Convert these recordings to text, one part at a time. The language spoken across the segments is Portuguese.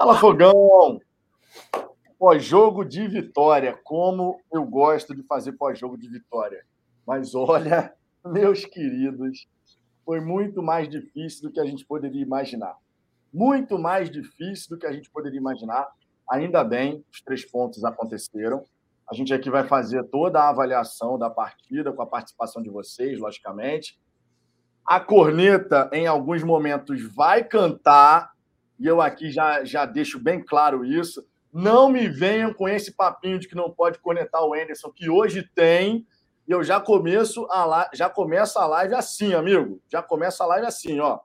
Fala, Fogão! Pós-jogo de vitória. Como eu gosto de fazer pós-jogo de vitória. Mas olha, meus queridos, foi muito mais difícil do que a gente poderia imaginar. Muito mais difícil do que a gente poderia imaginar. Ainda bem, os três pontos aconteceram. A gente aqui vai fazer toda a avaliação da partida com a participação de vocês, logicamente. A corneta, em alguns momentos, vai cantar, e eu aqui já, já deixo bem claro isso. Não me venham com esse papinho de que não pode conectar o Anderson, que hoje tem, e eu já começo a já começo a live assim, amigo. Já começa a live assim, ó.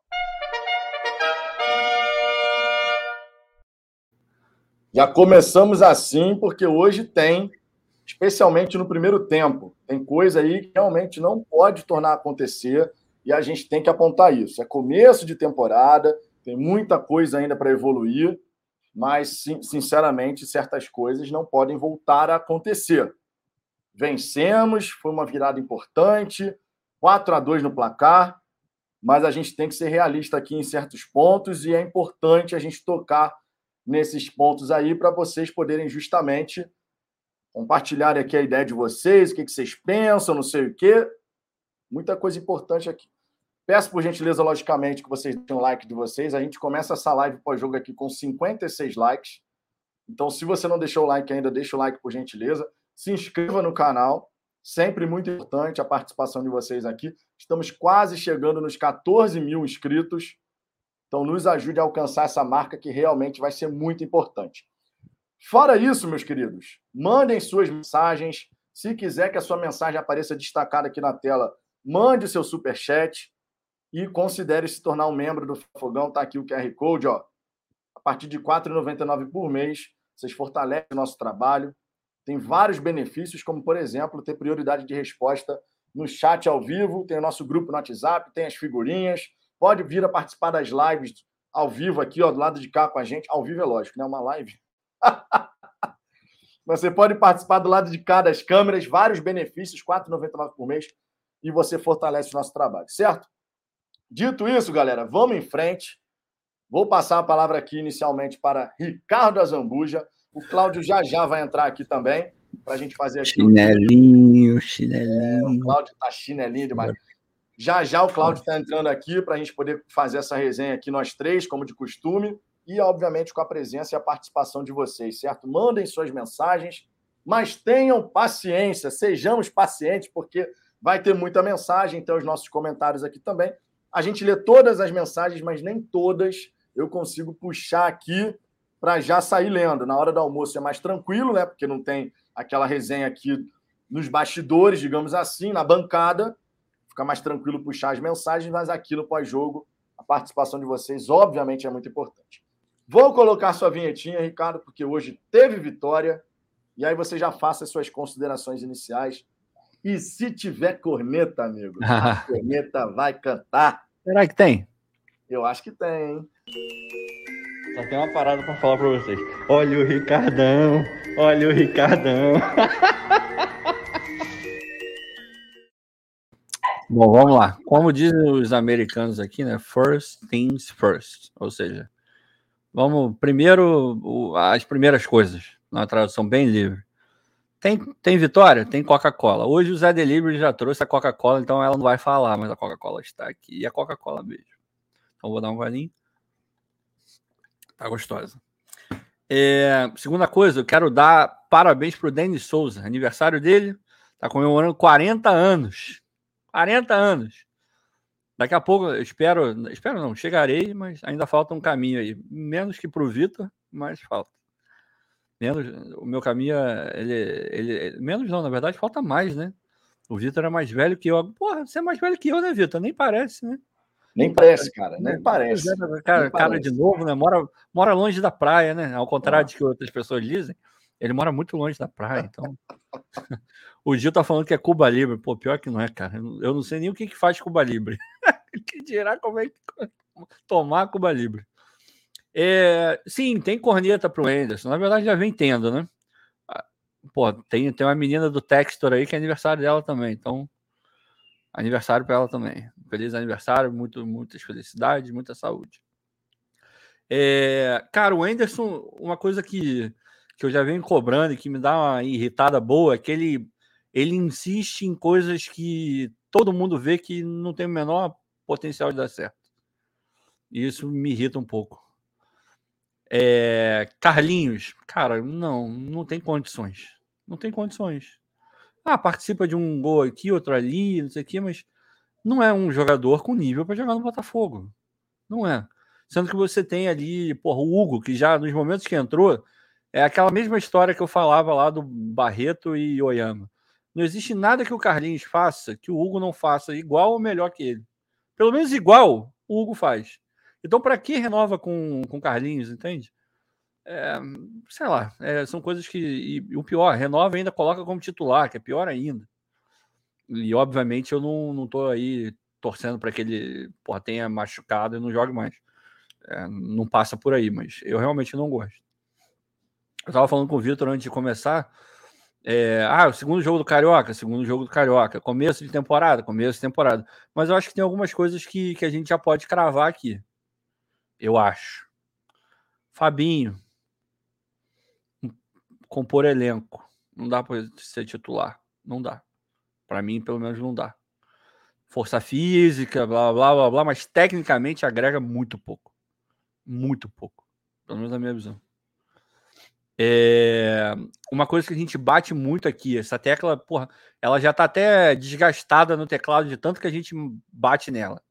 Já começamos assim, porque hoje tem, especialmente no primeiro tempo, tem coisa aí que realmente não pode tornar acontecer e a gente tem que apontar isso. É começo de temporada, tem muita coisa ainda para evoluir, mas, sinceramente, certas coisas não podem voltar a acontecer. Vencemos, foi uma virada importante, 4 a 2 no placar, mas a gente tem que ser realista aqui em certos pontos e é importante a gente tocar nesses pontos aí para vocês poderem justamente compartilhar aqui a ideia de vocês, o que vocês pensam, não sei o quê. Muita coisa importante aqui. Peço por gentileza, logicamente, que vocês deixem o like de vocês. A gente começa essa live pós-jogo aqui com 56 likes. Então, se você não deixou o like ainda, deixa o like por gentileza. Se inscreva no canal. Sempre muito importante a participação de vocês aqui. Estamos quase chegando nos 14 mil inscritos. Então, nos ajude a alcançar essa marca que realmente vai ser muito importante. Fora isso, meus queridos, mandem suas mensagens. Se quiser que a sua mensagem apareça destacada aqui na tela, mande o seu super chat e considere se tornar um membro do Fogão. Está aqui o QR Code, ó. A partir de R$ 4,99 por mês, vocês fortalecem o nosso trabalho. Tem vários benefícios, como, por exemplo, ter prioridade de resposta no chat ao vivo, tem o nosso grupo no WhatsApp, tem as figurinhas. Pode vir a participar das lives ao vivo aqui, ó, do lado de cá com a gente. Ao vivo é lógico, né? Uma live. Você pode participar do lado de cá das câmeras, vários benefícios, R$ 4,99 por mês, e você fortalece o nosso trabalho, certo? Dito isso, galera, vamos em frente. Vou passar a palavra aqui inicialmente para Ricardo Azambuja. O Cláudio já já vai entrar aqui também para a gente fazer aqui. Chinelinho, chinelinho. É, o Cláudio tá chinelinho demais. Já já o Cláudio está entrando aqui para a gente poder fazer essa resenha aqui, nós três, como de costume, e obviamente com a presença e a participação de vocês, certo? Mandem suas mensagens, mas tenham paciência, sejamos pacientes, porque vai ter muita mensagem, então os nossos comentários aqui também. A gente lê todas as mensagens, mas nem todas eu consigo puxar aqui para já sair lendo. Na hora do almoço é mais tranquilo, né? Porque não tem aquela resenha aqui nos bastidores, digamos assim, na bancada. Fica mais tranquilo puxar as mensagens, mas aqui no pós-jogo, a participação de vocês, obviamente, é muito importante. Vou colocar sua vinhetinha, Ricardo, porque hoje teve vitória. E aí você já faça as suas considerações iniciais. E se tiver corneta, amigo, a corneta vai cantar. Será que tem? Eu acho que tem, hein? Só tem uma parada para falar para vocês. Olha o Ricardão, olha o Ricardão. Bom, vamos lá. Como dizem os americanos aqui, né? First things first. Ou seja, vamos primeiro as primeiras coisas, na tradução bem livre. Tem, tem Vitória? Tem Coca-Cola. Hoje o Zé Delivery já trouxe a Coca-Cola, então ela não vai falar, mas a Coca-Cola está aqui. E a Coca-Cola mesmo. Então vou dar um golinho. Tá gostosa. É, segunda coisa, eu quero dar parabéns pro Denis Souza. Aniversário dele. Tá comemorando 40 anos. 40 anos. Daqui a pouco, eu espero, espero não, chegarei, mas ainda falta um caminho aí. Menos que pro Vitor, mas falta. Menos, o meu caminho, ele, ele, menos não, na verdade, falta mais, né? O Vitor é mais velho que eu. Porra, você é mais velho que eu, né, Vitor? Nem parece, né? Nem parece, cara, nem parece. É, cara, nem cara parece. de novo, né? Mora, mora longe da praia, né? Ao contrário ah. de que outras pessoas dizem, ele mora muito longe da praia, então. o Gil tá falando que é Cuba Libre. Pô, pior que não é, cara. Eu não sei nem o que, que faz Cuba Libre. que dirá como é que tomar Cuba Libre. É, sim, tem corneta pro Anderson. Na verdade, já vem tendo, né? Ah, pô, tem, tem uma menina do Textor aí que é aniversário dela também. Então, aniversário para ela também. Feliz aniversário, muito, muitas felicidades, muita saúde. É, cara, o Anderson, uma coisa que, que eu já venho cobrando e que me dá uma irritada boa é que ele, ele insiste em coisas que todo mundo vê que não tem o menor potencial de dar certo. E isso me irrita um pouco. É, Carlinhos, cara, não, não tem condições. Não tem condições. Ah, participa de um gol aqui, outro ali, não sei o quê, mas não é um jogador com nível para jogar no Botafogo. Não é. Sendo que você tem ali, porra, o Hugo, que já nos momentos que entrou, é aquela mesma história que eu falava lá do Barreto e Oyama. Não existe nada que o Carlinhos faça que o Hugo não faça igual ou melhor que ele. Pelo menos igual o Hugo faz. Então, para que renova com o Carlinhos, entende? É, sei lá, é, são coisas que. E, e, o pior, renova ainda coloca como titular, que é pior ainda. E, obviamente, eu não, não tô aí torcendo para que ele porra, tenha machucado e não jogue mais. É, não passa por aí, mas eu realmente não gosto. Eu estava falando com o Vitor antes de começar. É, ah, o segundo jogo do Carioca, segundo jogo do Carioca, começo de temporada, começo de temporada. Mas eu acho que tem algumas coisas que, que a gente já pode cravar aqui. Eu acho. Fabinho. Compor elenco. Não dá para ser titular. Não dá. Para mim, pelo menos, não dá. Força física, blá, blá, blá, blá, mas tecnicamente agrega muito pouco. Muito pouco. Pelo menos na minha visão. É... Uma coisa que a gente bate muito aqui, essa tecla, porra, ela já tá até desgastada no teclado de tanto que a gente bate nela.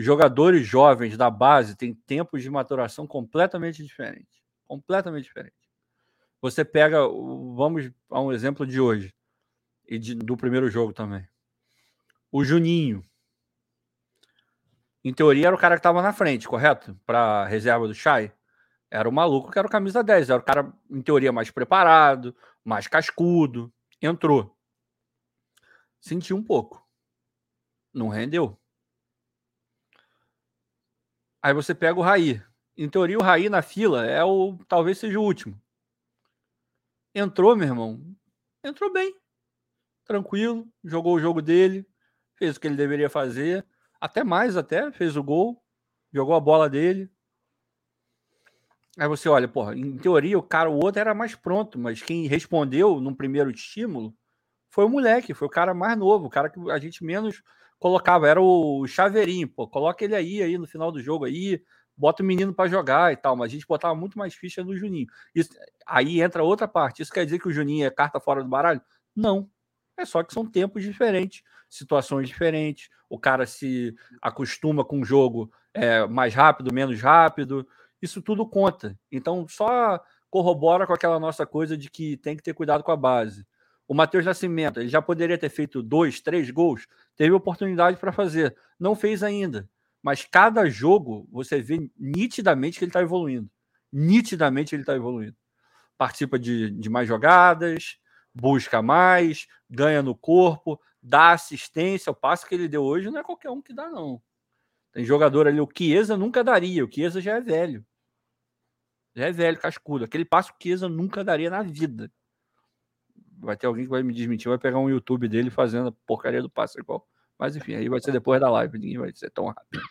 Jogadores jovens da base têm tempos de maturação completamente diferentes. Completamente diferentes. Você pega, vamos a um exemplo de hoje e de, do primeiro jogo também. O Juninho. Em teoria era o cara que estava na frente, correto? Para reserva do Chay. Era o maluco que era o camisa 10, era o cara, em teoria, mais preparado, mais cascudo. Entrou. Sentiu um pouco. Não rendeu. Aí você pega o Raí. Em teoria, o Raí na fila é o talvez seja o último. Entrou, meu irmão. Entrou bem. Tranquilo. Jogou o jogo dele. Fez o que ele deveria fazer. Até mais, até. Fez o gol. Jogou a bola dele. Aí você olha, porra, em teoria o cara, o outro era mais pronto, mas quem respondeu num primeiro estímulo foi o moleque, foi o cara mais novo, o cara que a gente menos colocava, era o chaveirinho, pô, coloca ele aí, aí no final do jogo aí, bota o menino para jogar e tal, mas a gente botava muito mais ficha no Juninho. Isso, aí entra outra parte. Isso quer dizer que o Juninho é carta fora do baralho? Não. É só que são tempos diferentes, situações diferentes. O cara se acostuma com o jogo é, mais rápido, menos rápido isso tudo conta. Então, só corrobora com aquela nossa coisa de que tem que ter cuidado com a base. O Matheus Nascimento, ele já poderia ter feito dois, três gols, teve oportunidade para fazer, não fez ainda. Mas cada jogo você vê nitidamente que ele está evoluindo. Nitidamente ele está evoluindo. Participa de, de mais jogadas, busca mais, ganha no corpo, dá assistência. O passo que ele deu hoje não é qualquer um que dá, não. Tem jogador ali, o Chiesa nunca daria, o Chiesa já é velho. Já é velho, cascudo. Aquele passo que o Chiesa nunca daria na vida. Vai ter alguém que vai me desmentir, vai pegar um YouTube dele fazendo a porcaria do passo igual. Mas enfim, aí vai ser depois da live, ninguém vai ser tão rápido.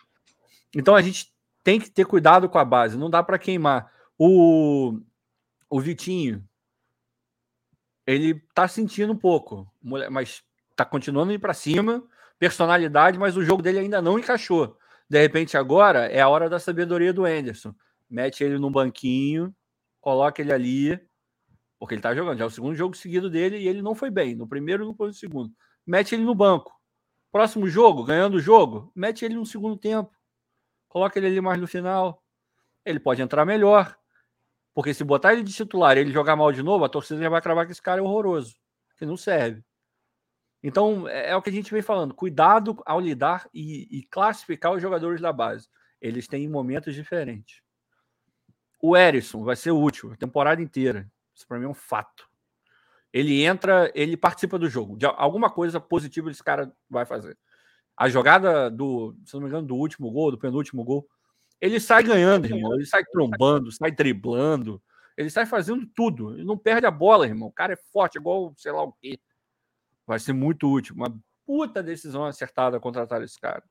Então a gente tem que ter cuidado com a base, não dá para queimar. O, o Vitinho, ele tá sentindo um pouco, mas tá continuando indo para cima, personalidade, mas o jogo dele ainda não encaixou. De repente, agora é a hora da sabedoria do Anderson. Mete ele no banquinho, coloca ele ali, porque ele tá jogando. Já é o segundo jogo seguido dele e ele não foi bem. No primeiro, não foi no segundo. Mete ele no banco. Próximo jogo, ganhando o jogo, mete ele no segundo tempo. Coloca ele ali mais no final. Ele pode entrar melhor. Porque se botar ele de titular e ele jogar mal de novo, a torcida já vai cravar que esse cara é horroroso. Que não serve. Então, é, é o que a gente vem falando. Cuidado ao lidar e, e classificar os jogadores da base. Eles têm momentos diferentes. O Erisson vai ser útil a temporada inteira. Isso para mim é um fato. Ele entra, ele participa do jogo. De alguma coisa positiva esse cara vai fazer. A jogada do, se não me engano, do último gol, do penúltimo gol, ele sai ganhando, irmão. Ele sai trombando, sai driblando. Ele sai fazendo tudo. Ele não perde a bola, irmão. O cara é forte, igual sei lá o quê. Vai ser muito útil. Uma puta decisão acertada contratar esse cara.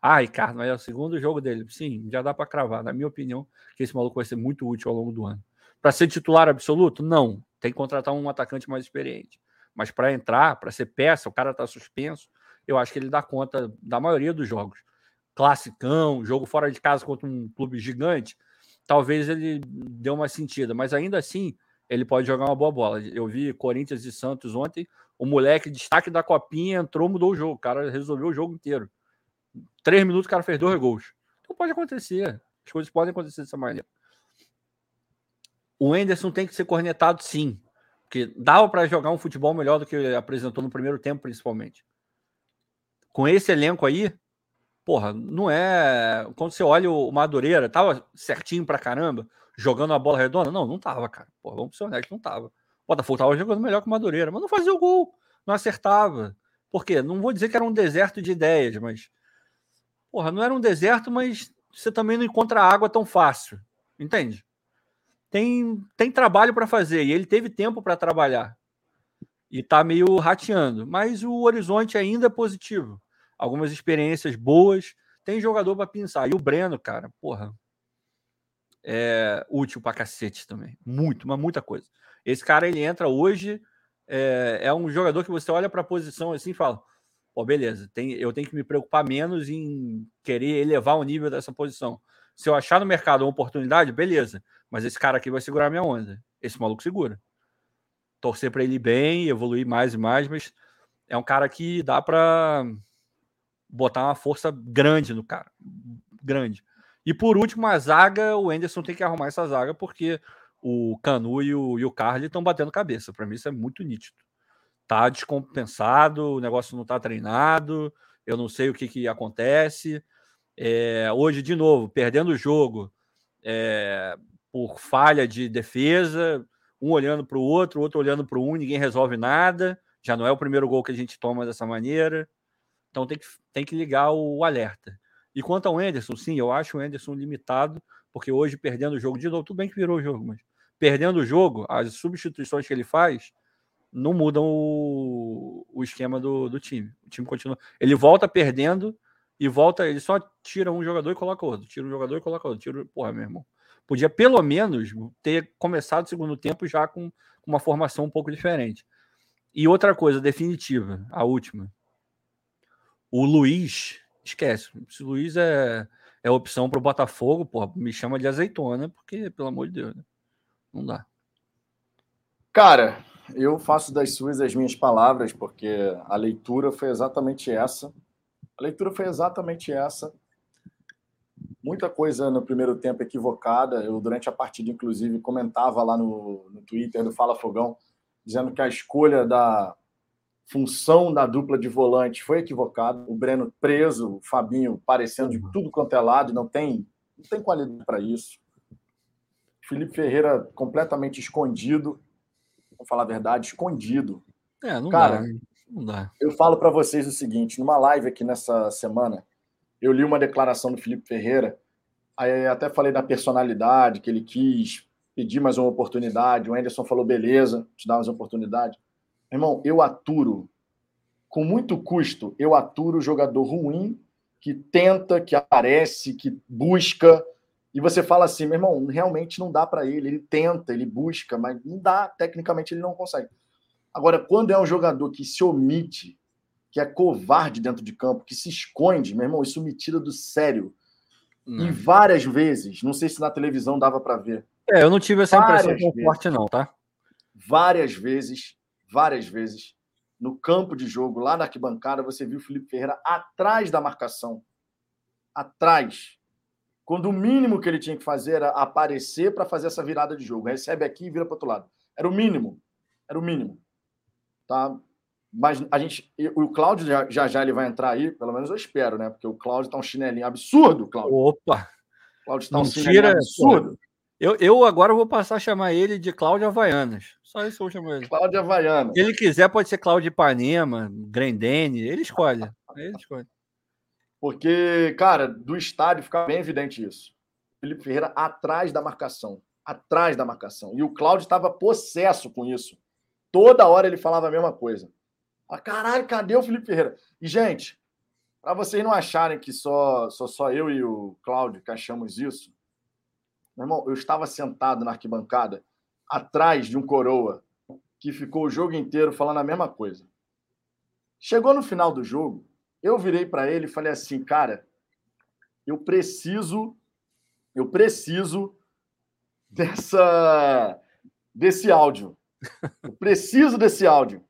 Ah, Ricardo, mas é o segundo jogo dele. Sim, já dá para cravar, na minha opinião, que esse maluco vai ser muito útil ao longo do ano. Para ser titular absoluto? Não. Tem que contratar um atacante mais experiente. Mas para entrar, para ser peça, o cara está suspenso, eu acho que ele dá conta da maioria dos jogos. Classicão, jogo fora de casa contra um clube gigante, talvez ele dê uma sentida, mas ainda assim ele pode jogar uma boa bola. Eu vi Corinthians e Santos ontem, o moleque, destaque da copinha, entrou, mudou o jogo. O cara resolveu o jogo inteiro. Três minutos, o cara fez dois gols. Então pode acontecer. As coisas podem acontecer dessa maneira. O Enderson tem que ser cornetado, sim. Porque dava para jogar um futebol melhor do que ele apresentou no primeiro tempo, principalmente. Com esse elenco aí, porra, não é. Quando você olha o Madureira, tava certinho pra caramba, jogando a bola redonda? Não, não tava, cara. Porra, vamos ser honestos, não tava. O Botafogo tava jogando melhor que o Madureira, mas não fazia o gol, não acertava. Por quê? Não vou dizer que era um deserto de ideias, mas. Porra, não era um deserto, mas você também não encontra água tão fácil. Entende? Tem, tem trabalho para fazer e ele teve tempo para trabalhar. E tá meio rateando, mas o horizonte ainda é positivo. Algumas experiências boas, tem jogador para pensar. E o Breno, cara, porra, é útil para cacete também. Muito, mas muita coisa. Esse cara, ele entra hoje, é, é um jogador que você olha para a posição assim e fala: pô, beleza, tem, eu tenho que me preocupar menos em querer elevar o nível dessa posição. Se eu achar no mercado uma oportunidade, beleza, mas esse cara aqui vai segurar minha onda. Esse maluco segura. Torcer para ele bem, evoluir mais e mais, mas é um cara que dá para botar uma força grande no cara. Grande. E por último, a zaga, o Enderson tem que arrumar essa zaga, porque o Canu e o, e o Carly estão batendo cabeça. Para mim, isso é muito nítido. Tá descompensado, o negócio não tá treinado, eu não sei o que, que acontece. É, hoje, de novo, perdendo o jogo é, por falha de defesa, um olhando para o outro, outro olhando para o um, ninguém resolve nada. Já não é o primeiro gol que a gente toma dessa maneira. Então tem que, tem que ligar o alerta. E quanto ao Enderson, sim, eu acho o Enderson limitado, porque hoje, perdendo o jogo, de novo, tudo bem que virou o jogo, mas perdendo o jogo, as substituições que ele faz não mudam o, o esquema do, do time. O time continua. Ele volta perdendo e volta, ele só tira um jogador e coloca outro. Tira um jogador e coloca outro. Tira, porra, meu irmão. Podia pelo menos ter começado o segundo tempo já com uma formação um pouco diferente. E outra coisa definitiva, a última. O Luiz esquece. Se o Luiz é, é opção para o Botafogo, porra, me chama de azeitona, porque, pelo amor de Deus, né? não dá. Cara, eu faço das suas as minhas palavras, porque a leitura foi exatamente essa. A leitura foi exatamente essa. Muita coisa no primeiro tempo equivocada. Eu, durante a partida, inclusive, comentava lá no, no Twitter do Fala Fogão, dizendo que a escolha da, função da dupla de volante foi equivocada. O Breno preso, o Fabinho parecendo de tudo quanto é lado, não tem, não tem qualidade para isso. Felipe Ferreira completamente escondido. Vou falar a verdade, escondido. É, não Cara, dá. Não dá. eu falo para vocês o seguinte: numa live aqui nessa semana, eu li uma declaração do Felipe Ferreira. Aí até falei da personalidade que ele quis pedir mais uma oportunidade. O Anderson falou: beleza, te dá mais uma oportunidade. Irmão, eu aturo, com muito custo, eu aturo jogador ruim que tenta, que aparece, que busca. E você fala assim, meu irmão, realmente não dá para ele. Ele tenta, ele busca, mas não dá. Tecnicamente, ele não consegue. Agora, quando é um jogador que se omite, que é covarde dentro de campo, que se esconde, meu irmão, isso me tira do sério. E várias vezes, não sei se na televisão dava para ver, É, eu não tive essa impressão Várias tão vezes. forte, não, tá? várias vezes, várias vezes, no campo de jogo, lá na arquibancada, você viu o Felipe Ferreira atrás da marcação. Atrás. Quando o mínimo que ele tinha que fazer era aparecer para fazer essa virada de jogo. Recebe aqui e vira para outro lado. Era o mínimo. Era o mínimo. Tá? Mas a gente. O Cláudio já, já já ele vai entrar aí, pelo menos eu espero, né? Porque o Cláudio tá um chinelinho absurdo, Cláudio. Opa! O Cláudio tá um chinelinho absurdo. Eu, eu agora vou passar a chamar ele de Cláudio Havaianas. Só isso eu vou chamar ele. Cláudio Havaiano. Se ele quiser, pode ser Cláudio Ipanema, Grendene, ele escolhe. Ele escolhe. Porque, cara, do estádio fica bem evidente isso. Felipe Ferreira atrás da marcação. Atrás da marcação. E o Cláudio estava possesso com isso. Toda hora ele falava a mesma coisa. Ah, caralho, cadê o Felipe Ferreira? E, gente, Para vocês não acharem que só, só, só eu e o Cláudio que achamos isso, meu irmão, eu estava sentado na arquibancada atrás de um coroa que ficou o jogo inteiro falando a mesma coisa. Chegou no final do jogo, eu virei para ele e falei assim, cara, eu preciso, eu preciso dessa desse áudio. Eu preciso desse áudio.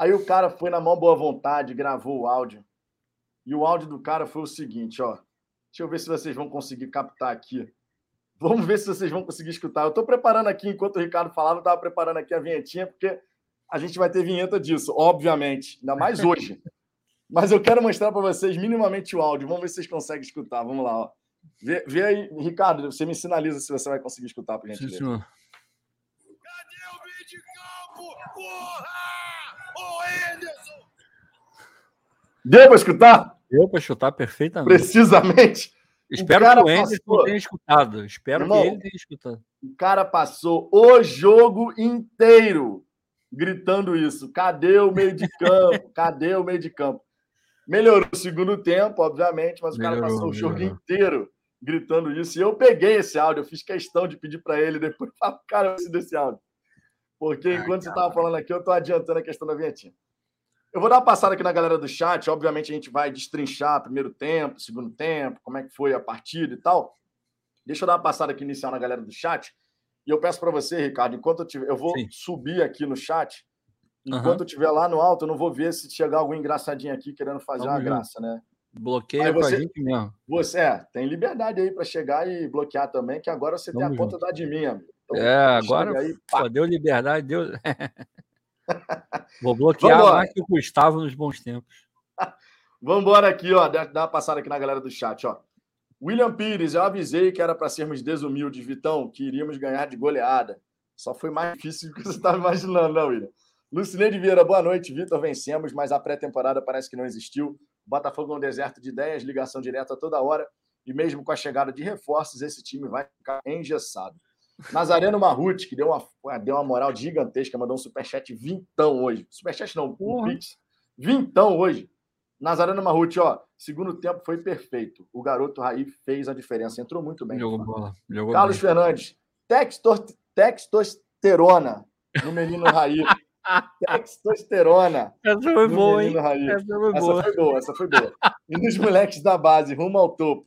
Aí o cara foi na mão boa vontade, gravou o áudio. E o áudio do cara foi o seguinte, ó. Deixa eu ver se vocês vão conseguir captar aqui. Vamos ver se vocês vão conseguir escutar. Eu estou preparando aqui, enquanto o Ricardo falava, eu estava preparando aqui a vinhetinha, porque a gente vai ter vinheta disso, obviamente, ainda mais hoje. Mas eu quero mostrar para vocês minimamente o áudio. Vamos ver se vocês conseguem escutar. Vamos lá. Ó. Vê, vê aí, Ricardo, você me sinaliza se você vai conseguir escutar para gente. Sim, senhor. Cadê o meio de campo? Porra! Ô, Anderson! Deu para escutar? Deu para escutar perfeitamente. Precisamente. Espero o que o Anderson passou... tenha escutado. Espero Irmão, que ele tenha escutado. O cara passou o jogo inteiro gritando isso. Cadê o meio de campo? Cadê o meio de campo? Melhorou o segundo tempo, obviamente, mas melhorou, o cara passou o jogo inteiro gritando isso. E eu peguei esse áudio, eu fiz questão de pedir para ele depois, cara, eu preciso desse áudio. Porque Ai, enquanto cara. você estava falando aqui, eu estou adiantando a questão da vinhetinha. Eu vou dar uma passada aqui na galera do chat. Obviamente, a gente vai destrinchar primeiro tempo, segundo tempo, como é que foi a partida e tal. Deixa eu dar uma passada aqui inicial na galera do chat. E eu peço para você, Ricardo, enquanto eu tiver. Eu vou Sim. subir aqui no chat. Enquanto uhum. eu estiver lá no alto, eu não vou ver se chegar algum engraçadinho aqui querendo fazer Vamos uma graça, né? Bloqueia você, a gente mesmo. Você é, tem liberdade aí para chegar e bloquear também, que agora você Vamos tem a conta da admin, amigo. Então, é, agora aí, pô, deu liberdade, deu. Vou bloquear mais que o Gustavo nos bons tempos. Vamos embora aqui, ó. Dá uma passada aqui na galera do chat, ó. William Pires, eu avisei que era para sermos desumildes, Vitão, que iríamos ganhar de goleada. Só foi mais difícil do que você estava imaginando, não, William? Lucineide Vieira, boa noite. Vitor, vencemos, mas a pré-temporada parece que não existiu. Botafogo é um deserto de ideias, ligação direta toda hora. E mesmo com a chegada de reforços, esse time vai ficar engessado. Nazareno Marruti, que deu uma, deu uma moral gigantesca, mandou um superchat vintão hoje. Superchat não, um pix. Vintão hoje. Nazareno Marruti, ó, segundo tempo foi perfeito. O garoto Raí fez a diferença, entrou muito bem. Jogou bola. Jogou Carlos bem. Fernandes, textor, textosterona no menino Raí. Textosterona. Essa foi boa, hein? Essa foi essa boa. foi boa, essa foi boa. E nos moleques da base, rumo ao topo.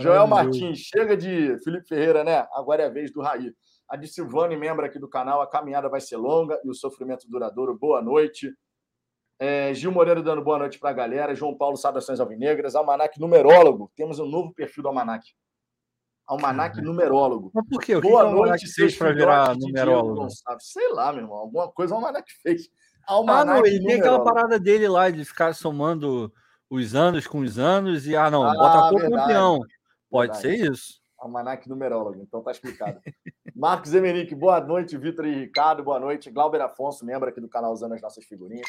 Joel Martins, chega de Felipe Ferreira, né? Agora é a vez do Raí. A de Silvane, membro aqui do canal, a caminhada vai ser longa e o sofrimento duradouro. Boa noite. É, Gil Moreira dando boa noite para a galera. João Paulo Saudações Alvinegras. Almanac Numerólogo. Temos um novo perfil do Almanac. Almanac Numerólogo. Mas por quê? O boa que noite, que fez para virar numerólogo? Sei lá, meu irmão. Alguma coisa o Almanac fez. Almanac ah, não, ele tem aquela parada dele lá de ficar somando os anos com os anos e, ah, não, ah, Botafogo verdade, campeão. Pode verdade. ser isso. Almanac numerólogo, então tá explicado. Marcos Emenick, boa noite. Vitor e Ricardo, boa noite. Glauber Afonso, membro aqui do canal usando as nossas figurinhas.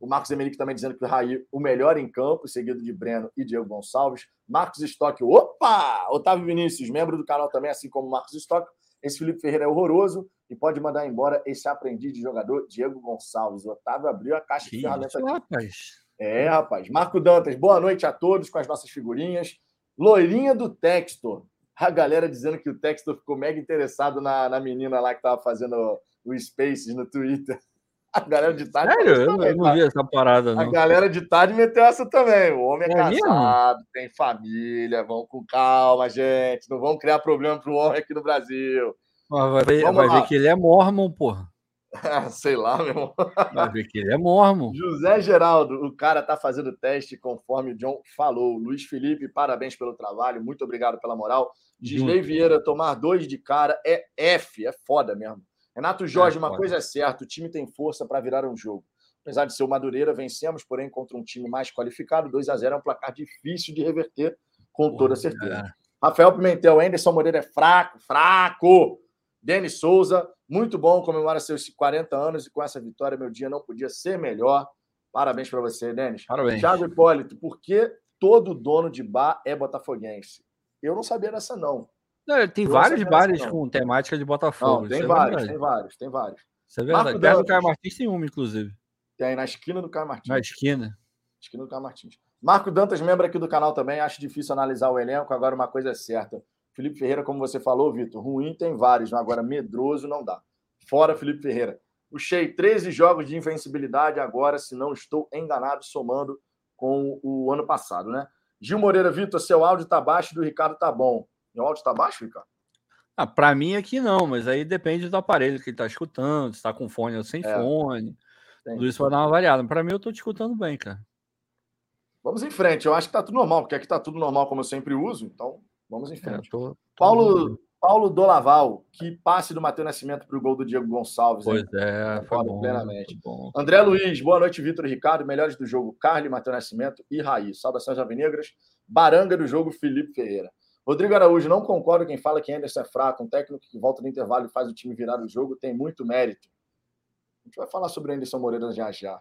O Marcos Emenick também dizendo que o Raí, o melhor em campo, seguido de Breno e Diego Gonçalves. Marcos Stock, opa! Otávio Vinícius, membro do canal também, assim como Marcos Stock. Esse Felipe Ferreira é horroroso e pode mandar embora esse aprendiz de jogador, Diego Gonçalves. O Otávio abriu a caixa que de ferramentas. É, rapaz. Marco Dantas, boa noite a todos com as nossas figurinhas. Loirinha do Textor. A galera dizendo que o Textor ficou mega interessado na, na menina lá que estava fazendo o Spaces no Twitter. A galera de tarde. Sério? Eu também, não tá? vi essa parada, não. A galera de tarde meteu essa também. O homem é, é casado, mesmo? tem família, vão com calma, gente. Não vão criar problema para o homem aqui no Brasil. vai ver, vai ver que ele é mormon, porra. Sei lá, meu irmão. Vai ver que ele é mormon. José Geraldo, o cara tá fazendo teste conforme o John falou. Luiz Felipe, parabéns pelo trabalho, muito obrigado pela moral. Gisley Vieira, tomar dois de cara é F, é foda mesmo. Renato Jorge, é, uma coisa é certa, o time tem força para virar um jogo. Apesar de ser o Madureira, vencemos, porém, contra um time mais qualificado. 2 a 0 é um placar difícil de reverter, com toda certeza. É. Rafael Pimentel, Anderson Moreira é fraco, fraco. Denis Souza, muito bom, comemora seus 40 anos e com essa vitória meu dia não podia ser melhor. Parabéns para você, Denis. Parabéns. Thiago Hipólito, por que todo dono de bar é botafoguense? Eu não sabia dessa, não. não tem eu vários bares com temática de Botafogo. Não, tem é vários, tem vários, tem vários. Isso é verdade. Perto do Caio Martins tem uma, inclusive. Tem na esquina do Caio Martins. Na esquina. Esquina do Caio Martins. Marco Dantas, membro aqui do canal também, acho difícil analisar o elenco. Agora, uma coisa é certa. Felipe Ferreira, como você falou, Vitor, ruim tem vários, agora medroso não dá. Fora Felipe Ferreira. Puxei 13 jogos de invencibilidade agora, se não estou enganado, somando com o ano passado, né? Gil Moreira, Vitor, seu áudio tá baixo do Ricardo tá bom. Meu áudio tá baixo, Ricardo? Ah, para mim aqui não, mas aí depende do aparelho que ele está escutando, se está com fone ou sem é. fone. Tudo isso vai dar uma variada. Para mim, eu estou te escutando bem, cara. Vamos em frente. Eu acho que está tudo normal, porque aqui está tudo normal, como eu sempre uso. Então, vamos em é, frente. É, tô, tô Paulo, Paulo Dolaval, que passe do Matheus Nascimento para o gol do Diego Gonçalves. Pois hein? é, foi bom, plenamente. Bom. André Luiz, boa noite, Vitor e Ricardo. Melhores do jogo, Carly, Matheus Nascimento e Raí. Saudações Avenegras. Baranga do jogo, Felipe Ferreira. Rodrigo Araújo, não concordo quem fala que Anderson é fraco. Um técnico que volta no intervalo e faz o time virar o jogo tem muito mérito. A gente vai falar sobre Anderson Moreira já já.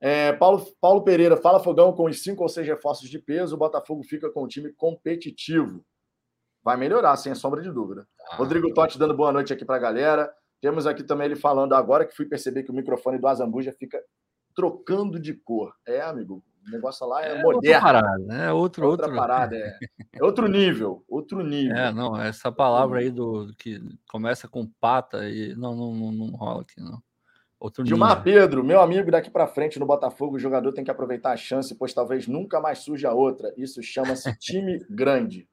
É, Paulo, Paulo Pereira, fala Fogão com os cinco ou seis reforços de peso, o Botafogo fica com um time competitivo. Vai melhorar, sem sombra de dúvida. Ah, Rodrigo Totti dando boa noite aqui para a galera. Temos aqui também ele falando agora que fui perceber que o microfone do Azambuja fica trocando de cor. É, amigo, o negócio lá é, é moderno. Outra parada, né? Outro, outra outro... parada, é. é. outro nível, outro nível. É, não, essa palavra aí do que começa com pata e não, não, não, não rola aqui, não. Outro Gilmar nível. Pedro, meu amigo daqui para frente no Botafogo, o jogador tem que aproveitar a chance, pois talvez nunca mais surja outra. Isso chama-se time grande.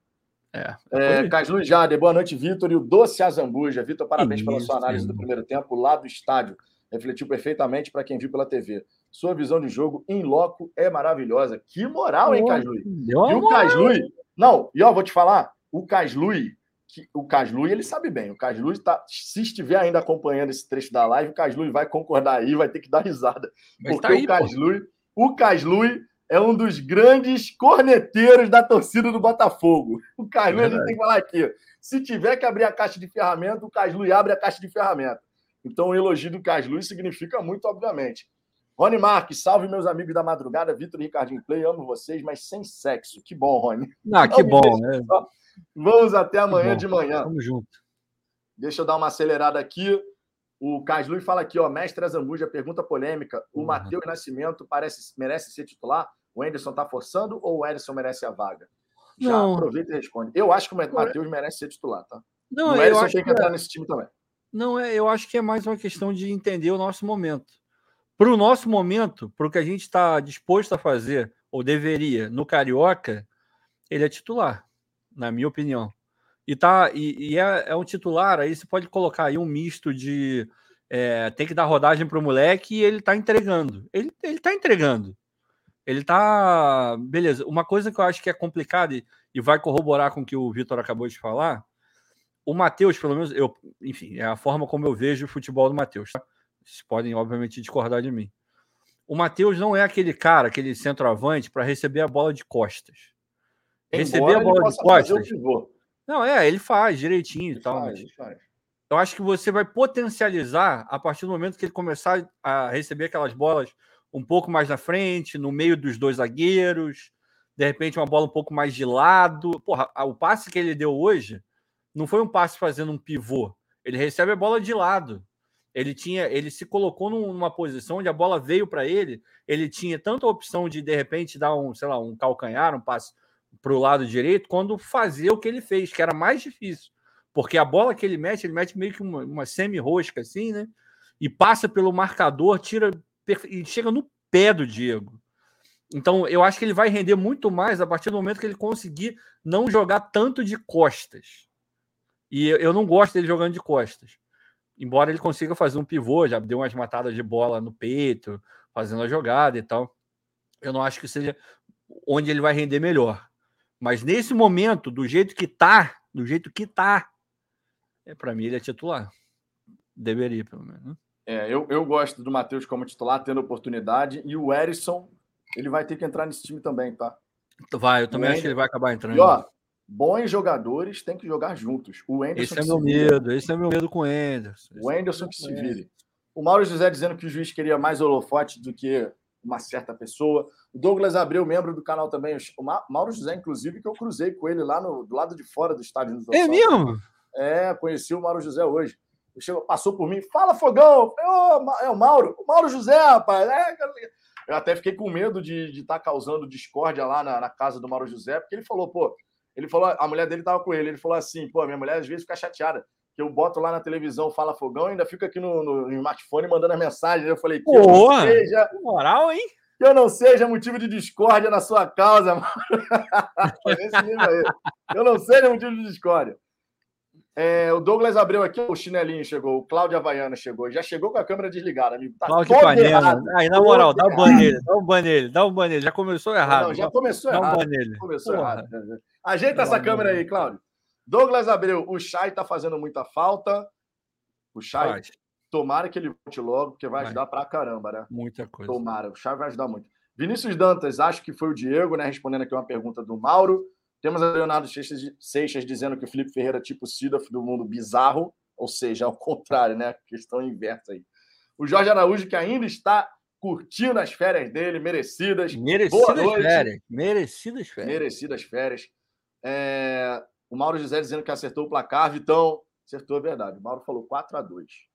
É. é Caslu Jade, boa noite, Vitor. E o Doce Azambuja. Vitor, parabéns pela sua análise do primeiro tempo lá do estádio. Refletiu perfeitamente para quem viu pela TV. Sua visão de jogo em loco é maravilhosa. Que moral, hein, Caslui? E o Caslui. Não, e ó, vou te falar, o Caslui, que, o Caslui, ele sabe bem. O Caslui tá, se estiver ainda acompanhando esse trecho da live, o Caslui vai concordar aí, vai ter que dar risada. Mas porque tá aí, o Caslui, o Caslui é um dos grandes corneteiros da torcida do Botafogo. O Caslui, é a gente tem que falar aqui. Se tiver que abrir a caixa de ferramenta, o Caslui abre a caixa de ferramenta. Então, o elogio do Caslui significa muito, obviamente. Rony Marques, salve meus amigos da madrugada, Vitor e Ricardinho Play, amo vocês, mas sem sexo. Que bom, Rony. Ah, que bom, né? Vamos até amanhã de manhã. Tamo junto. Deixa eu dar uma acelerada aqui. O Caslui fala aqui, ó, mestre Azambuja, pergunta polêmica. O uhum. Matheus Nascimento parece, merece ser titular? O Anderson tá forçando ou o Ederson merece a vaga? Já não. aproveita e responde. Eu acho que o Matheus merece ser titular, tá? Não, o Ederson tem que entrar é... nesse time também. Não, é, eu acho que é mais uma questão de entender o nosso momento. Para o nosso momento, para o que a gente está disposto a fazer, ou deveria, no Carioca, ele é titular, na minha opinião. E, tá, e, e é, é, um titular, aí você pode colocar aí um misto de é, tem que dar rodagem para o moleque e ele está entregando. Ele, ele tá entregando. Ele tá. Beleza. Uma coisa que eu acho que é complicada e, e vai corroborar com o que o Vitor acabou de falar. O Matheus, pelo menos, eu, enfim, é a forma como eu vejo o futebol do Matheus. Tá? Vocês podem, obviamente, discordar de mim. O Matheus não é aquele cara, aquele centroavante, para receber a bola de costas. Embora receber a bola de costas. Não, é, ele faz direitinho ele e tal. Faz, faz. Eu acho que você vai potencializar a partir do momento que ele começar a receber aquelas bolas um pouco mais na frente, no meio dos dois zagueiros, de repente uma bola um pouco mais de lado. Porra, o passe que ele deu hoje não foi um passe fazendo um pivô. Ele recebe a bola de lado. Ele tinha, ele se colocou numa posição onde a bola veio para ele. Ele tinha tanto a opção de de repente dar um, sei lá, um calcanhar, um passe para o lado direito, quando fazer o que ele fez, que era mais difícil, porque a bola que ele mete, ele mete meio que uma, uma semi-rosca assim, né? E passa pelo marcador, tira e chega no pé do Diego. Então, eu acho que ele vai render muito mais a partir do momento que ele conseguir não jogar tanto de costas. E eu não gosto dele jogando de costas embora ele consiga fazer um pivô, já deu umas matadas de bola no peito, fazendo a jogada e tal. Eu não acho que seja onde ele vai render melhor. Mas nesse momento, do jeito que tá, do jeito que tá, é para mim ele é titular. Deveria, pelo menos. É, eu, eu gosto do Matheus como titular, tendo oportunidade, e o Erisson, ele vai ter que entrar nesse time também, tá? Vai, eu também acho que ele vai acabar entrando. E, ó, bons jogadores têm que jogar juntos. O Anderson esse é meu medo, esse é meu medo com o Anderson. O Anderson é que se vire. O Mauro José dizendo que o juiz queria mais holofote do que uma certa pessoa. O Douglas Abreu, membro do canal também. O Mauro José, inclusive, que eu cruzei com ele lá no, do lado de fora do estádio. Do é mesmo? É, conheci o Mauro José hoje. Chegou, passou por mim, fala Fogão. oh, é o Mauro. O Mauro José, rapaz. É, eu até fiquei com medo de estar tá causando discórdia lá na, na, casa do Mauro José, porque ele falou, pô, ele falou, a mulher dele tava com ele, ele falou assim, pô, minha mulher às vezes fica chateada, que eu boto lá na televisão, fala fogão, e ainda fica aqui no, no smartphone mandando as mensagens. Eu falei, que Porra, seja, moral, hein? Que eu não seja motivo de discórdia na sua causa, mano. eu não seja motivo de discórdia. É, o Douglas abriu aqui, o chinelinho chegou, o Cláudio Havaiana chegou, já chegou com a câmera desligada, amigo. Tá Cláudio Panela. Aí, na moral, dá um ban nele, dá um ban nele, dá um ban nele. Já começou errado. Não, já começou dá errado. Um ban nele. Começou Porra. errado. Ajeita essa câmera aí, Cláudio. Douglas Abreu, o Chay tá fazendo muita falta. O Chay, tomara que ele volte logo, porque vai, vai ajudar pra caramba, né? Muita coisa. Tomara, o Chay vai ajudar muito. Vinícius Dantas, acho que foi o Diego, né? Respondendo aqui uma pergunta do Mauro. Temos a Leonardo Seixas dizendo que o Felipe Ferreira é tipo Sidorf do mundo bizarro, ou seja, ao contrário, né? Questão inversa aí. O Jorge Araújo, que ainda está curtindo as férias dele, merecidas. Merecidas férias. Merecidas férias. Merecidas férias. É... O Mauro José dizendo que acertou o placar. Vitão, acertou, é verdade. O Mauro falou 4 a 2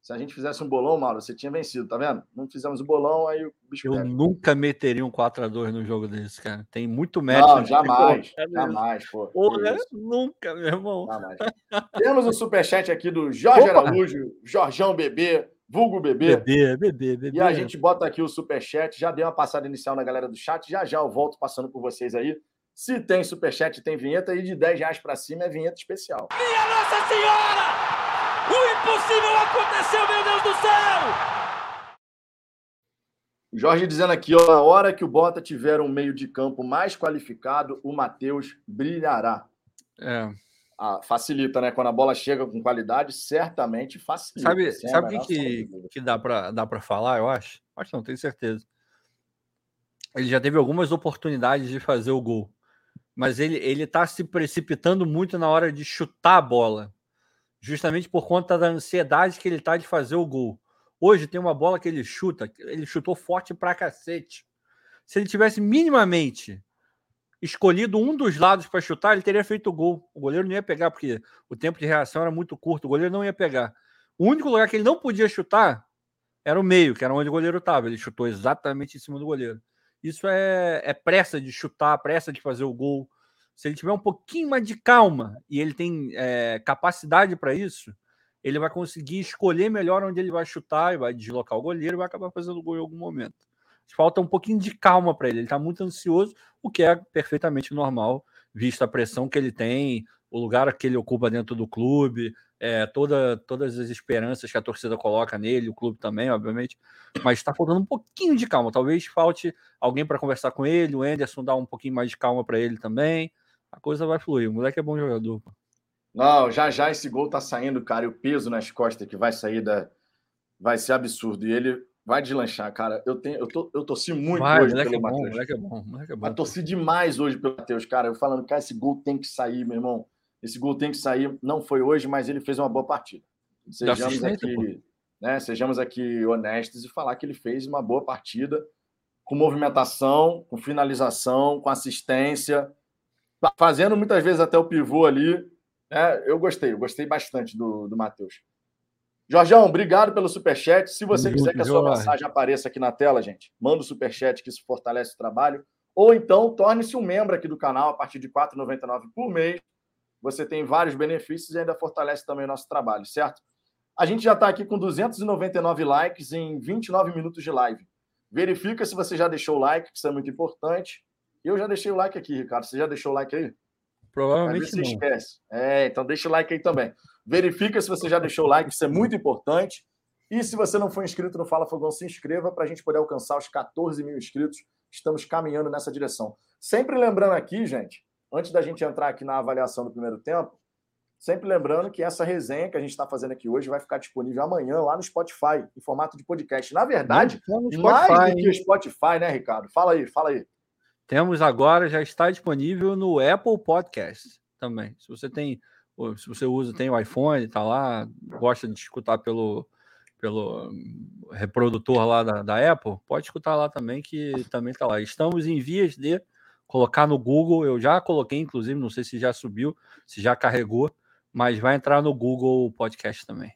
se a gente fizesse um bolão, Mauro, você tinha vencido, tá vendo? Não fizemos o bolão, aí o bicho. Eu pega. nunca meteria um 4x2 no jogo desse, cara. Tem muito mérito. Não, jamais. Jamais, pô. Porra, nunca, meu irmão. Jamais. Temos um superchat aqui do Jorge Opa. Araújo, Jorjão Bebê, vulgo bebê. Bebê, bebê, bebê. E a gente bota aqui o superchat. Já dei uma passada inicial na galera do chat. Já já eu volto passando por vocês aí. Se tem superchat, tem vinheta. E de 10 reais pra cima é vinheta especial. Minha Nossa Senhora! O impossível aconteceu, meu Deus do céu! Jorge dizendo aqui, ó, na hora que o Bota tiver um meio de campo mais qualificado, o Matheus brilhará. É. Ah, facilita, né? Quando a bola chega com qualidade, certamente facilita. Sabe, sabe o que, que dá para dá falar, eu acho? Acho não, tenho certeza. Ele já teve algumas oportunidades de fazer o gol, mas ele, ele tá se precipitando muito na hora de chutar a bola justamente por conta da ansiedade que ele tá de fazer o gol. Hoje tem uma bola que ele chuta, ele chutou forte pra cacete. Se ele tivesse minimamente escolhido um dos lados para chutar, ele teria feito o gol. O goleiro não ia pegar, porque o tempo de reação era muito curto, o goleiro não ia pegar. O único lugar que ele não podia chutar era o meio, que era onde o goleiro estava. Ele chutou exatamente em cima do goleiro. Isso é, é pressa de chutar, pressa de fazer o gol se ele tiver um pouquinho mais de calma e ele tem é, capacidade para isso, ele vai conseguir escolher melhor onde ele vai chutar e vai deslocar o goleiro e vai acabar fazendo gol em algum momento. Falta um pouquinho de calma para ele. Ele está muito ansioso, o que é perfeitamente normal, visto a pressão que ele tem, o lugar que ele ocupa dentro do clube, é, toda, todas as esperanças que a torcida coloca nele, o clube também, obviamente. Mas está faltando um pouquinho de calma. Talvez falte alguém para conversar com ele, o Anderson dar um pouquinho mais de calma para ele também a coisa vai fluir. O moleque é bom jogador. Não, já já esse gol tá saindo, cara, e o peso nas costas que vai sair da. Vai ser absurdo. E ele vai deslanchar, cara. Eu, tenho, eu, tô, eu torci muito vai, hoje pelo é Matheus. Bom, moleque é bom, moleque é bom. Mas torci demais hoje pelo Matheus, cara. Eu falando, cara, esse gol tem que sair, meu irmão. Esse gol tem que sair. Não foi hoje, mas ele fez uma boa partida. Sejamos aqui, né, sejamos aqui honestos e falar que ele fez uma boa partida com movimentação, com finalização, com assistência fazendo muitas vezes até o pivô ali. Né? Eu gostei, eu gostei bastante do, do Matheus. Jorgão, obrigado pelo superchat. Se você quiser que a sua mensagem apareça aqui na tela, gente, manda o superchat que isso fortalece o trabalho. Ou então, torne-se um membro aqui do canal a partir de R$ 4,99 por mês. Você tem vários benefícios e ainda fortalece também o nosso trabalho, certo? A gente já está aqui com 299 likes em 29 minutos de live. Verifica se você já deixou o like, que isso é muito importante. Eu já deixei o like aqui, Ricardo. Você já deixou o like aí? Provavelmente você não. esquece. É, então deixa o like aí também. Verifica se você já deixou o like, isso é muito importante. E se você não for inscrito no Fala Fogão, se inscreva para a gente poder alcançar os 14 mil inscritos. Estamos caminhando nessa direção. Sempre lembrando aqui, gente, antes da gente entrar aqui na avaliação do primeiro tempo, sempre lembrando que essa resenha que a gente está fazendo aqui hoje vai ficar disponível amanhã lá no Spotify, em formato de podcast. Na verdade, Spotify, mais do que o Spotify, né, Ricardo? Fala aí, fala aí. Temos agora, já está disponível no Apple Podcast também. Se você tem, se você usa, tem o iPhone, está lá, gosta de escutar pelo, pelo reprodutor lá da, da Apple, pode escutar lá também, que também está lá. Estamos em vias de colocar no Google, eu já coloquei, inclusive, não sei se já subiu, se já carregou, mas vai entrar no Google Podcast também.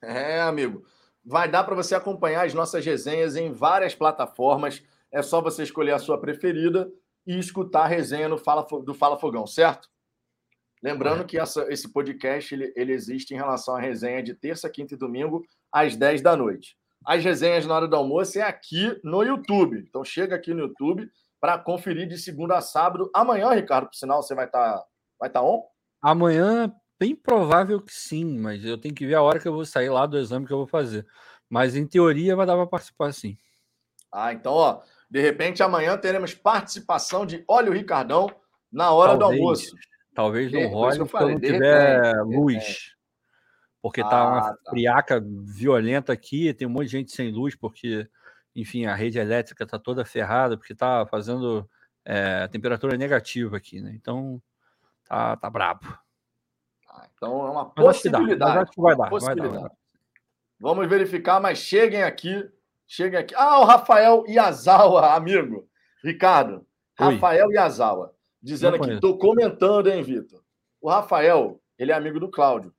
É, amigo. vai dar para você acompanhar as nossas resenhas em várias plataformas. É só você escolher a sua preferida e escutar a resenha no Fala, do Fala Fogão, certo? Lembrando que essa, esse podcast ele, ele existe em relação à resenha de terça, quinta e domingo, às 10 da noite. As resenhas na hora do almoço é aqui no YouTube. Então chega aqui no YouTube para conferir de segunda a sábado. Amanhã, Ricardo, por sinal, você vai estar tá, vai tá on? Amanhã, bem provável que sim, mas eu tenho que ver a hora que eu vou sair lá do exame que eu vou fazer. Mas em teoria vai dar para participar sim. Ah, então, ó, de repente amanhã teremos participação de Olha o Ricardão na hora Talvez. do almoço. Talvez não É, role não de tiver repente, luz. Porque tá uma Ah, tá. friaca violenta aqui, tem um monte de gente sem luz, porque, enfim, a rede elétrica tá toda ferrada, porque tá fazendo é, temperatura negativa aqui, né? Então, tá, tá brabo. Ah, então é uma acho que dá, possibilidade. acho que vai uma dar, vai dar, vai possibilidade. dar. Vamos verificar, mas cheguem aqui. Cheguem aqui. Ah, o Rafael Yazawa, amigo. Ricardo. Oi. Rafael Yazawa. Dizendo Não aqui, tô comentando, hein, Vitor? O Rafael, ele é amigo do Cláudio.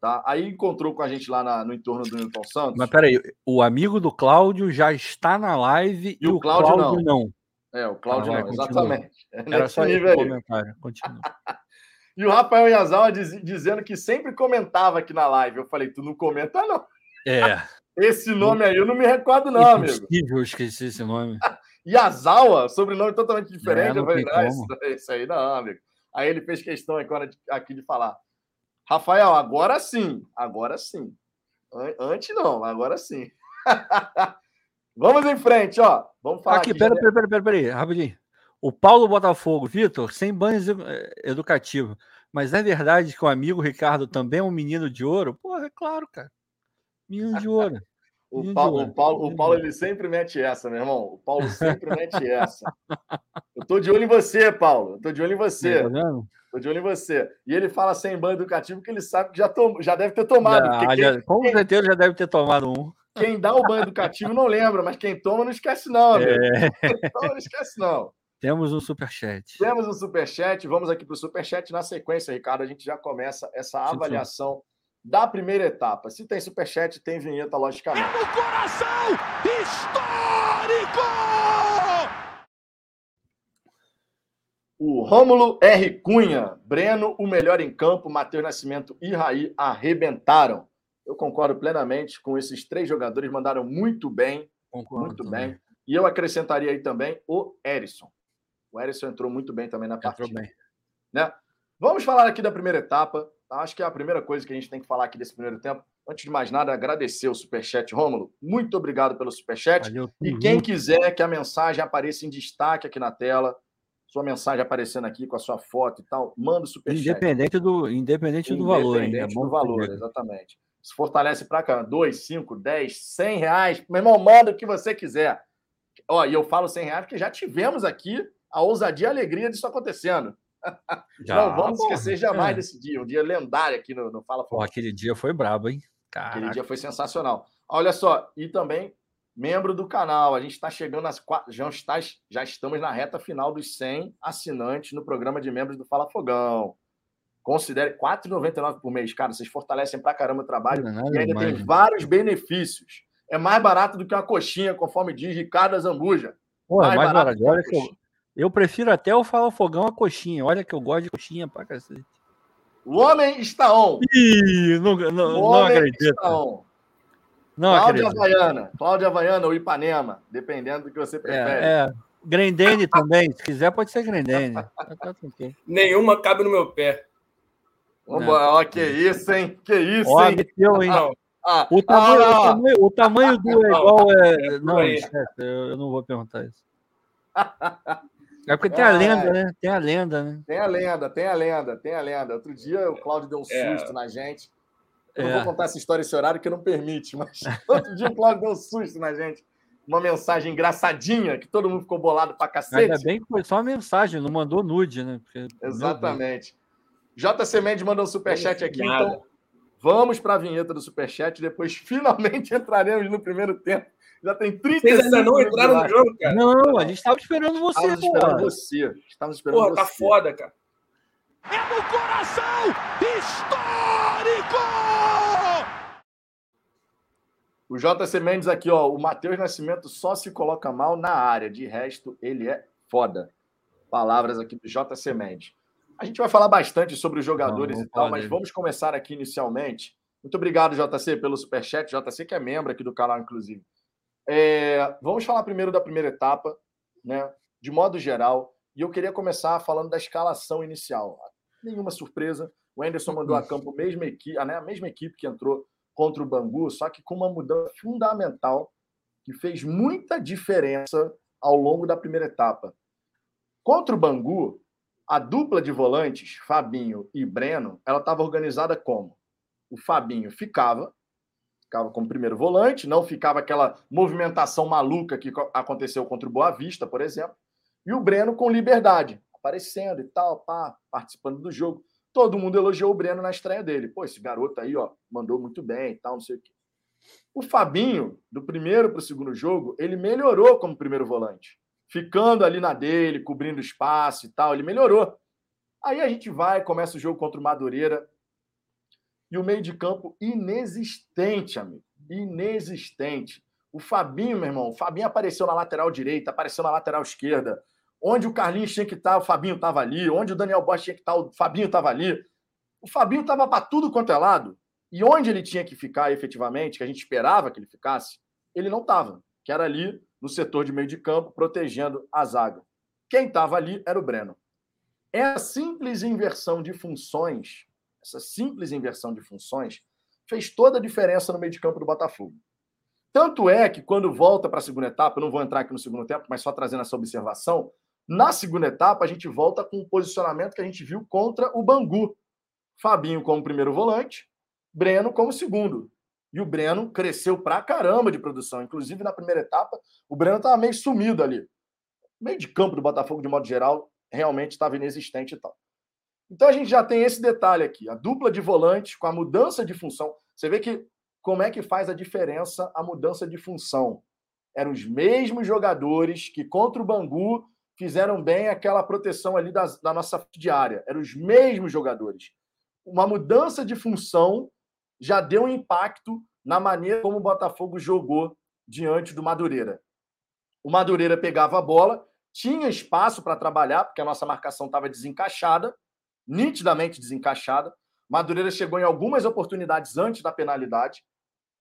Tá? Aí encontrou com a gente lá na- no entorno do Newton Santos. Mas peraí, o amigo do Cláudio já está na live e, o o Cláudio Cláudio, não. É, o Cláudio Ah, não, continua. exatamente. É Era só nível aí. comentário. Continua. E o Rafael Yazawa diz- dizendo que sempre comentava aqui na live. Eu falei, tu não comenta, não. É, Esse nome aí eu não me recordo, não, amigo. impossível esquecer esse nome. Yazawa, sobrenome totalmente diferente. É, eu falei, como. isso, isso aí não, amigo. Aí ele fez questão agora aqui de falar. Rafael, agora sim, agora sim. An- Antes não, agora sim. Vamos em frente, ó. Vamos falar Aqui, aqui. pera, já- pera, pera, pera, pera, rapidinho. O Paulo Botafogo, Vitor, sem banhos edu- eh, educativo. Mas é verdade que o amigo Ricardo também é um menino de ouro? Porra, é claro, cara. Menino de ouro. O Menino de Paulo, ouro. o, Paulo, o Paulo, ele sempre mete essa, meu irmão. O Paulo sempre mete essa. Eu tô de olho em você, Paulo. Eu tô de olho em você. Tá? Tô de olho em você. E ele fala sem banho educativo que ele sabe que já, tom... já deve ter tomado. Já- com certeza já deve ter tomado um. quem, dá o banho educativo não lembra, mas quem toma não esquece, não. É, Quem toma não esquece, não. temos um superchat. Temos um superchat, vamos aqui para o superchat. Na sequência, Ricardo, a gente já começa essa avaliação da primeira etapa. Se tem superchat, tem vinheta, logicamente. No coração histórico! O Rômulo R. Cunha, Breno, o melhor em campo, Matheus Nascimento e Raí arrebentaram. Eu concordo plenamente com esses três jogadores, mandaram muito bem, Concordo muito também. bem. E eu acrescentaria aí também o Erisson. O Erisson entrou muito bem também na partida. Entrou bem. né? Vamos falar aqui da primeira etapa. Tá? Acho que é a primeira coisa que a gente tem que falar aqui desse primeiro tempo. Antes de mais nada, agradecer o Superchat, Rômulo. Muito obrigado pelo Superchat. Valeu, E quem quiser que a mensagem apareça em destaque aqui na tela, sua mensagem aparecendo aqui com a sua foto e tal, manda o Superchat. Independente do, independente do valor? É Independente bom do valor, exatamente. Se fortalece pra cá, 2, 5, 10, 100 reais. Meu irmão, manda o que você quiser. Ó, e eu falo 100 reais porque já tivemos aqui a ousadia e a alegria disso acontecendo. Já, Não vamos porra, esquecer jamais é. desse dia, um dia lendário aqui no, no Fala Porra, Fogo. aquele dia foi brabo, hein? Aquele Caraca. dia foi sensacional. Olha só, e também membro do canal. A gente está chegando às quatro, já, está, já estamos na reta final dos 100 assinantes no programa de membros do Fala Fogão. Considere R$ 4,99 por mês. Cara, vocês fortalecem pra caramba o trabalho nada e ainda tem né? vários benefícios. É mais barato do que uma coxinha, conforme diz Ricardo Zambuja. Pô, é mais mais barato barato. Olha que eu. Eu prefiro até o Fala Fogão a coxinha. Olha que eu gosto de coxinha pra cacete. O homem está on. Ih, não, não, O não homem acredito. está on. Não Cláudia acredito. Havaiana. Cláudia Havaiana ou Ipanema, dependendo do que você prefere. É, é. Grendene também. Se quiser, pode ser Grendene. Nenhuma cabe no meu pé. Vamos. Ó, que isso, hein? Que isso, Ó, hein? meteu, hein? Não, Ah, O tamanho, ah, o tamanho, o tamanho do é Não, igual. É... é Não, esquece, eu, eu não vou perguntar isso. É porque tem a Ai. lenda, né? Tem a lenda, né? Tem a lenda, tem a lenda, tem a lenda. Outro dia o Cláudio deu um É. susto na gente. Eu não É. vou contar essa história esse horário que não permite, mas outro dia o Cláudio deu um susto na gente. Uma mensagem engraçadinha que todo mundo ficou bolado pra cacete. Ainda bem que foi só uma mensagem, não mandou nude, né? Porque. Exatamente. JC Mendes mandou um superchat aqui, Nada. então vamos para a vinheta do superchat. Depois finalmente entraremos no primeiro tempo. Já tem 30 vocês ainda não entraram no jogo, cara. Não, a gente estava esperando você, Estávamos esperando pô. você. Estávamos esperando Porra, você. tá foda, cara. É no coração histórico! O JC Mendes aqui, ó. O Matheus Nascimento só se coloca mal na área. De resto, ele é foda. Palavras aqui do JC Mendes. A gente vai falar bastante sobre os jogadores não, não e tal, mas vamos começar aqui inicialmente. Muito obrigado, JC, pelo superchat. JC, que é membro aqui do canal, inclusive. É, vamos falar primeiro da primeira etapa, né? De modo geral. E eu queria começar falando da escalação inicial. Nenhuma surpresa. O Anderson mandou a campo a mesma equipe, né? a mesma equipe que entrou contra o Bangu, só que com uma mudança fundamental que fez muita diferença ao longo da primeira etapa. Contra o Bangu, a dupla de volantes, Fabinho e Breno, ela estava organizada como? O Fabinho ficava, ficava como primeiro volante, não ficava aquela movimentação maluca que aconteceu contra o Boa Vista, por exemplo, e o Breno com liberdade, aparecendo e tal, pá, participando do jogo. Todo mundo elogiou o Breno na estreia dele. Pô, esse garoto aí, ó, mandou muito bem e tal, não sei o quê. O Fabinho, do primeiro para o segundo jogo, ele melhorou como primeiro volante. Ficando ali na dele, cobrindo espaço e tal, ele melhorou. Aí a gente vai, começa o jogo contra o Madureira. E o meio de campo inexistente, amigo. Inexistente. O Fabinho, meu irmão, o Fabinho apareceu na lateral direita, apareceu na lateral esquerda, Onde o Carlinhos tinha que estar, o Fabinho estava ali. Onde o Daniel Bosch tinha que estar, o Fabinho estava ali. O Fabinho estava para tudo quanto é lado. E onde ele tinha que ficar efetivamente, que a gente esperava que ele ficasse, ele não estava. Que era ali no setor de meio de campo, protegendo a zaga. Quem estava ali era o Breno. Essa simples inversão de funções, essa simples inversão de funções, fez toda a diferença no meio de campo do Botafogo. Tanto é que quando volta para a segunda etapa, eu não vou entrar aqui no segundo tempo, mas só trazendo essa observação, na segunda etapa, a gente volta com o posicionamento que a gente viu contra o Bangu. Fabinho como primeiro volante, Breno como segundo. E o Breno cresceu pra caramba de produção. Inclusive, na primeira etapa, o Breno estava meio sumido ali. O meio de campo do Botafogo, de modo geral, realmente estava inexistente e tal. Então a gente já tem esse detalhe aqui: a dupla de volantes com a mudança de função. Você vê que como é que faz a diferença a mudança de função? Eram os mesmos jogadores que contra o Bangu fizeram bem aquela proteção ali da, da nossa diária. Eram os mesmos jogadores. Uma mudança de função já deu um impacto na maneira como o Botafogo jogou diante do Madureira. O Madureira pegava a bola, tinha espaço para trabalhar, porque a nossa marcação estava desencaixada, nitidamente desencaixada. Madureira chegou em algumas oportunidades antes da penalidade,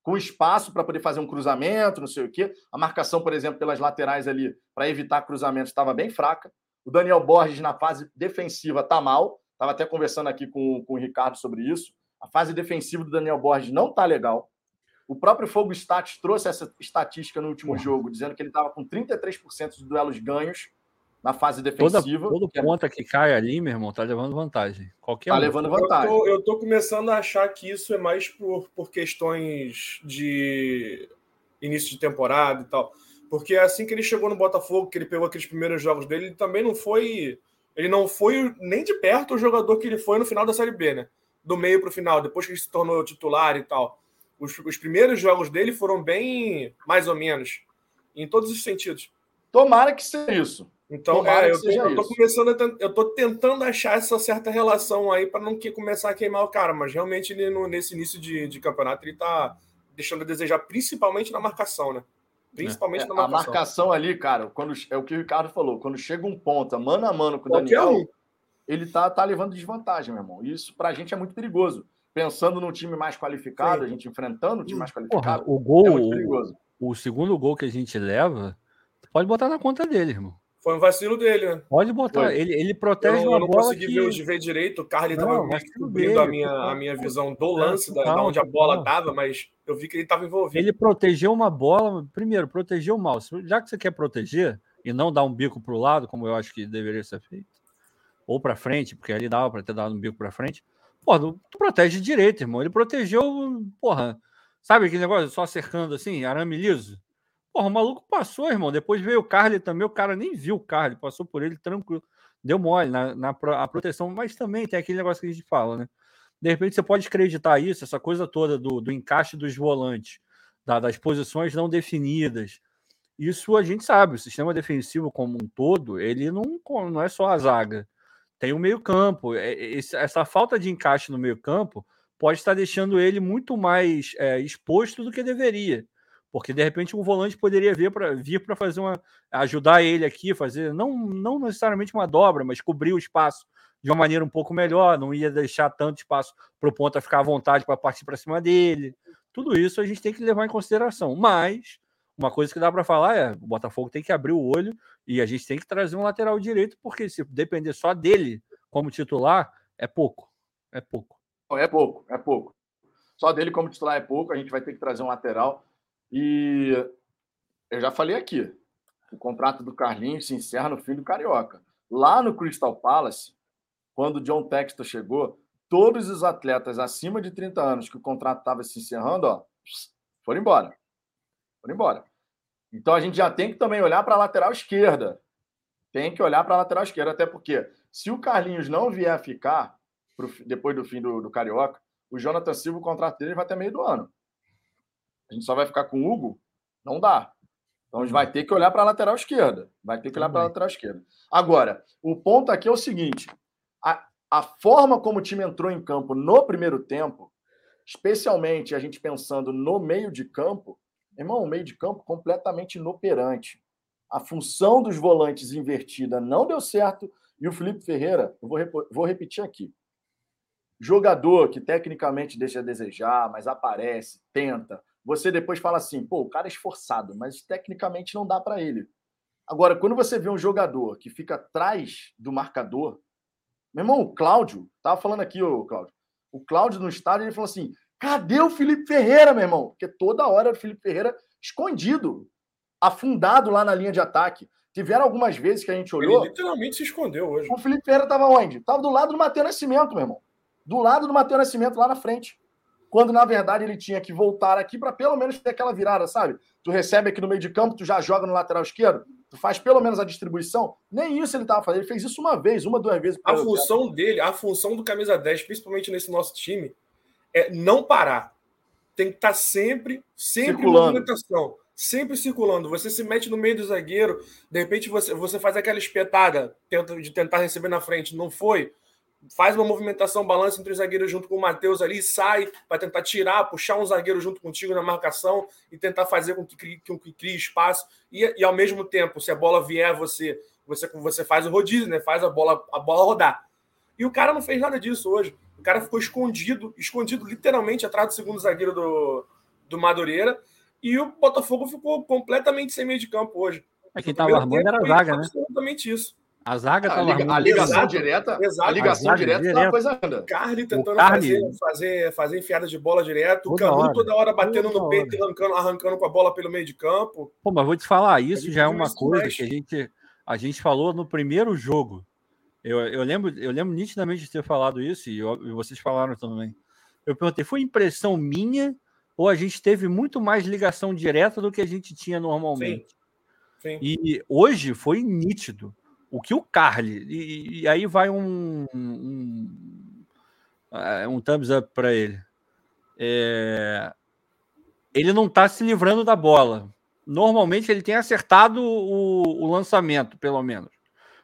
com espaço para poder fazer um cruzamento, não sei o quê. A marcação, por exemplo, pelas laterais ali, para evitar cruzamentos, estava bem fraca. O Daniel Borges, na fase defensiva, está mal. Estava até conversando aqui com, com o Ricardo sobre isso. A fase defensiva do Daniel Borges não está legal. O próprio Fogo Stats trouxe essa estatística no último jogo, dizendo que ele estava com 33% de duelos ganhos na fase defensiva. Toda, todo ponta que cai ali, meu irmão, tá levando vantagem. Qualquer tá um. levando vantagem. Eu tô, eu tô, começando a achar que isso é mais por, por questões de início de temporada e tal. Porque assim que ele chegou no Botafogo, que ele pegou aqueles primeiros jogos dele, ele também não foi. Ele não foi nem de perto o jogador que ele foi no final da Série B, né? Do meio para o final, depois que ele se tornou titular e tal. Os, os primeiros jogos dele foram bem mais ou menos, em todos os sentidos. Tomara que seja isso. Então, é, eu, tô, eu tô começando a, eu tô tentando achar essa certa relação aí para não que, começar a queimar o cara, mas realmente ele, no, nesse início de, de campeonato ele tá deixando a desejar, principalmente na marcação, né? Principalmente é, na marcação. A marcação ali, cara, quando é o que o Ricardo falou, quando chega um ponta mano a mano com o Daniel, um. ele tá, tá levando desvantagem, meu irmão. Isso pra gente é muito perigoso. Pensando no time mais qualificado, Sim. a gente enfrentando o time mais qualificado, Porra, o gol, é muito perigoso. O, o segundo gol que a gente leva, pode botar na conta dele, irmão. Foi um vacilo dele, né? Pode botar. Ele, ele protege eu, uma eu não bola consegui que... ver, ver direito. O Carly estava cobrindo a minha, a minha visão do lance, da, da onde a bola estava, mas eu vi que ele estava envolvido. Ele protegeu uma bola. Primeiro, protegeu mal. Já que você quer proteger e não dar um bico para o lado, como eu acho que deveria ser feito, ou para frente, porque ali dava para ter dado um bico para frente. Pô, tu protege direito, irmão. Ele protegeu, porra. Sabe aquele negócio só cercando assim, arame liso? Porra, o maluco passou, irmão. Depois veio o Carly também. O cara nem viu o Carly, passou por ele tranquilo. Deu mole na, na a proteção, mas também tem aquele negócio que a gente fala, né? De repente você pode acreditar isso, essa coisa toda do, do encaixe dos volantes, da, das posições não definidas. Isso a gente sabe, o sistema defensivo como um todo, ele não, não é só a zaga. Tem o meio-campo. É, essa falta de encaixe no meio-campo pode estar deixando ele muito mais é, exposto do que deveria. Porque de repente um volante poderia vir para vir para fazer uma ajudar ele aqui, fazer não não necessariamente uma dobra, mas cobrir o espaço de uma maneira um pouco melhor, não ia deixar tanto espaço para o ponta ficar à vontade para partir para cima dele. Tudo isso a gente tem que levar em consideração. Mas uma coisa que dá para falar é: o Botafogo tem que abrir o olho e a gente tem que trazer um lateral direito, porque se depender só dele como titular, é pouco. É pouco. É pouco, é pouco. Só dele como titular é pouco, a gente vai ter que trazer um lateral. E eu já falei aqui, o contrato do Carlinhos se encerra no fim do Carioca. Lá no Crystal Palace, quando o John Textor chegou, todos os atletas acima de 30 anos que o contrato estava se encerrando, ó, foram embora. Foram embora. Então a gente já tem que também olhar para a lateral esquerda. Tem que olhar para a lateral esquerda, até porque se o Carlinhos não vier a ficar pro, depois do fim do, do Carioca, o Jonathan Silva, o contrato dele vai até meio do ano. A gente só vai ficar com o Hugo? Não dá. Então a gente vai ter que olhar para a lateral esquerda. Vai ter que olhar para a lateral esquerda. Agora, o ponto aqui é o seguinte: a, a forma como o time entrou em campo no primeiro tempo, especialmente a gente pensando no meio de campo, irmão, o meio de campo completamente inoperante. A função dos volantes invertida não deu certo e o Felipe Ferreira, eu vou, vou repetir aqui. Jogador que tecnicamente deixa a desejar, mas aparece, tenta, você depois fala assim, pô, o cara é esforçado, mas tecnicamente não dá para ele. Agora, quando você vê um jogador que fica atrás do marcador, meu irmão, o Cláudio, tava falando aqui, o Cláudio, o Cláudio no estádio, ele falou assim, cadê o Felipe Ferreira, meu irmão? Porque toda hora o Felipe Ferreira escondido, afundado lá na linha de ataque. Tiveram algumas vezes que a gente olhou. Ele literalmente se escondeu hoje. O Felipe Ferreira tava onde? Tava do lado do Matheus Nascimento, meu irmão. Do lado do Matheus Nascimento, lá na frente quando na verdade ele tinha que voltar aqui para pelo menos ter aquela virada, sabe? Tu recebe aqui no meio de campo, tu já joga no lateral esquerdo, tu faz pelo menos a distribuição. Nem isso ele estava fazendo, ele fez isso uma vez, uma, duas vezes. A função tempo. dele, a função do camisa 10, principalmente nesse nosso time, é não parar. Tem que estar tá sempre, sempre circulando. movimentação, sempre circulando. Você se mete no meio do zagueiro, de repente você, você faz aquela espetada tenta, de tentar receber na frente, não foi? Faz uma movimentação, balança entre os zagueiros junto com o Matheus ali, sai para tentar tirar, puxar um zagueiro junto contigo na marcação e tentar fazer com que crie, com que crie espaço. E, e, ao mesmo tempo, se a bola vier, você você você faz o rodízio, né? Faz a bola a bola rodar. E o cara não fez nada disso hoje. O cara ficou escondido, escondido literalmente atrás do segundo zagueiro do, do Madureira. E o Botafogo ficou completamente sem meio de campo hoje. É quem estava armando era a zaga, né? Absolutamente isso. A zaga tá a, liga, a ligação exato, direta, exato. a ligação a direta é uma coisa ainda. Carly tentando Carly... Fazer, fazer, fazer enfiada de bola direto, o Canu toda hora batendo toda no peito e arrancando, arrancando com a bola pelo meio de campo. Pô, mas vou te falar, isso já é uma coisa que a gente, a gente falou no primeiro jogo. Eu, eu, lembro, eu lembro nitidamente de ter falado isso e, eu, e vocês falaram também. Eu perguntei, foi impressão minha ou a gente teve muito mais ligação direta do que a gente tinha normalmente? Sim. Sim. E hoje foi nítido o que o Carly, e, e aí vai um, um, é, um thumbs up para ele. É, ele não está se livrando da bola. Normalmente ele tem acertado o, o lançamento, pelo menos.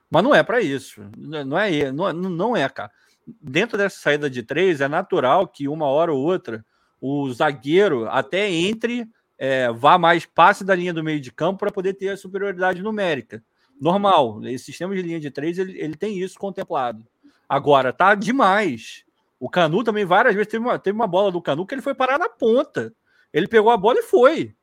Mas não é para isso. Não é, não, não é, cara. Dentro dessa saída de três, é natural que uma hora ou outra o zagueiro até entre, é, vá mais passe da linha do meio de campo para poder ter a superioridade numérica normal. Esse sistema de linha de três, ele, ele tem isso contemplado. Agora, tá demais. O Canu também, várias vezes, teve uma, teve uma bola do Canu que ele foi parar na ponta. Ele pegou a bola e foi.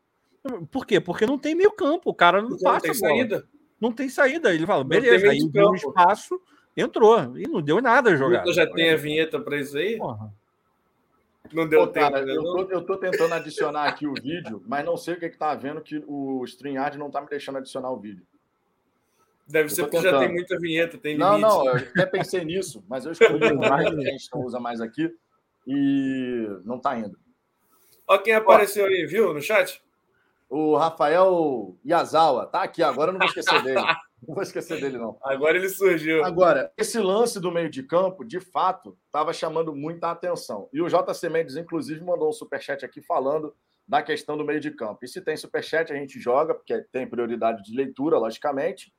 Por quê? Porque não tem meio campo. O cara não, não passa. Não tem saída. Não tem saída. Ele fala, beleza, aí o espaço, entrou. E não deu nada a jogar. já tem a vinheta para isso aí? Porra. Não deu Pô, tempo. Cara, né, eu, tô, eu tô tentando adicionar aqui o vídeo, mas não sei o que, que tá vendo que o StreamYard não tá me deixando adicionar o vídeo. Deve ser porque já tem muita vinheta, tem limite. Não, não, eu até pensei nisso, mas eu escolhi um que a gente não usa mais aqui e não está indo. Olha quem apareceu Ó, aí, viu, no chat? O Rafael Yazawa, tá aqui agora, eu não vou esquecer dele. Não vou esquecer dele, não. Agora ele surgiu. Agora, esse lance do meio de campo, de fato, estava chamando muita atenção. E o JC Mendes, inclusive, mandou um superchat aqui falando da questão do meio de campo. E se tem superchat, a gente joga, porque tem prioridade de leitura, logicamente.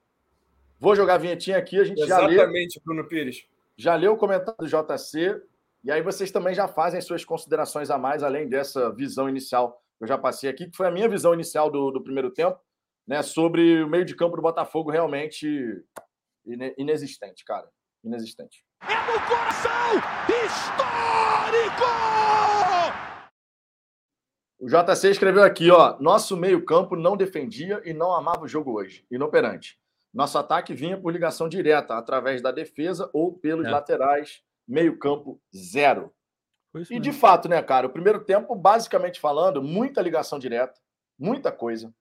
Vou jogar a vinhetinha aqui, a gente Exatamente, já leu. Exatamente, Bruno Pires. Já leu o comentário do JC, e aí vocês também já fazem suas considerações a mais, além dessa visão inicial eu já passei aqui, que foi a minha visão inicial do, do primeiro tempo, né? Sobre o meio de campo do Botafogo realmente inexistente, cara. Inexistente. É no coração! Histórico! O JC escreveu aqui, ó. Nosso meio-campo não defendia e não amava o jogo hoje. Inoperante. Nosso ataque vinha por ligação direta, através da defesa ou pelos é. laterais. Meio-campo, zero. E de fato, né, cara? O primeiro tempo, basicamente falando, muita ligação direta, muita coisa.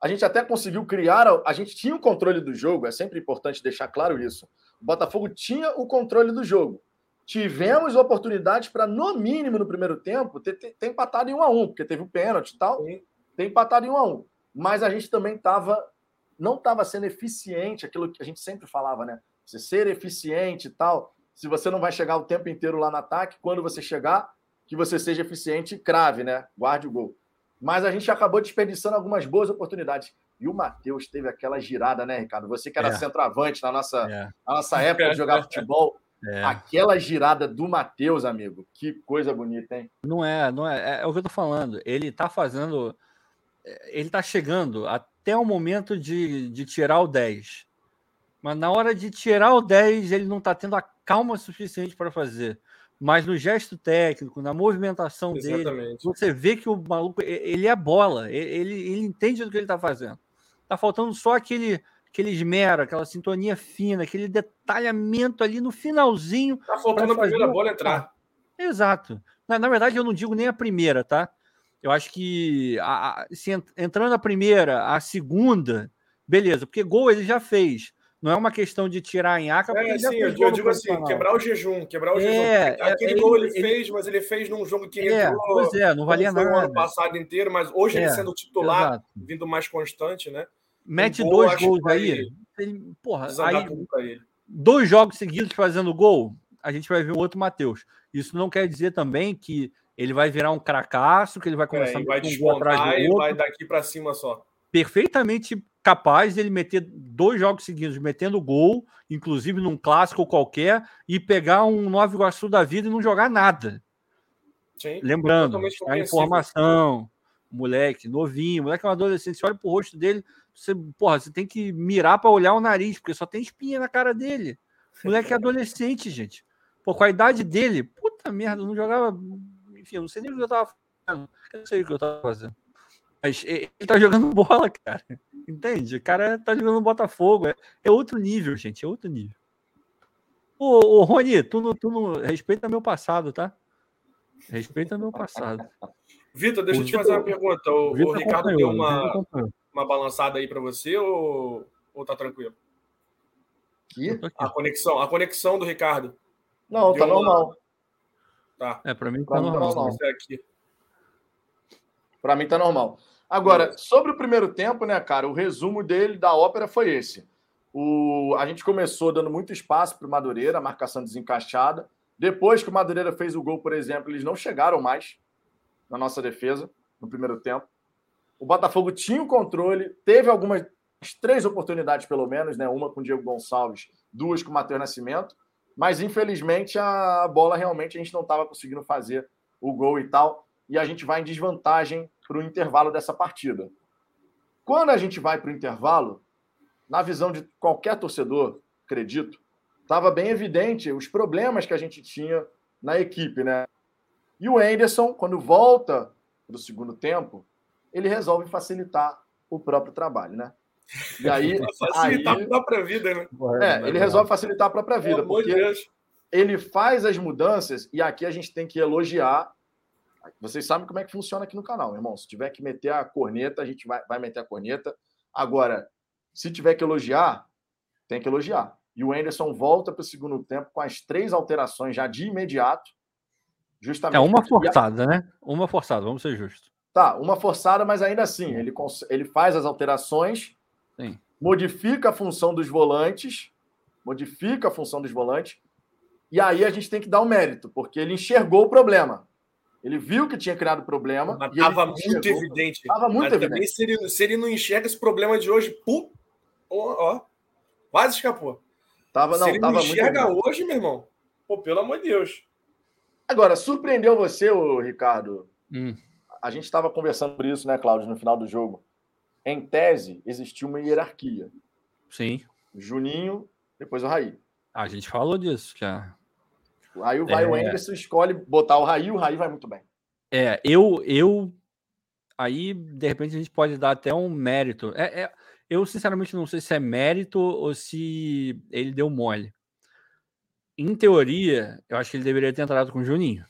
A gente até conseguiu criar. A gente tinha o controle do jogo, é sempre importante deixar claro isso. O Botafogo tinha o controle do jogo tivemos oportunidades para, no mínimo, no primeiro tempo, ter, ter, ter, empatado em 1 a 1 porque teve o pênalti e tal, Sim. ter empatado em 1 a 1 Mas a gente também estava não estava sendo eficiente, aquilo que a gente sempre falava, né? Você ser eficiente e tal. Se você não vai chegar o tempo inteiro lá no ataque, quando você chegar, que você seja eficiente e crave, né? Guarde o gol. Mas a gente acabou desperdiçando algumas boas oportunidades. E o Matheus teve aquela girada, né, Ricardo? Você que era é. centroavante na nossa, é. na nossa época de jogar futebol. É. Aquela girada do Matheus, amigo, que coisa bonita, hein? Não é, não é, é, é o que eu tô falando. Ele tá fazendo. É, ele tá chegando até o momento de, de tirar o 10. Mas na hora de tirar o 10, ele não tá tendo a calma suficiente para fazer. Mas no gesto técnico, na movimentação Exatamente. dele, você vê que o maluco, ele é bola, ele, ele entende do que ele tá fazendo. Tá faltando só aquele aquele esmero, aquela sintonia fina, aquele detalhamento ali no finalzinho. Tá faltando a primeira bola entrar. Exato. Na, na, verdade, eu não digo nem a primeira, tá? Eu acho que a, a, se entrando a primeira, a segunda, beleza, porque gol ele já fez. Não é uma questão de tirar em aca. É, sim, eu, eu digo assim, quebrar o jejum, quebrar o é, jejum. É, Aquele é, gol ele, ele, fez, mas ele fez num jogo que é, entrou. Pois é, não valia nada. o ano passado inteiro, mas hoje ele é, sendo titular, exato. vindo mais constante, né? mete um dois gols aí. Ele, porra, aí, dois jogos seguidos fazendo gol, a gente vai ver o outro Matheus. Isso não quer dizer também que ele vai virar um cracaço, que ele vai começar é, vai um gol atrás do outro. vai daqui para cima só. Perfeitamente capaz dele meter dois jogos seguidos, metendo gol, inclusive num clássico qualquer, e pegar um Nova Iguaçu da vida e não jogar nada. Sim, Lembrando, a informação, moleque novinho, moleque é um adolescente, você olha pro rosto dele, você, porra, você tem que mirar para olhar o nariz, porque só tem espinha na cara dele. Moleque é adolescente, gente. Pô, com a idade dele, puta merda, não jogava. Enfim, eu não sei nem o que eu tava fazendo. Eu não sei o que eu tava fazendo. Mas ele tá jogando bola, cara. Entende? O cara tá jogando Botafogo. É, é outro nível, gente. É outro nível. Ô, ô Rony, tu não, tu não respeita meu passado, tá? Respeita meu passado. Vitor, deixa eu te fazer uma pergunta. O, o Ricardo deu uma, uma balançada aí para você ou, ou tá tranquilo? Que? A conexão, a conexão do Ricardo. Não, deu tá uma... normal. Tá. É, para mim tá normal. normal. Para mim tá normal. Agora, sobre o primeiro tempo, né, cara, o resumo dele da ópera foi esse. O, a gente começou dando muito espaço para o Madureira, a marcação desencaixada. Depois que o Madureira fez o gol, por exemplo, eles não chegaram mais na nossa defesa no primeiro tempo. O Botafogo tinha o controle, teve algumas três oportunidades, pelo menos, né? Uma com o Diego Gonçalves, duas com o Matheus Nascimento, mas infelizmente a bola realmente a gente não estava conseguindo fazer o gol e tal, e a gente vai em desvantagem para o intervalo dessa partida. Quando a gente vai para o intervalo, na visão de qualquer torcedor, acredito, estava bem evidente os problemas que a gente tinha na equipe, né? E o Anderson, quando volta para o segundo tempo, ele resolve facilitar o próprio trabalho, né? E aí. facilitar aí, a própria vida, né? É, ele resolve facilitar a própria vida, oh, porque ele faz as mudanças, e aqui a gente tem que elogiar. Vocês sabem como é que funciona aqui no canal, irmão. Se tiver que meter a corneta, a gente vai, vai meter a corneta. Agora, se tiver que elogiar, tem que elogiar. E o Anderson volta para o segundo tempo com as três alterações já de imediato Justamente é uma forçada, né? Uma forçada, vamos ser justos. Tá, uma forçada, mas ainda assim, ele, ele faz as alterações, Sim. modifica a função dos volantes, modifica a função dos volantes, e aí a gente tem que dar o um mérito, porque ele enxergou o problema. Ele viu que tinha criado problema. Estava muito evidente. Estava muito mas evidente. Se ele, se ele não enxerga esse problema de hoje, pum, ó, ó quase escapou. Tava, não, se ele não enxerga hoje, meu irmão, pô, pelo amor de Deus. Agora, surpreendeu você, ô, Ricardo, hum. a gente estava conversando por isso, né, Cláudio, no final do jogo. Em tese, existia uma hierarquia. Sim. Juninho, depois o Raí. A gente falou disso já. Aí vai é... o Anderson, escolhe botar o Raí, o Raí vai muito bem. É, eu, eu. Aí, de repente, a gente pode dar até um mérito. É, é, eu, sinceramente, não sei se é mérito ou se ele deu mole. Em teoria, eu acho que ele deveria ter entrado com o Juninho.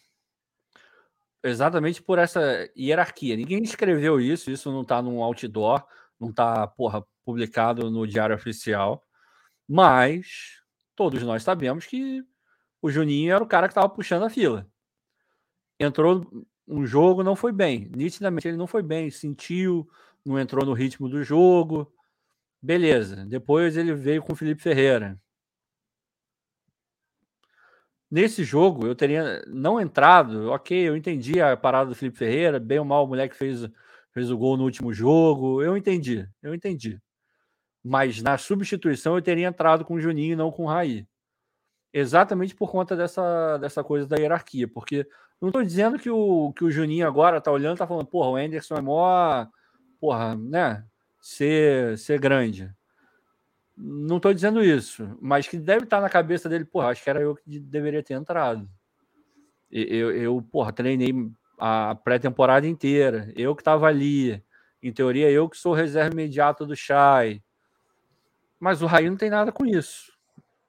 Exatamente por essa hierarquia. Ninguém escreveu isso, isso não está num outdoor, não está, porra, publicado no Diário Oficial. Mas todos nós sabemos que o Juninho era o cara que estava puxando a fila. Entrou um jogo, não foi bem. Nitidamente ele não foi bem, sentiu, não entrou no ritmo do jogo. Beleza. Depois ele veio com o Felipe Ferreira. Nesse jogo, eu teria não entrado. Ok, eu entendi a parada do Felipe Ferreira. Bem ou mal, o moleque fez, fez o gol no último jogo. Eu entendi, eu entendi. Mas na substituição, eu teria entrado com o Juninho e não com o Raí. Exatamente por conta dessa, dessa coisa da hierarquia. Porque não estou dizendo que o, que o Juninho agora tá olhando tá falando, porra, o Anderson é mó. Porra, né? Ser, ser grande. Não estou dizendo isso, mas que deve estar na cabeça dele, porra, acho que era eu que deveria ter entrado. Eu, eu porra, treinei a pré-temporada inteira, eu que estava ali. Em teoria, eu que sou reserva imediato do Chay. Mas o Raí não tem nada com isso.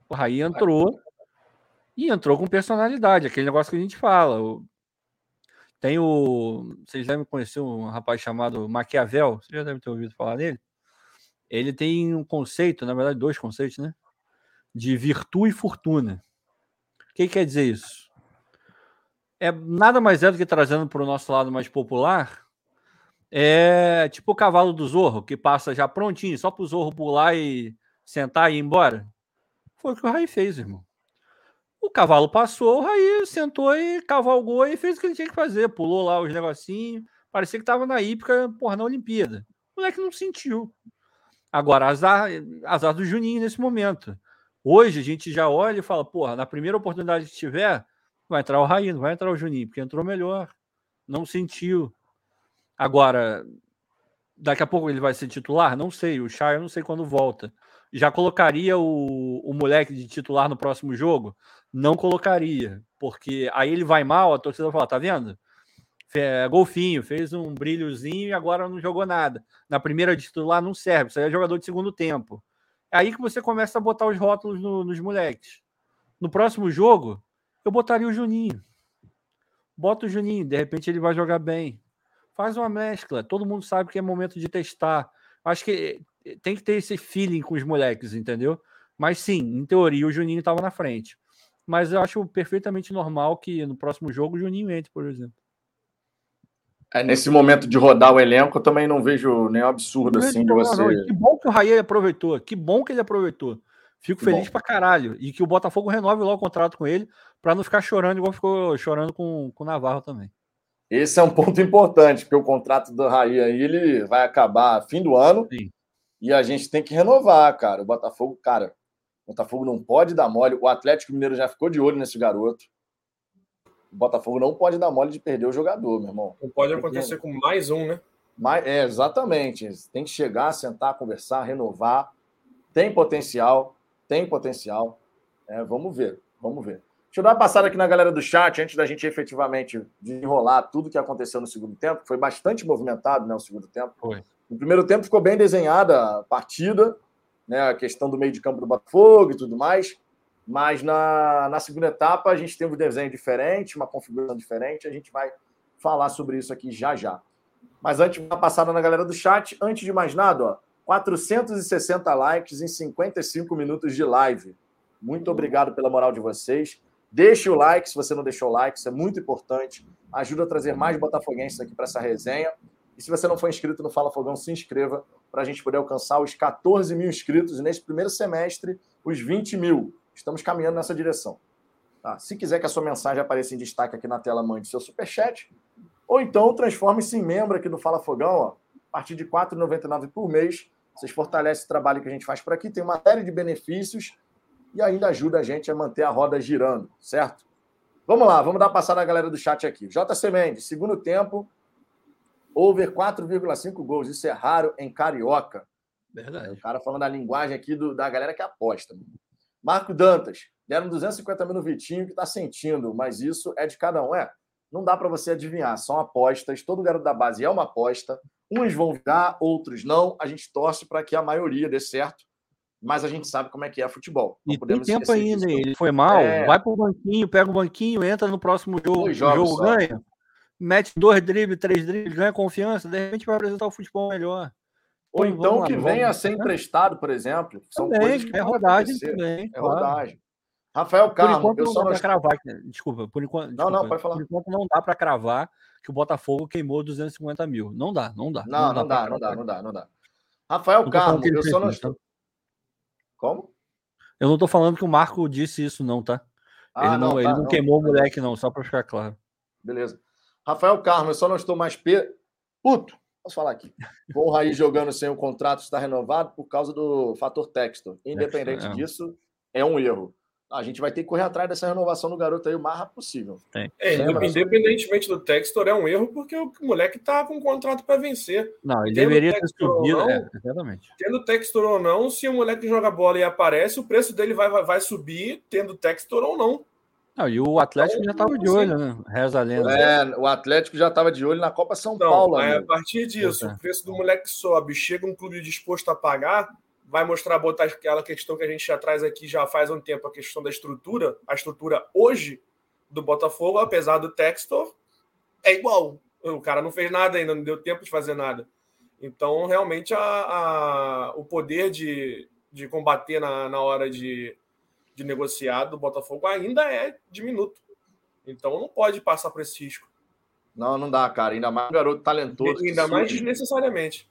O Raí entrou e entrou com personalidade, aquele negócio que a gente fala. Tem o. Vocês devem conhecer um rapaz chamado Maquiavel, vocês já devem ter ouvido falar dele ele tem um conceito, na verdade, dois conceitos, né? De virtude e fortuna. O que quer dizer isso? É nada mais é do que trazendo para o nosso lado mais popular. É tipo o cavalo do Zorro, que passa já prontinho, só para o Zorro pular e sentar e ir embora. Foi o que o Raí fez, irmão. O cavalo passou, o Raí sentou e cavalgou e fez o que ele tinha que fazer. Pulou lá os negocinhos. Parecia que estava na hípica, porra, na Olimpíada. O moleque não sentiu. Agora, azar, azar do Juninho nesse momento. Hoje a gente já olha e fala, porra, na primeira oportunidade que tiver, vai entrar o Raí, não vai entrar o Juninho, porque entrou melhor. Não sentiu. Agora, daqui a pouco ele vai ser titular? Não sei. O Chay eu não sei quando volta. Já colocaria o, o moleque de titular no próximo jogo? Não colocaria, porque aí ele vai mal, a torcida vai falar, tá vendo? É, golfinho, fez um brilhozinho e agora não jogou nada. Na primeira de titular não serve, isso aí é jogador de segundo tempo. É aí que você começa a botar os rótulos no, nos moleques. No próximo jogo, eu botaria o Juninho. Bota o Juninho, de repente ele vai jogar bem. Faz uma mescla, todo mundo sabe que é momento de testar. Acho que eh, tem que ter esse feeling com os moleques, entendeu? Mas sim, em teoria, o Juninho estava na frente. Mas eu acho perfeitamente normal que no próximo jogo o Juninho entre, por exemplo. É, nesse momento de rodar o elenco, eu também não vejo nenhum absurdo assim de você. Não. Que bom que o Raí aproveitou, que bom que ele aproveitou. Fico que feliz bom. pra caralho. E que o Botafogo renove logo o contrato com ele, para não ficar chorando igual ficou chorando com, com o Navarro também. Esse é um ponto importante, porque o contrato do Raí aí ele vai acabar fim do ano. Sim. E a gente tem que renovar, cara. O Botafogo, cara, o Botafogo não pode dar mole. O Atlético Mineiro já ficou de olho nesse garoto. O Botafogo não pode dar mole de perder o jogador, meu irmão. Não pode acontecer com mais um, né? Mas, é, exatamente. Tem que chegar, sentar, conversar, renovar. Tem potencial, tem potencial. É, vamos ver, vamos ver. Deixa eu dar uma passada aqui na galera do chat, antes da gente efetivamente desenrolar tudo que aconteceu no segundo tempo. Foi bastante movimentado né, o segundo tempo. Foi. No primeiro tempo ficou bem desenhada a partida, né, a questão do meio de campo do Botafogo e tudo mais. Mas na, na segunda etapa a gente tem um desenho diferente, uma configuração diferente. A gente vai falar sobre isso aqui já já. Mas antes, uma passada na galera do chat. Antes de mais nada, ó, 460 likes em 55 minutos de live. Muito obrigado pela moral de vocês. Deixe o like se você não deixou o like, isso é muito importante. Ajuda a trazer mais botafoguenses aqui para essa resenha. E se você não for inscrito no Fala Fogão, se inscreva para a gente poder alcançar os 14 mil inscritos e nesse primeiro semestre, os 20 mil. Estamos caminhando nessa direção. Tá? Se quiser que a sua mensagem apareça em destaque aqui na tela, mande seu superchat. Ou então transforme-se em membro aqui do Fala Fogão. Ó. A partir de R$ 4,99 por mês. Vocês fortalecem o trabalho que a gente faz por aqui. Tem uma série de benefícios e ainda ajuda a gente a manter a roda girando, certo? Vamos lá, vamos dar passada na galera do chat aqui. JC Mendes, segundo tempo, Over 4,5 gols. Isso é raro em Carioca. Verdade. O cara falando a linguagem aqui do, da galera que aposta. Marco Dantas. Deram 250 mil no Vitinho que está sentindo, mas isso é de cada um. É, não dá para você adivinhar. São apostas. Todo garoto da base é uma aposta. Uns vão virar, outros não. A gente torce para que a maioria dê certo mas a gente sabe como é que é futebol. Não e tem tempo ainda, ele foi mal, é... vai pro banquinho, pega o banquinho, entra no próximo jogo, o jogo ganha, mete dois dribles, três dribles, ganha confiança, de repente vai apresentar o futebol melhor. Ou então que venha a ser emprestado, por exemplo. São também, coisas que é rodagem também. É claro. rodagem. Rafael Carmo, eu só não dá cravar, desculpa, por enquanto, desculpa, não, não, pode falar. Por enquanto não dá para cravar que o Botafogo queimou 250 mil. Não dá, não dá. Não, não, não dá, não dá, não dá, não dá. Rafael Carmo, eu só não estou. Como? Eu não tô falando que o Marco disse isso, não, tá? Ah, ele não, não, ele tá, não queimou o moleque, não, só para ficar claro. Beleza. Rafael Carmo, eu só não estou mais pe... puto. Posso falar aqui. Com o Raí jogando sem o contrato está renovado por causa do fator texto. Independente é, é. disso, é um erro a gente vai ter que correr atrás dessa renovação do garoto aí o mais rápido possível. É, independentemente do Textor, é um erro, porque o moleque tá com um contrato para vencer. Não, ele tendo deveria ter subido, não, é, exatamente. Tendo Textor ou não, se o moleque joga bola e aparece, o preço dele vai, vai, vai subir, tendo Textor ou não. Não, e o Atlético então, já estava de olho, né? Reza a lenda. É, o Atlético já estava de olho na Copa São então, Paulo. a partir disso, o preço do moleque sobe, chega um clube disposto a pagar, vai mostrar, botar aquela questão que a gente já traz aqui já faz um tempo, a questão da estrutura. A estrutura hoje do Botafogo, apesar do Textor, é igual. O cara não fez nada ainda, não deu tempo de fazer nada. Então, realmente, a, a o poder de, de combater na, na hora de, de negociar do Botafogo ainda é diminuto. Então, não pode passar por esse risco. Não, não dá, cara. Ainda mais um garoto talentoso. Ainda mais desnecessariamente.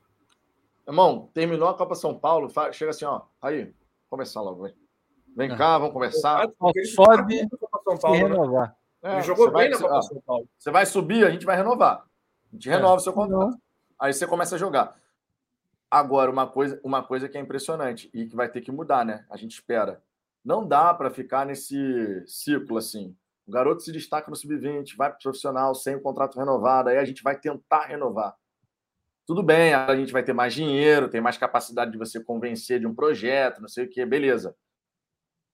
Irmão, terminou a Copa São Paulo, chega assim, ó. Aí, começar logo, vem. Vem é. cá, vamos conversar. Sobe São Paulo, né? renovar. É, ele jogou bem vai, na Copa ó, São Paulo. Você vai subir, a gente vai renovar. A gente renova o é. seu contrato. Aí você começa a jogar. Agora, uma coisa, uma coisa que é impressionante e que vai ter que mudar, né? A gente espera. Não dá para ficar nesse ciclo assim. O garoto se destaca no sub-20, vai para o profissional sem o contrato renovado, aí a gente vai tentar renovar. Tudo bem, a gente vai ter mais dinheiro, tem mais capacidade de você convencer de um projeto, não sei o que, beleza.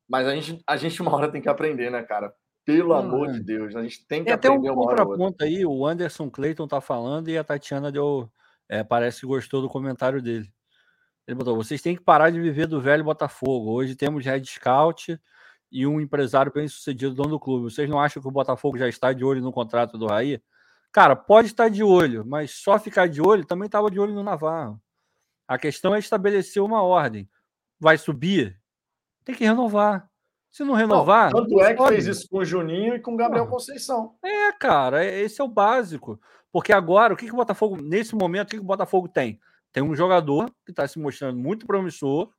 Mas a gente, a gente uma hora tem que aprender, né, cara? Pelo amor é. de Deus, a gente tem que aprender até um uma hora. contraponto aí, o Anderson Clayton tá falando e a Tatiana deu, é, parece que gostou do comentário dele. Ele botou: vocês têm que parar de viver do velho Botafogo. Hoje temos Red Scout e um empresário bem sucedido dono do clube. Vocês não acham que o Botafogo já está de olho no contrato do Raí? Cara, pode estar de olho, mas só ficar de olho também estava de olho no Navarro. A questão é estabelecer uma ordem. Vai subir? Tem que renovar. Se não renovar. Não, tanto é que fez isso com o Juninho e com o Gabriel Conceição. É, cara, é, esse é o básico. Porque agora, o que, que o Botafogo, nesse momento, o que, que o Botafogo tem? Tem um jogador que está se mostrando muito promissor,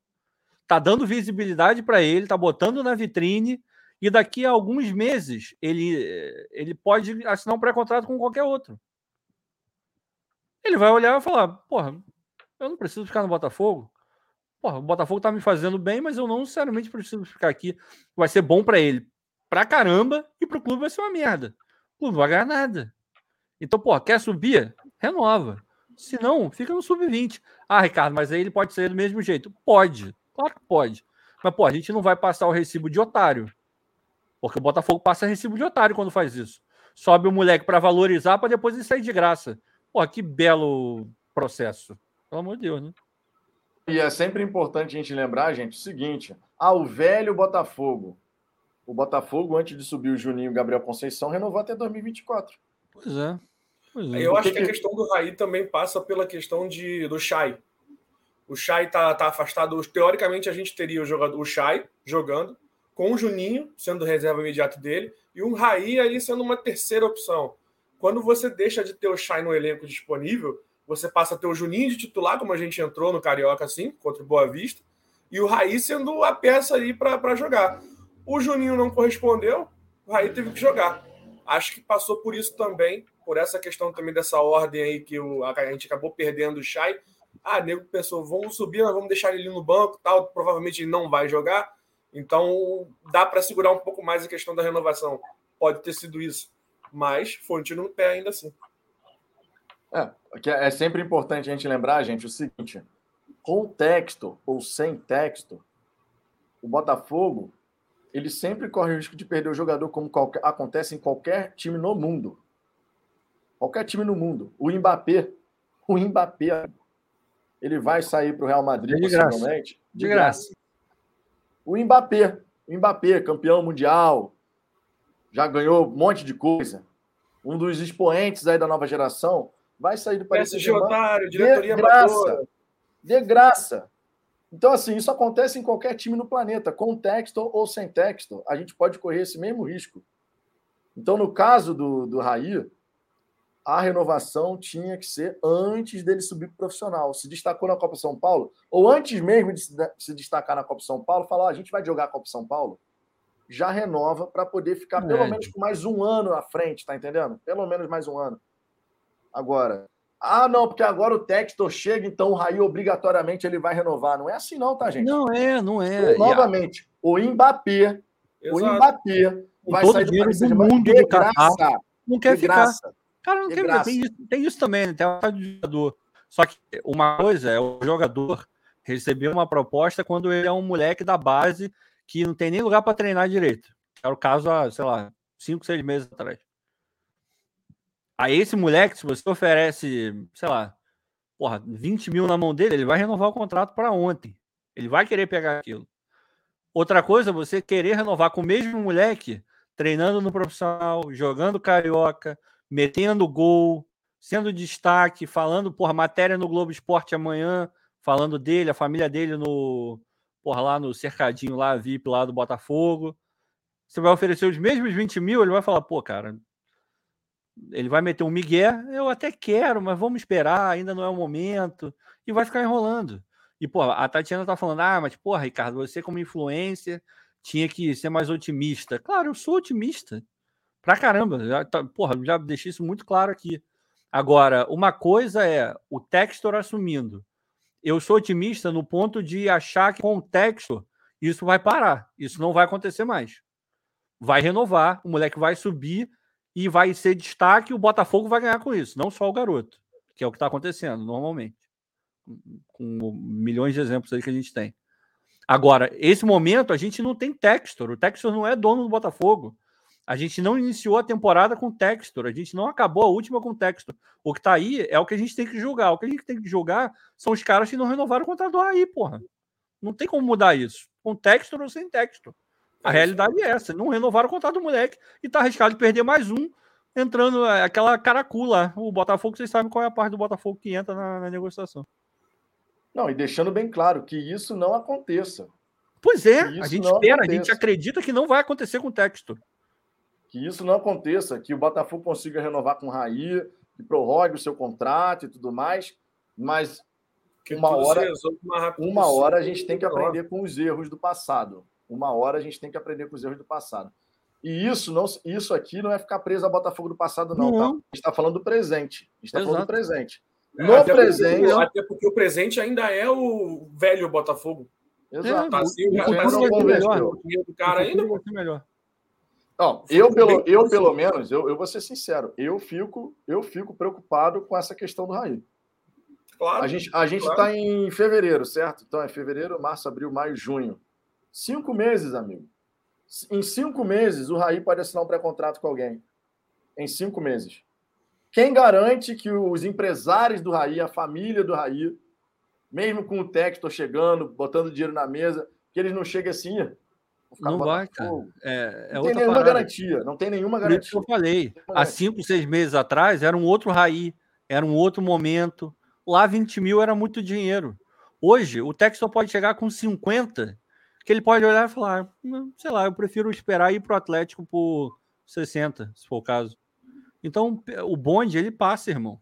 está dando visibilidade para ele, está botando na vitrine, e daqui a alguns meses ele, ele pode assinar um pré-contrato com qualquer outro. Ele vai olhar e falar: porra, eu não preciso ficar no Botafogo. Porra, o Botafogo tá me fazendo bem, mas eu não necessariamente preciso ficar aqui. Vai ser bom para ele pra caramba e pro clube vai ser uma merda. O clube não vai ganhar nada. Então, porra, quer subir? Renova. Se não, fica no sub-20. Ah, Ricardo, mas aí ele pode sair do mesmo jeito. Pode. Claro que pode. Mas, pô, a gente não vai passar o recibo de otário. Porque o Botafogo passa recibo de otário quando faz isso. Sobe o moleque para valorizar para depois ele sair de graça. Pô, que belo processo. Pelo amor de Deus, né? E é sempre importante a gente lembrar, gente, o seguinte: ao velho Botafogo. O Botafogo, antes de subir o Juninho e o Gabriel Conceição, renovou até 2024. Pois é. É. Eu acho que, que a questão do Raí também passa pela questão de, do Chay. O Chay tá, tá afastado. Teoricamente, a gente teria o, jogador, o Chay jogando com o Juninho sendo reserva imediato dele e um Raí aí sendo uma terceira opção. Quando você deixa de ter o Shai no elenco disponível, você passa a ter o Juninho de titular, como a gente entrou no Carioca assim, contra o Boa Vista, e o Raí sendo a peça aí para jogar. O Juninho não correspondeu, o Raí teve que jogar. Acho que passou por isso também, por essa questão também dessa ordem aí que o, a gente acabou perdendo o Chay. Ah, nego pensou, vamos subir, nós vamos deixar ele no banco, tal, provavelmente ele não vai jogar. Então, dá para segurar um pouco mais a questão da renovação. Pode ter sido isso. Mas foi um tiro no pé ainda assim. É, é sempre importante a gente lembrar, gente, o seguinte: com texto ou sem texto, o Botafogo ele sempre corre o risco de perder o jogador, como qualquer, acontece em qualquer time no mundo. Qualquer time no mundo. O Mbappé, o Mbappé, ele vai sair para o Real Madrid, de graça. possivelmente. De, de graça. graça. O Mbappé, o Mbappé, campeão mundial, já ganhou um monte de coisa. Um dos expoentes aí da nova geração vai sair do Paris Saint-Germain diretoria de graça. De graça. Então, assim, isso acontece em qualquer time no planeta, com texto ou sem texto. A gente pode correr esse mesmo risco. Então, no caso do, do Raí, a renovação tinha que ser antes dele subir para o profissional. Se destacou na Copa São Paulo, ou antes mesmo de se destacar na Copa São Paulo, falar: oh, a gente vai jogar a Copa São Paulo, já renova para poder ficar pelo é. menos com mais um ano à frente, tá entendendo? Pelo menos mais um ano. Agora, ah, não, porque agora o Textor chega, então o Raí obrigatoriamente ele vai renovar. Não é assim, não, tá, gente? Não é, não é. novamente, o Mbappé, Exato. o Mbappé vai sair do, do mundo de graça. Não quer de ficar. Graça. Cara, não ficar. Tem isso, tem isso também, né? Tem a do jogador. Só que uma coisa é o jogador receber uma proposta quando ele é um moleque da base que não tem nem lugar para treinar direito. Era o caso há, sei lá, cinco, seis meses atrás. Aí esse moleque, se você oferece, sei lá, porra, 20 mil na mão dele, ele vai renovar o contrato para ontem. Ele vai querer pegar aquilo. Outra coisa, você querer renovar com o mesmo moleque, treinando no profissional, jogando carioca, metendo gol, sendo destaque, falando, porra, matéria no Globo Esporte amanhã, falando dele, a família dele no, porra, lá no cercadinho lá, VIP lá do Botafogo. Você vai oferecer os mesmos 20 mil, ele vai falar, pô, cara, ele vai meter um migué, eu até quero, mas vamos esperar, ainda não é o momento, e vai ficar enrolando. E, pô, a Tatiana tá falando, ah, mas, porra, Ricardo, você como influência tinha que ser mais otimista. Claro, eu sou otimista. Pra caramba, já, tá, porra, já deixei isso muito claro aqui. Agora, uma coisa é o Textor assumindo. Eu sou otimista no ponto de achar que com o Textor isso vai parar. Isso não vai acontecer mais. Vai renovar, o moleque vai subir e vai ser destaque, o Botafogo vai ganhar com isso, não só o garoto, que é o que está acontecendo normalmente, com milhões de exemplos aí que a gente tem. Agora, esse momento a gente não tem Textor, o Textor não é dono do Botafogo. A gente não iniciou a temporada com Textor, a gente não acabou a última com Textor. O que está aí é o que a gente tem que julgar. O que a gente tem que julgar são os caras que não renovaram o contrato do Raí, porra. Não tem como mudar isso. Com Textor ou sem Textor. A é realidade é essa. Não renovaram o contrato do moleque e tá arriscado de perder mais um, entrando é, aquela caracula. O Botafogo, vocês sabem qual é a parte do Botafogo que entra na, na negociação. Não, e deixando bem claro que isso não aconteça. Pois é, a gente espera, aconteça. a gente acredita que não vai acontecer com o texto. Que isso não aconteça, que o Botafogo consiga renovar com o Raí, que prorrogue o seu contrato e tudo mais, mas que uma hora, uma hora a gente tem que aprender com os erros do passado. Uma hora a gente tem que aprender com os erros do passado. E isso não, isso aqui não é ficar preso a Botafogo do passado, não. não. Tá? A gente está falando do presente. A gente está falando do presente. É, no até presente. Porque, até porque o presente ainda é o velho Botafogo. Exato. É, tá assim, o, o, assim, o, melhor. o cara ainda. melhor. Não, eu pelo, eu pelo menos, eu, eu vou ser sincero, eu fico, eu fico preocupado com essa questão do Raí. Claro. A gente a gente está claro. em fevereiro, certo? Então é fevereiro, março, abril, maio, junho. Cinco meses, amigo. Em cinco meses, o Raí pode assinar um pré-contrato com alguém. Em cinco meses. Quem garante que os empresários do Raí, a família do Raí, mesmo com o texto chegando, botando dinheiro na mesa, que eles não cheguem assim. Não vai, cara. É, é não tem nenhuma parada. garantia. Não tem nenhuma garantia. Por isso que eu falei. Há cinco, seis meses atrás, era um outro Raí, era um outro momento. Lá, 20 mil era muito dinheiro. Hoje, o Textor pode chegar com 50 que ele pode olhar e falar, sei lá, eu prefiro esperar ir para o Atlético por 60, se for o caso. Então, o bonde, ele passa, irmão.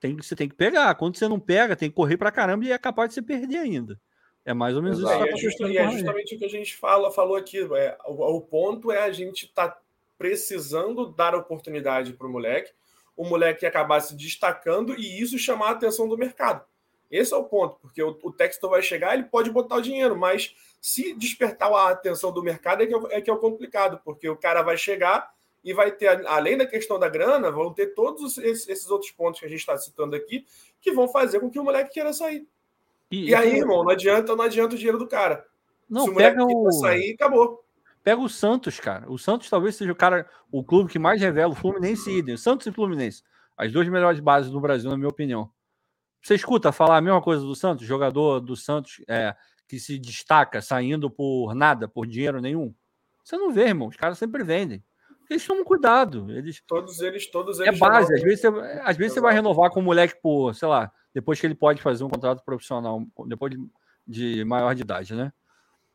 Tem, você tem que pegar. Quando você não pega, tem que correr para caramba e é capaz de você perder ainda. É mais ou menos isso. É, é, justa, é justamente o que a gente fala, falou aqui. É, o, o ponto é a gente tá precisando dar oportunidade para o moleque, o moleque acabar se destacando e isso chamar a atenção do mercado. Esse é o ponto, porque o, o texto vai chegar, ele pode botar o dinheiro, mas se despertar a atenção do mercado é que é, é que é o complicado, porque o cara vai chegar e vai ter, além da questão da grana, vão ter todos esses, outros pontos que a gente está citando aqui, que vão fazer com que o moleque queira sair. E, e aí, irmão, não adianta, não adianta o dinheiro do cara. Não, Se o moleque o... sair, acabou. Pega o Santos, cara. O Santos talvez seja o cara, o clube que mais revela o Fluminense e Idem. Santos e Fluminense. As duas melhores bases do Brasil, na minha opinião. Você escuta falar a mesma coisa do Santos? Jogador do Santos é, que se destaca saindo por nada, por dinheiro nenhum? Você não vê, irmão. Os caras sempre vendem. Eles tomam cuidado. Eles... Todos eles, todos é eles. É base. Às vezes, você, às vezes você vai renovar com um moleque por, sei lá, depois que ele pode fazer um contrato profissional, depois de, de maior de idade, né?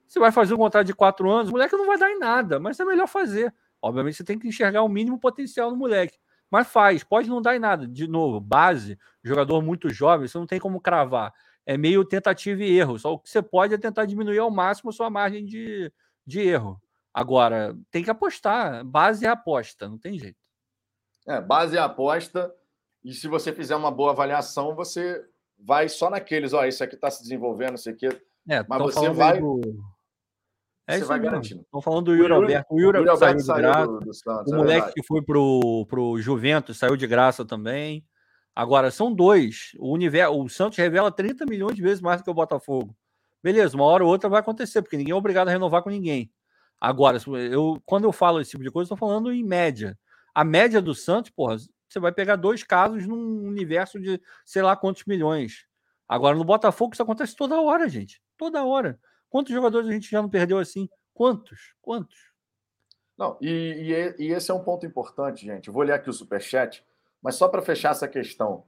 Você vai fazer um contrato de quatro anos, o moleque não vai dar em nada, mas é melhor fazer. Obviamente, você tem que enxergar o mínimo potencial no moleque. Mas faz, pode não dar em nada. De novo, base, jogador muito jovem, você não tem como cravar. É meio tentativa e erro. Só o que você pode é tentar diminuir ao máximo a sua margem de, de erro. Agora, tem que apostar. Base é aposta, não tem jeito. É, base é aposta. E se você fizer uma boa avaliação, você vai só naqueles, ó, isso aqui está se desenvolvendo, isso aqui. É, mas você vai. Do é Você isso vai garantindo. Estão falando do Yuri Alberto. O Yuri, Yuri saiu de graça. Do, do Santos, o é moleque que foi pro, pro Juventus saiu de graça também. Agora, são dois. O, universo, o Santos revela 30 milhões de vezes mais do que o Botafogo. Beleza, uma hora ou outra vai acontecer, porque ninguém é obrigado a renovar com ninguém. Agora, eu, quando eu falo esse tipo de coisa, estou falando em média. A média do Santos, porra, você vai pegar dois casos num universo de sei lá quantos milhões. Agora, no Botafogo, isso acontece toda hora, gente. Toda hora. Quantos jogadores a gente já não perdeu assim? Quantos? Quantos? Não, e, e, e esse é um ponto importante, gente. Eu vou ler aqui o superchat, mas só para fechar essa questão.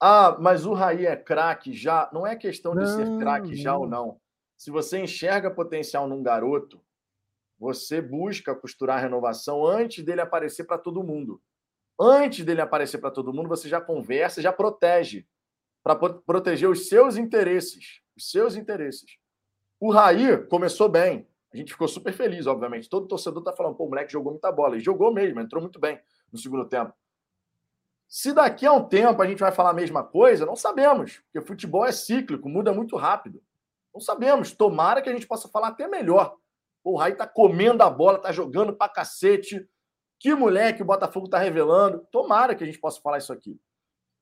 Ah, mas o Raí é craque já. Não é questão de não, ser craque já ou não. Se você enxerga potencial num garoto, você busca costurar a renovação antes dele aparecer para todo mundo. Antes dele aparecer para todo mundo, você já conversa, já protege. Para proteger os seus interesses. Os seus interesses. O Raí começou bem. A gente ficou super feliz, obviamente. Todo torcedor tá falando, pô, o moleque jogou muita bola. E jogou mesmo, entrou muito bem no segundo tempo. Se daqui a um tempo a gente vai falar a mesma coisa, não sabemos. Porque futebol é cíclico, muda muito rápido. Não sabemos. Tomara que a gente possa falar até melhor. O Raí tá comendo a bola, tá jogando pra cacete. Que moleque o Botafogo tá revelando. Tomara que a gente possa falar isso aqui.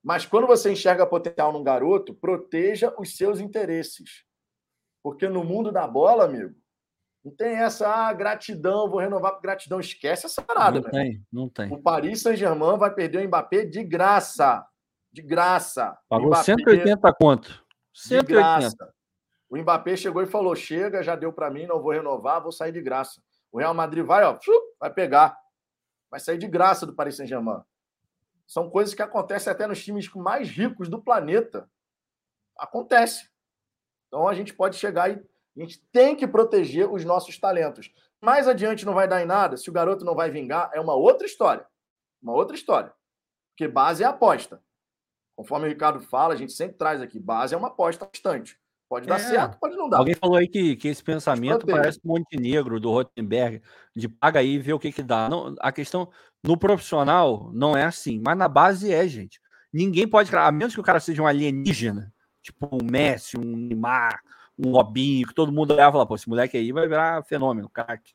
Mas quando você enxerga potencial num garoto, proteja os seus interesses. Porque no mundo da bola, amigo, não tem essa ah, gratidão, vou renovar por gratidão. Esquece essa parada. Não tem, não tem. O Paris Saint-Germain vai perder o Mbappé de graça. De graça. Pagou Mbappé, 180 quanto? 180. De graça. O Mbappé chegou e falou: chega, já deu para mim, não vou renovar, vou sair de graça. O Real Madrid vai, ó, vai pegar. Vai sair de graça do Paris Saint-Germain. São coisas que acontecem até nos times mais ricos do planeta. Acontece. Então a gente pode chegar e a gente tem que proteger os nossos talentos. Mais adiante não vai dar em nada, se o garoto não vai vingar, é uma outra história. Uma outra história. Porque base é aposta. Conforme o Ricardo fala, a gente sempre traz aqui, base é uma aposta constante. Pode dar é. certo, pode não dar. Alguém falou aí que, que esse pensamento parece o Montenegro, do Rotenberg, de paga aí e vê o que que dá. Não, a questão no profissional não é assim, mas na base é, gente. Ninguém pode, a menos que o cara seja um alienígena, tipo um Messi, um Neymar, um Robinho, que todo mundo olhava lá, pô, esse moleque aí vai virar fenômeno, craque.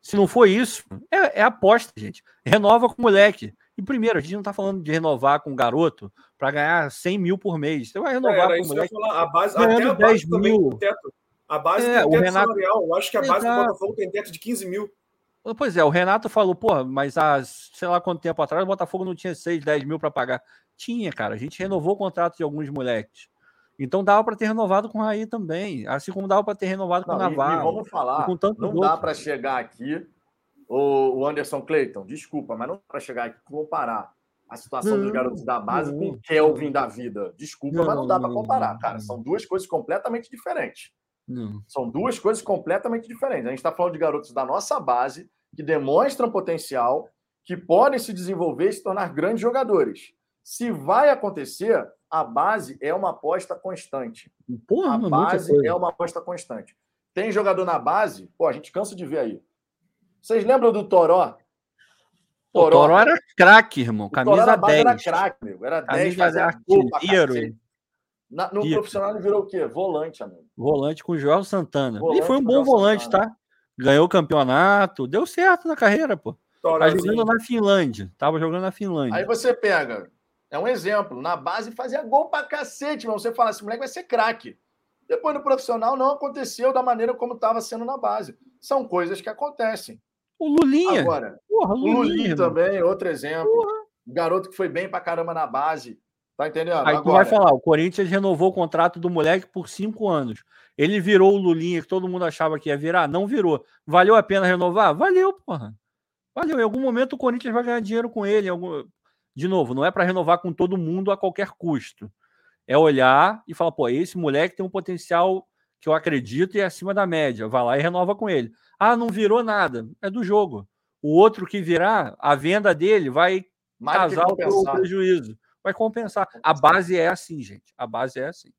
Se não for isso, é, é, aposta, gente. Renova com o moleque. E primeiro, a gente não tá falando de renovar com o garoto para ganhar 100 mil por mês. Você vai renovar é, com o moleque. A base, até a base 10 mil. teto. A base é, tem teto Renato... salarial. Eu acho que a base Exato. do Botafogo tem teto de 15 mil. Pois é, o Renato falou, pô, mas há sei lá quanto tempo atrás o Botafogo não tinha 6, 10 mil para pagar. Tinha, cara. A gente renovou o contrato de alguns moleques. Então dava para ter renovado com o Raí também, assim como dava para ter renovado com o Navarro. E, vamos falar, não outros. dá para chegar aqui, o, Anderson Clayton, desculpa, mas não dá para chegar aqui comparar a situação não, dos garotos da base não, com o Kelvin da vida. Desculpa, não, mas não dá para comparar, cara. São duas coisas completamente diferentes. São duas coisas completamente diferentes. A gente está falando de garotos da nossa base que demonstram potencial, que podem se desenvolver e se tornar grandes jogadores. Se vai acontecer, a base é uma aposta constante. Porra, a base é uma aposta constante. Tem jogador na base, pô, a gente cansa de ver aí. Vocês lembram do Toró? Toró, Toró era craque, irmão. Camisa Toró 10. Era craque, meu. Era Camisa 10, artilheiro. Na, no Pico. profissional ele virou o quê? Volante, amigo. Volante com o João Santana. Volante e foi um bom volante, Santana. tá? Ganhou o campeonato. Deu certo na carreira, pô. Tá jogando na Finlândia. Tava jogando na Finlândia. Aí você pega, é um exemplo, na base fazia gol pra cacete, mas você fala, esse moleque vai ser craque. Depois no profissional não aconteceu da maneira como estava sendo na base. São coisas que acontecem. O Lulinha. Agora, Porra, o Lulinha também, outro exemplo. Porra. Garoto que foi bem pra caramba na base. Tá entendendo? Aí Agora, tu vai falar, o Corinthians renovou o contrato do moleque por cinco anos. Ele virou o Lulinha que todo mundo achava que ia virar? Não virou. Valeu a pena renovar? Valeu, porra. Valeu. Em algum momento o Corinthians vai ganhar dinheiro com ele. Algum... De novo, não é para renovar com todo mundo a qualquer custo. É olhar e falar, pô, esse moleque tem um potencial que eu acredito e é acima da média. Vai lá e renova com ele. Ah, não virou nada. É do jogo. O outro que virar, a venda dele vai Mais casar o prejuízo. Vai compensar. A base é assim, gente. A base é assim.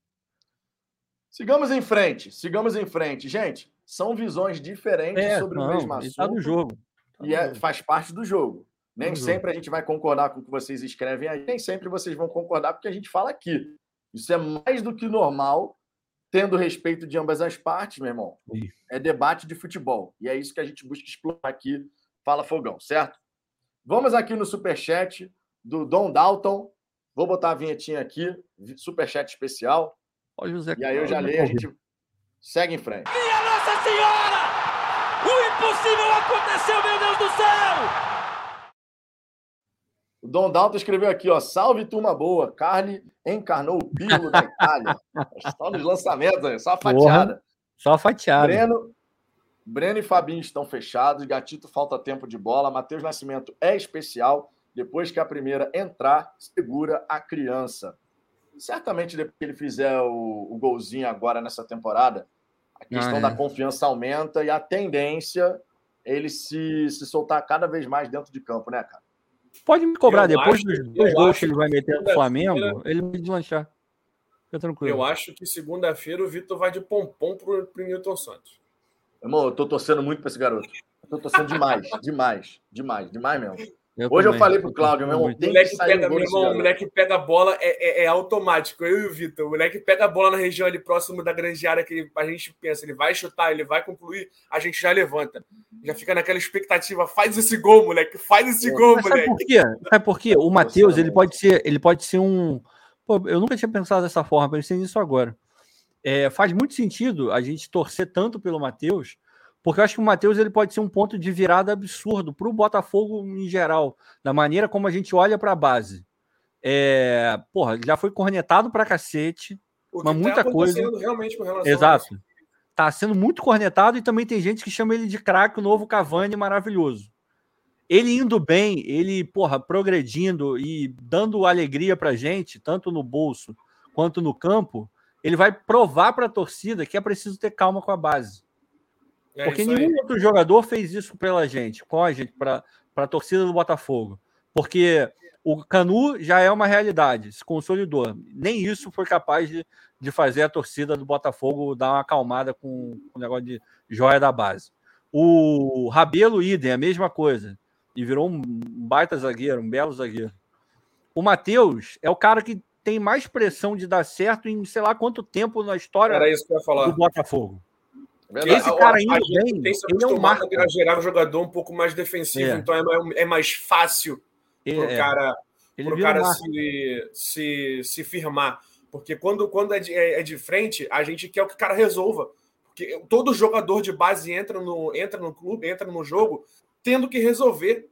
Sigamos em frente, sigamos em frente. Gente, são visões diferentes é, sobre não, o mesmo assunto. Está no jogo. Tá e é, faz parte do jogo. Nem sempre a gente vai concordar com o que vocês escrevem aí, nem sempre vocês vão concordar porque a gente fala aqui. Isso é mais do que normal, tendo respeito de ambas as partes, meu irmão. Sim. É debate de futebol. E é isso que a gente busca explorar aqui. Fala Fogão, certo? Vamos aqui no superchat do Dom Dalton. Vou botar a vinhetinha aqui, superchat especial. Olha o José E aí eu já leio, a gente segue em frente. Minha Nossa Senhora! O impossível aconteceu, meu Deus do céu! O Dom Dalton escreveu aqui, ó. Salve, turma boa. Carly encarnou o Pirlo da Itália. só nos lançamentos, só a fatiada. Porra, só a fatiada. Breno, Breno e Fabinho estão fechados. Gatito falta tempo de bola. Matheus Nascimento é especial. Depois que a primeira entrar, segura a criança certamente depois que ele fizer o, o golzinho agora nessa temporada, a questão ah, é. da confiança aumenta e a tendência é ele se, se soltar cada vez mais dentro de campo, né, cara? Pode me cobrar, eu depois acho, dos dois gols que ele vai meter no Flamengo, ele vai deslanchar. Fica tranquilo. Eu acho que segunda-feira o Vitor vai de pompom pro, pro Newton Santos. Irmão, eu tô torcendo muito pra esse garoto. Eu tô torcendo demais, demais, demais, demais mesmo. Eu Hoje também. eu falei pro Cláudio, meu irmão, tem moleque que sair pega, meu irmão, O moleque pega a bola, é, é, é, automático. Eu e o Vitor, o moleque pega a bola na região ali próximo da grande área que a gente pensa, ele vai chutar, ele vai concluir, a gente já levanta. Já fica naquela expectativa, faz esse gol, moleque, faz esse Pô, gol, moleque. Sabe por quê? Sabe por quê? O Matheus, ele pode ser, ele pode ser um. Pô, eu nunca tinha pensado dessa forma, pensei nisso agora. É, faz muito sentido a gente torcer tanto pelo Matheus porque eu acho que o Matheus ele pode ser um ponto de virada absurdo para o Botafogo em geral, da maneira como a gente olha para a base. É, porra, já foi cornetado para cacete, mas tá muita coisa. Realmente com relação Exato. Tá sendo muito cornetado e também tem gente que chama ele de craque, o novo Cavani maravilhoso. Ele indo bem, ele, porra, progredindo e dando alegria pra gente, tanto no bolso quanto no campo, ele vai provar para a torcida que é preciso ter calma com a base. É Porque nenhum outro jogador fez isso pela gente, com a gente, para a torcida do Botafogo. Porque o Canu já é uma realidade, se consolidou. Nem isso foi capaz de, de fazer a torcida do Botafogo dar uma acalmada com, com o negócio de joia da base. O Rabelo Idem, a mesma coisa. E virou um baita zagueiro, um belo zagueiro. O Matheus é o cara que tem mais pressão de dar certo em sei lá quanto tempo na história do Botafogo. Verdade. Esse cara ainda bem, tem se ele é um a gerar um jogador um pouco mais defensivo, é. então é, é, mais fácil para o é. cara, pro cara se, se, se firmar. Porque quando, quando é, de, é, é de frente, a gente quer que o cara resolva. Porque todo jogador de base entra no, entra no clube, entra no jogo, tendo que resolver.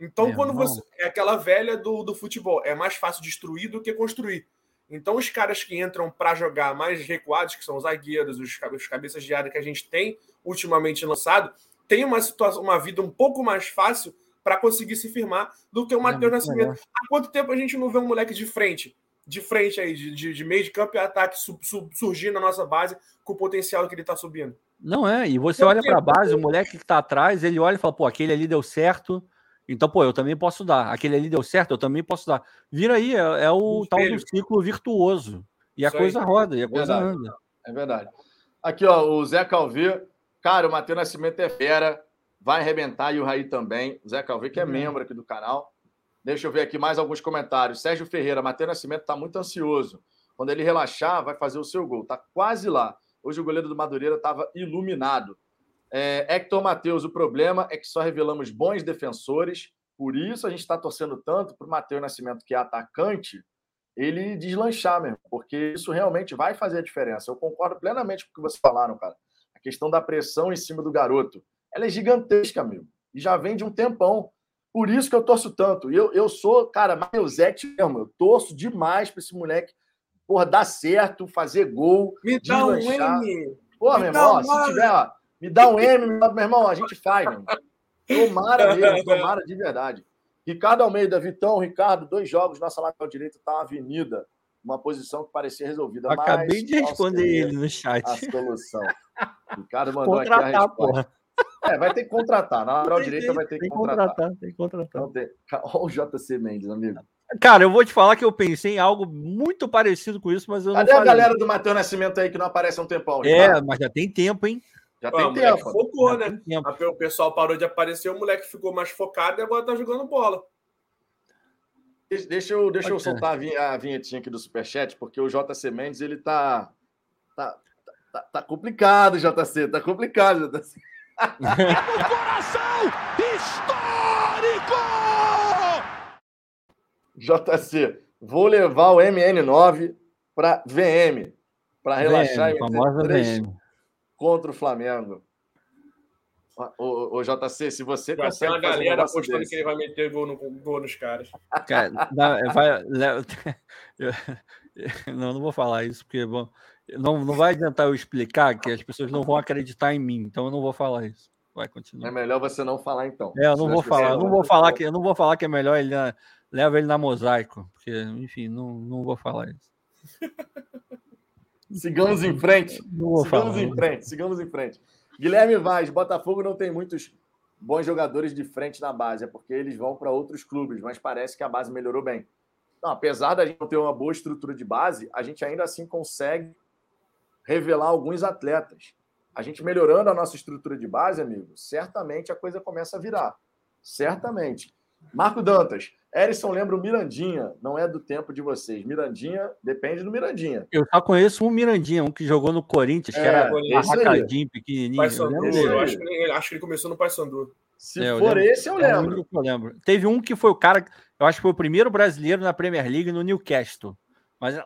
Então, é, quando você. É aquela velha do, do futebol. É mais fácil destruir do que construir. Então, os caras que entram para jogar mais recuados, que são os zagueiros, os, os cabeças de área que a gente tem ultimamente lançado, tem uma situação, uma vida um pouco mais fácil para conseguir se firmar do que o é Matheus é Nascimento. Há quanto tempo a gente não vê um moleque de frente, de frente aí, de, de, de meio de campo e ataque su, su, surgir na nossa base com o potencial que ele está subindo? Não é, e você olha para a base, o moleque que está atrás, ele olha e fala, pô, aquele ali deu certo, então, pô, eu também posso dar. Aquele ali deu certo, eu também posso dar. Vira aí, é, é o um tal do ciclo virtuoso. E a Isso coisa aí. roda, e a é coisa verdade. anda. É verdade. Aqui, ó, o Zé Calvi. Cara, o Matheus Nascimento é fera. Vai arrebentar e o Raí também. O Zé Calvi, que é uhum. membro aqui do canal. Deixa eu ver aqui mais alguns comentários. Sérgio Ferreira, Matheus Nascimento está muito ansioso. Quando ele relaxar, vai fazer o seu gol. Tá quase lá. Hoje o goleiro do Madureira estava iluminado. É, Hector Matheus, o problema é que só revelamos bons defensores, por isso a gente está torcendo tanto para o Matheus Nascimento, que é atacante, ele deslanchar mesmo, porque isso realmente vai fazer a diferença. Eu concordo plenamente com o que vocês falaram, cara. A questão da pressão em cima do garoto, ela é gigantesca, amigo, e já vem de um tempão. Por isso que eu torço tanto. Eu, eu sou, cara, Matheusete mesmo, eu torço demais para esse moleque, porra, dar certo, fazer gol, Me dá um M. Porra, Me meu irmão, se tiver, ó, me dá um M, meu irmão, a gente faz, meu irmão. Tomara mesmo, tomara de verdade. Ricardo Almeida, Vitão, Ricardo, dois jogos, nossa lateral direita tá uma avenida, uma posição que parecia resolvida. mas Acabei de qual responder ele no chat. A solução. Ricardo mandou aqui a Contratar, resposta. porra. É, vai ter que contratar. Na lateral direita vai ter que Tem que contratar. contratar, tem que contratar. Não tem... Olha o JC Mendes, amigo. Cara, eu vou te falar que eu pensei em algo muito parecido com isso, mas eu Cadê não a falei. galera do Matheus Nascimento aí que não aparece há um tempão? É, mas já tem tempo, hein? Já tem tempo. focou, Já né? tem tempo. O pessoal parou de aparecer, o moleque ficou mais focado e agora tá jogando bola. Deixa- Deixa eu, deixa eu soltar a vin- a vinhetinha aqui do Superchat, porque o JC Mendes, ele tá. Tá, tá, tá complicado, JC. Tá complicado, JC. Coração histórico! JC, vou levar o MN9 para VM, para relaxar VM, em famosa três VM. Contra o Flamengo. Ô, ô, ô, JC, se você Vai consegue uma fazer um galera negócio apostando desse- que ele vai meter gol, no, gol nos caras. Cara, dá- vai, eu, não, não vou falar isso, porque bom, não, não vai adiantar eu explicar que as pessoas não vão acreditar em mim, então eu não vou falar isso. Vai É continuar. melhor você não falar, então. É, eu não vou falar, eu não vou falar que eu não vou falar que é melhor ele na- leva ele na mosaico, porque enfim, não, não vou falar isso. Sigamos em frente. Sigamos falar. em frente, sigamos em frente. Guilherme Vaz, Botafogo não tem muitos bons jogadores de frente na base, é porque eles vão para outros clubes, mas parece que a base melhorou bem. Não, apesar da gente não ter uma boa estrutura de base, a gente ainda assim consegue revelar alguns atletas. A gente melhorando a nossa estrutura de base, amigo, certamente a coisa começa a virar. Certamente. Marco Dantas, Erisson lembra o Mirandinha, não é do tempo de vocês. Mirandinha depende do Mirandinha. Eu só conheço um Mirandinha, um que jogou no Corinthians, que É, era esse aí. arracadinho, pequenininho. eu Paysandu, dele. eu acho, que ele, acho que ele começou no Paysandu. Se É, eu for lembro. esse, eu É lembro. que eu lembro. Teve um que foi o cara, eu acho que foi o primeiro brasileiro na Premier League no Newcastle. Mas lá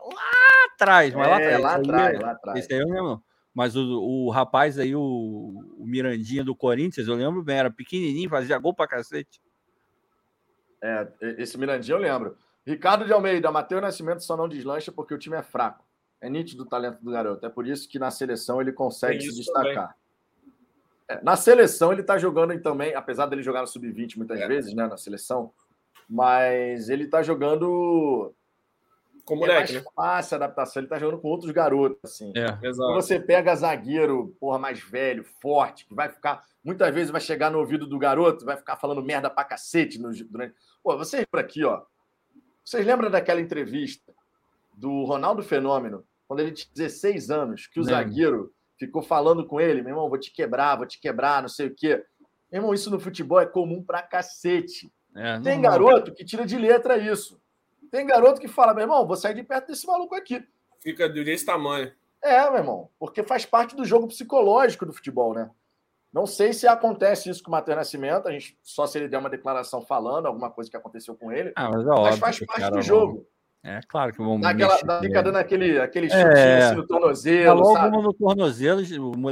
atrás, mas lá É, atrás. lá Esse aí atrás, eu- lá atrás. Esse aí eu lembro. Mas o, o rapaz aí, o, o Mirandinha do Corinthians, eu lembro bem, era pequenininho, fazia gol pra cacete. É, esse Mirandinha eu lembro. Ricardo de Almeida, Matheus Nascimento só não deslancha porque o time é fraco. É nítido o talento do garoto. É por isso que na seleção ele consegue se destacar. É, na seleção ele tá jogando também, apesar dele jogar no sub-20 muitas É. vezes, né, na seleção, mas ele tá jogando Como é moleque, mais né? fácil a adaptação, ele tá jogando com outros garotos assim. É. Quando Exato. você pega zagueiro, porra, mais velho, forte, que vai ficar. Muitas vezes vai chegar no ouvido do garoto, vai ficar falando merda pra cacete no, durante. Pô, vocês por aqui, ó. Vocês lembram daquela entrevista do Ronaldo Fenômeno, quando ele tinha 16 anos, que o zagueiro ficou falando com ele, meu irmão, vou te quebrar, vou te quebrar, não sei o quê. Meu irmão, isso no futebol é comum pra cacete. É, Tem normal. garoto que tira de letra isso. Tem garoto que fala, meu irmão, vou sair de perto desse maluco aqui. Fica desse tamanho. É, meu irmão, porque faz parte do jogo psicológico do futebol, né? Não sei se acontece isso com o Matheus Nascimento, a gente só se ele der uma declaração falando alguma coisa que aconteceu com ele, Ah, mas é mas óbvio. faz que os parte do jogo. É claro que vão. Dá aquela, mexer. fica dando aquele, aquele É. chutinho assim no tornozelo, logo sabe? uma no tornozelo,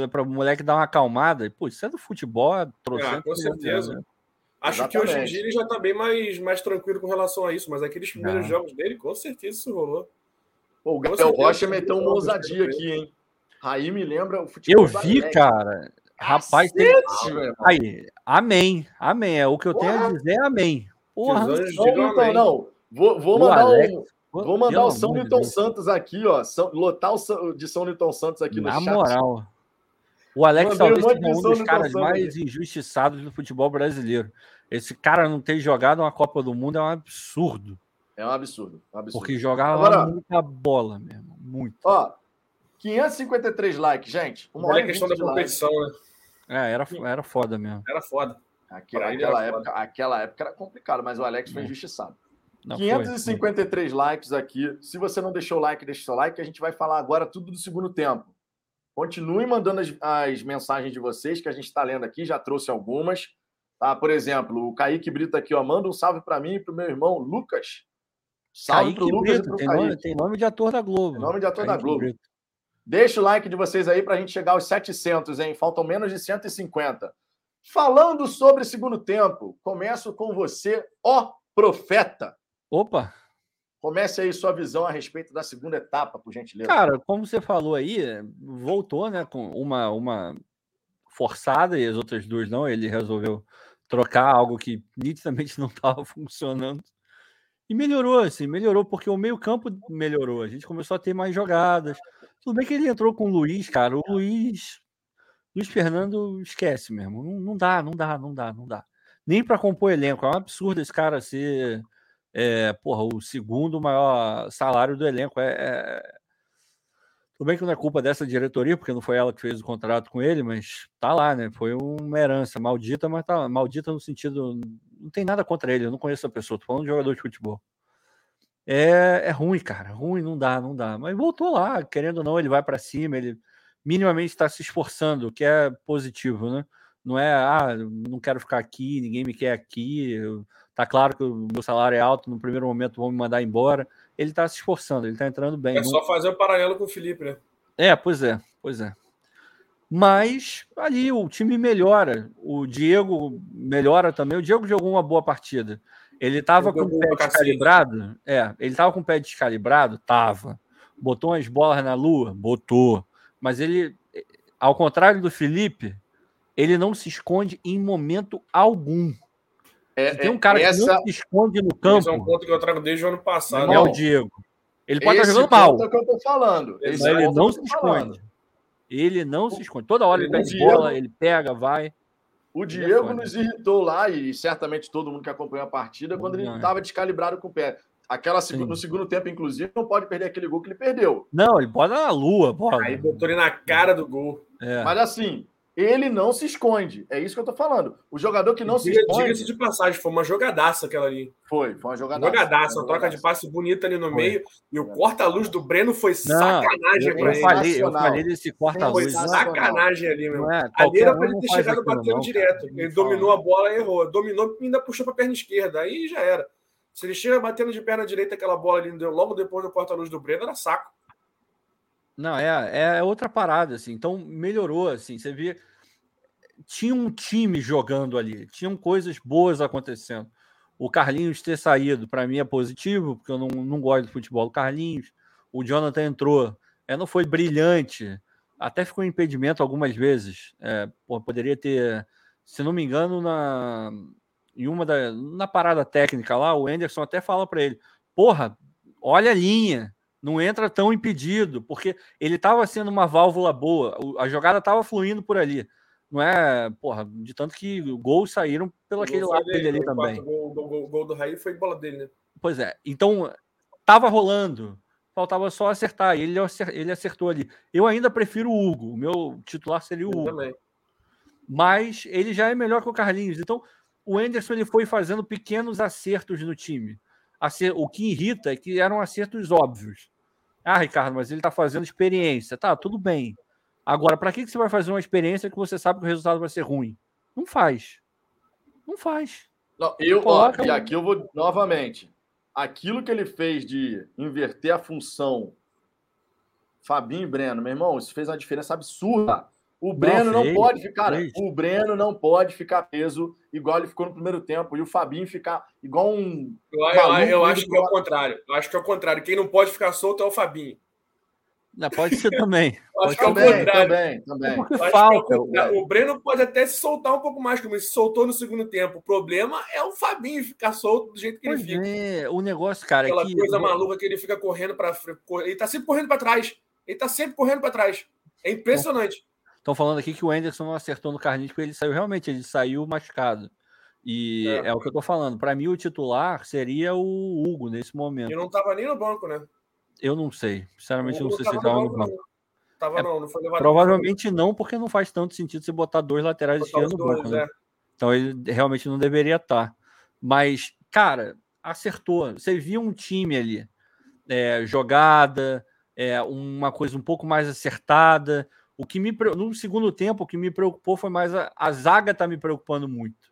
para o moleque dar uma acalmada. E, Pô, isso é do futebol, é Ah, com de certeza. né? Acho que hoje em Exatamente. dia ele já tá bem mais, mais tranquilo com relação a isso, mas aqueles primeiros jogos dele, com certeza isso rolou. Pô, o Gabriel Rocha meteu uma ousadia aqui, hein? Raí me lembra o futebol. Eu vi, Alex. cara. Rapaz, tem... Cacete, irmão. aí, amém, amém. É o que eu tenho a dizer, é amém. Porra, Não, então, amém. não. Vou, vou O mandar Alex, um. Vou mandar o São Newton Deus. Santos aqui, ó. São- lotar o de São Newton Santos aqui no Na chat. moral. O Alex Mandei talvez seja um dos no caras mais injustiçados do futebol brasileiro. Esse cara não ter jogado uma Copa do Mundo é um absurdo. É um absurdo. um absurdo. Porque jogava Agora- muita bola mesmo. Muito. Ó, 553 likes, gente. Uma Não hora é e questão 20 da de likes. competição, né? É, era, era foda mesmo. Era foda. Aquela, era época, aquela época era complicado, mas o Alex foi É. injustiçado. Não, foi, 553 likes aqui. Se você não deixou o like, deixa o seu like. A gente vai falar agora tudo do segundo tempo. Continue mandando as, as mensagens de vocês, que a gente está lendo aqui, já trouxe algumas. Tá? Por exemplo, o Kaique Brito aqui, ó, manda um salve para mim e para o meu irmão Lucas. Salve para o Lucas Brito, tem nome, tem nome, de ator da Globo. Tem nome de ator Kaique da Globo. Brito. Deixa o like de vocês aí para a gente chegar aos 700, hein? Faltam menos de 150. Falando sobre segundo tempo, começo com você, ó profeta. Opa! Comece aí sua visão a respeito da segunda etapa, por gentileza. Cara, como você falou aí, voltou, né, com uma, uma forçada e as outras duas não. Ele resolveu trocar algo que nitidamente não estava funcionando. E melhorou, assim, melhorou, porque o meio-campo melhorou. A gente começou a ter mais jogadas. Tudo bem que ele entrou com o Luiz, cara. O Luiz. Luiz Fernando esquece mesmo. Não, não dá, não dá, não dá, não dá. Nem para compor elenco. É um absurdo esse cara ser é, porra, o segundo maior salário do elenco. É, é... Tudo bem que não é culpa dessa diretoria, porque não foi ela que fez o contrato com ele, mas tá lá, né? Foi uma herança maldita, mas tá maldita no sentido. Não tem nada contra ele, eu não conheço a pessoa, tô falando de jogador de futebol. É, é ruim, cara, ruim, não dá, não dá. Mas voltou lá, querendo ou não, ele vai para cima, ele minimamente está se esforçando, o que é positivo, né? Não é, ah, não quero ficar aqui, ninguém me quer aqui, eu Tá claro que o meu salário é alto, no primeiro momento vão me mandar embora. Ele tá se esforçando, ele tá entrando bem. É só fazer o um paralelo com o Felipe, né? É, pois é, pois é. Mas ali o time melhora. O Diego melhora também. O Diego jogou uma boa partida. Ele tava com o pé descalibrado. É, ele tava com o pé descalibrado? Tava. Botou umas bolas na lua? Botou. Mas ele, ao contrário do Felipe, ele não se esconde em momento algum. É, tem um é, cara essa... que não se esconde no campo. Esse é um ponto que eu trago desde o ano passado. É o Diego. Ele pode estar jogando mal. É que eu tô falando. Mas ele não se esconde. Ele não se esconde. Toda hora ele, ele pega bola, ele pega, vai. O é Diego nos irritou lá, e certamente todo mundo que acompanhou a partida, quando ele estava descalibrado com o pé. Aquela, no segundo tempo, inclusive, não pode perder aquele gol que ele perdeu. Não, ele pode na lua, bola. Aí botou ele na cara do gol. É. Mas assim, ele não se esconde. É isso que eu tô falando. O jogador que não se esconde. Diga-se de passagem, foi uma jogadaça aquela ali. Foi, foi uma jogadaça. Jogadaça, uma troca de passe bonita ali no foi. meio. E o corta-luz do Breno foi não, sacanagem eu, eu falei, eu falei desse corta-luz. Foi sacanagem ali, meu. É, ali era pra ele ter chegado batendo direto. Ele dominou a bola e errou. Dominou e ainda puxou pra perna esquerda. Aí já era. Se ele chega batendo de perna direita aquela bola ali logo depois do corta-luz do Breno, era saco. Não, é, é outra parada, assim. Então melhorou, assim. Você via. Tinha um time jogando ali, tinham coisas boas acontecendo. O Carlinhos ter saído, para mim, é positivo, porque eu não, não gosto do futebol do Carlinhos. O Jonathan entrou, é, não foi brilhante, até ficou em impedimento algumas vezes. É, poderia ter, se não me engano, na, em uma da, na parada técnica lá, o Anderson até fala para ele: Porra, olha a linha, não entra tão impedido, porque ele estava sendo uma válvula boa, a jogada estava fluindo por ali. Não é, porra, de tanto que gols saíram pelo aquele lado dele, ali também. O gol, gol, gol, do Raí foi bola dele, né? Pois é. Então, tava rolando. Faltava só acertar. Ele, ele acertou ali. Eu ainda prefiro o Hugo. O meu titular seria o Hugo. Também. Mas ele já é melhor que o Carlinhos. Então, o Anderson ele foi fazendo pequenos acertos no time. O que irrita é que eram acertos óbvios. Ah, Ricardo, mas ele está fazendo experiência. Tá, tudo bem. Agora, para que você vai fazer uma experiência que você sabe que o resultado vai ser ruim? Não faz. Não faz. Não, eu, ó, e aqui eu vou novamente. Aquilo que ele fez de inverter a função Fabinho e Breno, meu irmão, isso fez uma diferença absurda. O Breno não, não pode ficar, fez. o Breno não pode ficar peso igual ele ficou no primeiro tempo e o Fabinho ficar igual um. Eu, eu, eu acho que é o contrário. Eu acho que é o contrário. Quem não pode ficar solto é o Fabinho. Não, pode ser também. Pode acho que é o contrário. Também, também. É falta. É o, o Breno pode até se soltar um pouco mais, como ele se soltou no segundo tempo. O problema é o Fabinho ficar solto do jeito que pois ele fica. É, o negócio, cara. Aquela é que... coisa maluca que ele fica correndo para. Ele tá sempre correndo para trás. Ele tá sempre correndo para trás. É impressionante. Estão falando aqui que o Anderson não acertou no Carlinhos porque ele saiu realmente, ele saiu machucado. E é, é o que eu tô falando. Para mim, o titular seria o Hugo nesse momento. E não tava nem no banco, né? Eu não sei. Sinceramente, eu não sei se estava no banco. Tava, é, não, não foi levado provavelmente não, porque não faz tanto sentido você botar dois laterais esquerdos no banco. Né? É. Então ele realmente não deveria estar. Tá. Mas, cara, acertou. Você viu um time ali, é, jogada, é, uma coisa um pouco mais acertada. O que me no segundo tempo, o que me preocupou foi mais a, a zaga tá me preocupando muito.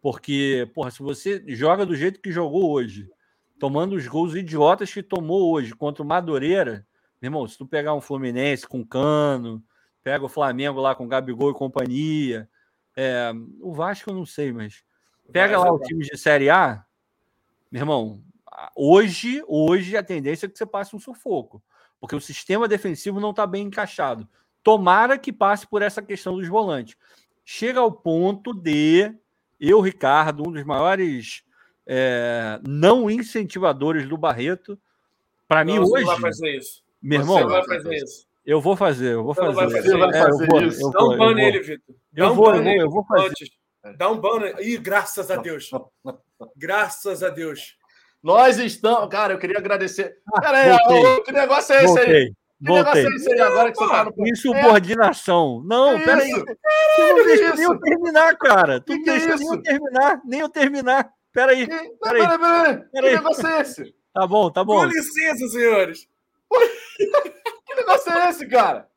Porque, porra, se você joga do jeito que jogou hoje, tomando os gols idiotas que tomou hoje contra o Madureira, meu irmão, se tu pegar um Fluminense com Cano, pega o Flamengo lá com Gabigol e companhia, é, o Vasco eu não sei, mas pega lá o time de Série A, meu irmão, hoje, hoje a tendência é que você passe um sufoco, porque o sistema defensivo não está bem encaixado. Tomara que passe por essa questão dos volantes. Chega ao ponto de eu, Ricardo, um dos maiores é, não incentivadores do Barreto. Para mim, hoje. Não vai fazer isso. Meu irmão, você vai fazer isso. Eu vou fazer, eu vou fazer. Vai fazer, vai fazer é, eu vou, Dá um ban nele, Vitor. Eu vou, eu vou, eu vou fazer. Dá um ban nele. Ih, graças a Deus. Graças a Deus. Nós estamos. Cara, eu queria agradecer. Pera aí, que negócio é esse voltei. aí? Que Voltei. negócio é esse aí agora que você tá no. Insubordinação. Não, é peraí. Tu não deixa nem eu terminar, cara. Tu não deixa nem eu terminar, nem eu terminar. Peraí. Peraí, peraí. Peraí. Que negócio é esse? Tá bom, tá bom. Com licença, senhores. que negócio é esse, cara?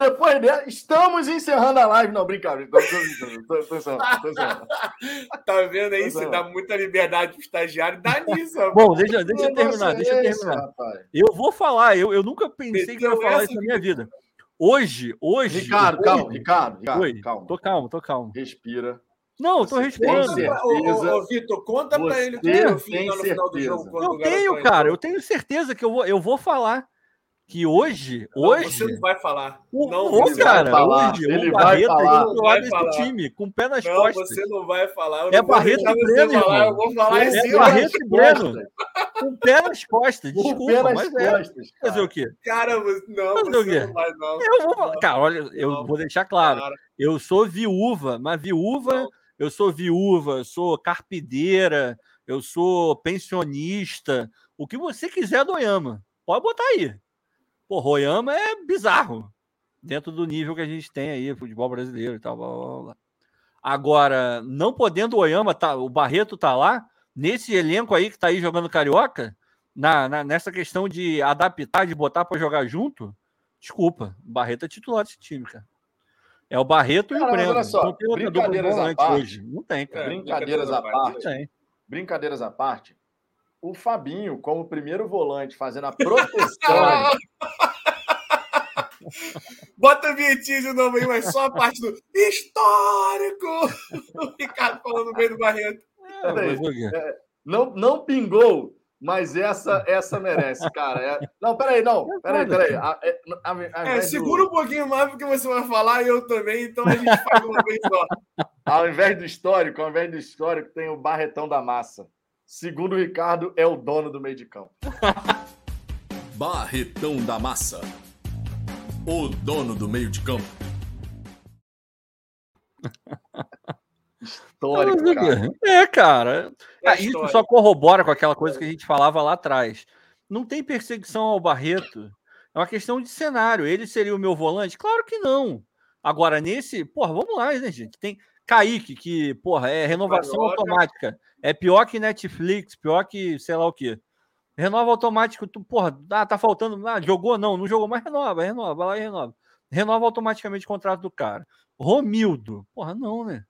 Depois dela, estamos encerrando a live. Não, brincadeira. Tô, tô, tô, tá vendo aí? Você dá muita liberdade pro estagiário. Dá nisso, Bom, deixa, deixa eu terminar. Deixa eu terminar. Eu vou falar. Eu, eu nunca pensei que eu ia falar isso na minha vida. Hoje, hoje. Ricardo, hoje, calma, Ricardo. Ricardo Oi, calma. Tô calmo, tô calmo. Respira. Não, eu tô respirando. Ô, ô, Vitor, conta pra ele o que eu fiz no final do jogo. Eu tenho, cara. Eu tenho certeza que eu vou, eu vou falar que hoje, não, hoje você não vai falar. O, não, o cara, falar. hoje ele o vai falar. do lado desse time, com o pé nas não, costas. você não vai falar. Eu é Barreto e Breno, falar, Eu vou falar é assim, Barreto e Breno. Com o pé nas costas. Desculpa, pé nas mas costas, é. Fazer o quê? Cara, não, Fazer o quê? não vai não. Eu vou falar. Cara, olha, eu vou deixar claro. Cara. Eu sou viúva, mas viúva, eu sou viúva, sou carpideira, eu sou pensionista, o que você quiser do Oyama. Pode botar aí. Pô, Royama é bizarro. Dentro do nível que a gente tem aí, futebol brasileiro e tal. Blá, blá, blá. Agora, não podendo o Oyama, tá, o Barreto tá lá, nesse elenco aí que tá aí jogando Carioca, na, na nessa questão de adaptar, de botar para jogar junto, desculpa, Barreto é titular desse time, cara. É o Barreto cara, e o Breno. Olha só, não tem brincadeiras à parte, hoje. Não tem, cara. É, brincadeiras à parte. Brincadeiras à parte o Fabinho, como primeiro volante, fazendo a proteção. Bota a vinhetinha de novo aí, mas só a parte do histórico. O Ricardo falando no meio do Barreto. É, é, não, não pingou, mas essa essa merece, cara. É... Não, peraí, não. Peraí, peraí. A, é, a, a, é, segura do... um pouquinho mais, porque você vai falar e eu também, então a gente faz uma vez só. Ao invés do histórico, ao invés do histórico, tem o Barretão da Massa. Segundo o Ricardo, é o dono do meio de campo. Barretão da Massa. O dono do meio de campo. Histórico, cara. É, cara. É ah, isso só corrobora com aquela coisa que a gente falava lá atrás. Não tem perseguição ao Barreto. É uma questão de cenário. Ele seria o meu volante? Claro que não. Agora, nesse. Porra, vamos lá, né, gente? Tem Kaique, que, porra, é renovação automática. É pior que Netflix, pior que sei lá o quê. Renova automático, tu, porra, ah, tá faltando. Ah, jogou? Não, não jogou, mas renova, renova, vai lá e renova. Renova automaticamente o contrato do cara. Romildo, porra, não, né?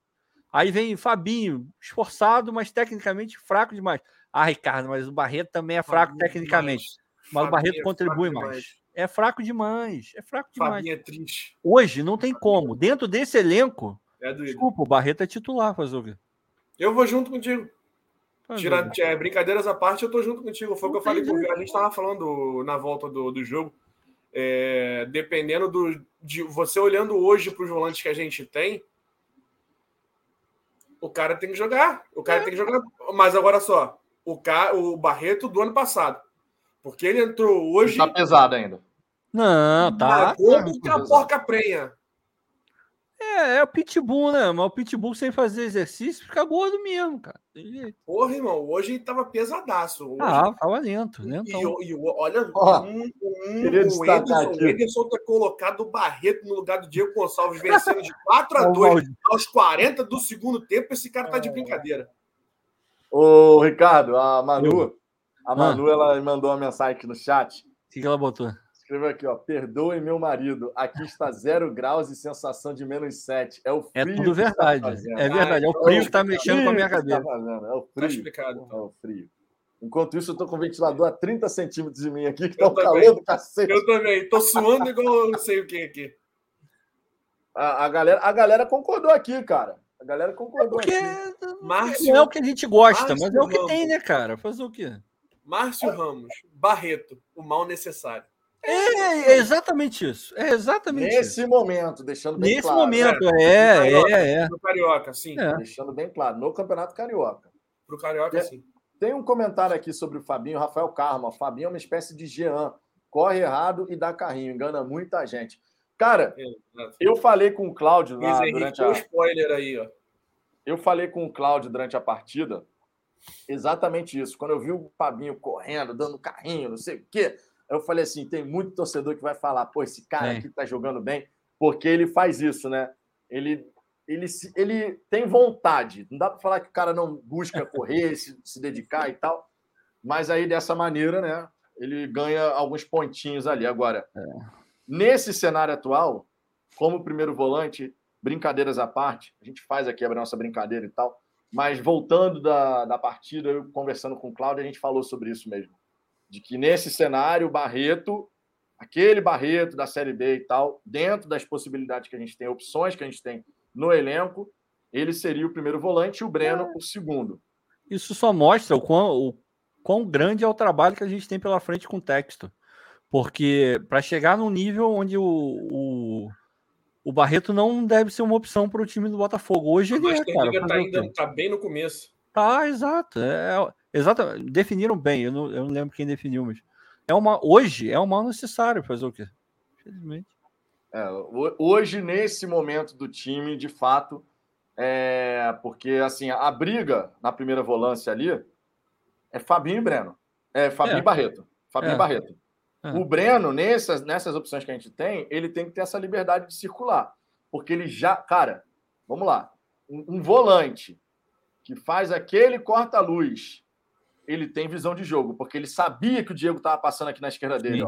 Aí vem Fabinho, esforçado, mas tecnicamente fraco demais. Ah, Ricardo, mas o Barreto também é fraco Fabinho tecnicamente. Demais. Mas Fabinho o Barreto é contribui mais. Demais. É fraco demais. É fraco demais. Fabinho é triste. Hoje não tem como. Dentro desse elenco, é desculpa, o Barreto é titular, quê? Eu vou junto contigo. Tira, é, brincadeiras à parte, eu tô junto contigo. Foi o que eu falei com o A gente tava falando na volta do, do jogo. É, dependendo do. De, você olhando hoje para os volantes que a gente tem, o cara tem que jogar. O cara é. tem que jogar. Mas agora só, o, cara, o Barreto do ano passado. Porque ele entrou hoje. Tá pesado ainda. Não, tá. Como que a porca prenha. É, é o pitbull, né? Mas o pitbull sem fazer exercício fica gordo mesmo, cara. Porra, irmão, hoje ele tava pesadaço. Hoje... Ah, tava lento, né? E, e, olha, oh, um, um, o, Ederson, o Ederson ter colocado o Barreto no lugar do Diego Gonçalves, vencendo de 4 a 2 aos 40 do segundo tempo. Esse cara tá de é. brincadeira. Ô, Ricardo, a Manu, a Manu, ah. ela mandou uma mensagem aqui no chat. O que, que ela botou? Escreveu aqui, ó. Perdoe meu marido. Aqui está zero graus e sensação de menos sete. É o frio. É tudo que está verdade. É verdade. É o frio que está mexendo com a minha está cabeça. É o Tá frio. explicado, É então. o frio. Enquanto isso, eu tô com o ventilador a 30 centímetros de mim aqui, que tá Eu um calor do cacete. Eu também. Tô suando igual eu não sei o que aqui. A, a galera, a galera concordou aqui, cara. A galera concordou Porque aqui. Márcio, não é o que a gente gosta, Márcio mas é o que Ramos. tem, né, cara? Fazer o quê? Márcio Ramos, Barreto, o mal necessário. É, é exatamente isso. É exatamente isso. Nesse momento, deixando bem Nesse claro. momento, né? é, Carioca. é, é. Pro Carioca, sim. É. Deixando bem claro, no Campeonato Carioca. Pro Carioca, É. sim. Tem um comentário aqui sobre o Fabinho, Rafael Karma. O Fabinho é uma espécie de Jean. Corre errado e dá carrinho, engana muita gente. Cara, Exato. eu falei com o Cláudio Luiz lá Henrique, durante um a, spoiler aí, ó. eu falei com o Cláudio durante a partida exatamente isso. Quando eu vi o Fabinho correndo, dando carrinho, não sei o quê, eu falei assim: tem muito torcedor que vai falar, pô, esse cara Tem. aqui tá jogando bem, porque ele faz isso, né? Ele, ele, ele tem vontade. Não dá para falar que o cara não busca correr, se, se dedicar e tal, mas aí dessa maneira, né? Ele ganha alguns pontinhos ali. Agora, nesse cenário atual, como primeiro volante, brincadeiras à parte, a gente faz aqui a nossa brincadeira e tal, mas voltando da, da partida, eu conversando com o Cláudio, a gente falou sobre isso mesmo. De que nesse cenário, o Barreto, aquele Barreto da Série B e tal, dentro das possibilidades que a gente tem, opções que a gente tem no elenco, ele seria o primeiro volante e o Breno o segundo. Isso só mostra o quão, o quão grande é o trabalho que a gente tem pela frente com o texto. Porque para chegar num nível onde o, o, o Barreto não deve ser uma opção para o time do Botafogo. Hoje ele Mas é, cara. tá, ainda tá bem no começo. Tá, exato. É, exato. Definiram bem. Eu não, eu não lembro quem definiu, mas é uma, hoje é um mal necessário fazer o quê? Infelizmente. É, ho- hoje, nesse momento do time, de fato, é porque assim, a briga na primeira volância ali é Fabinho e Breno. É Fabinho É. e Barreto. Fabinho É. e Barreto. É. O Breno, nessas, nessas opções que a gente tem, ele tem que ter essa liberdade de circular. Porque ele já. Cara, vamos lá. Um, um volante que faz aquele corta-luz, ele tem visão de jogo, porque ele sabia que o Diego estava passando aqui na esquerda dele.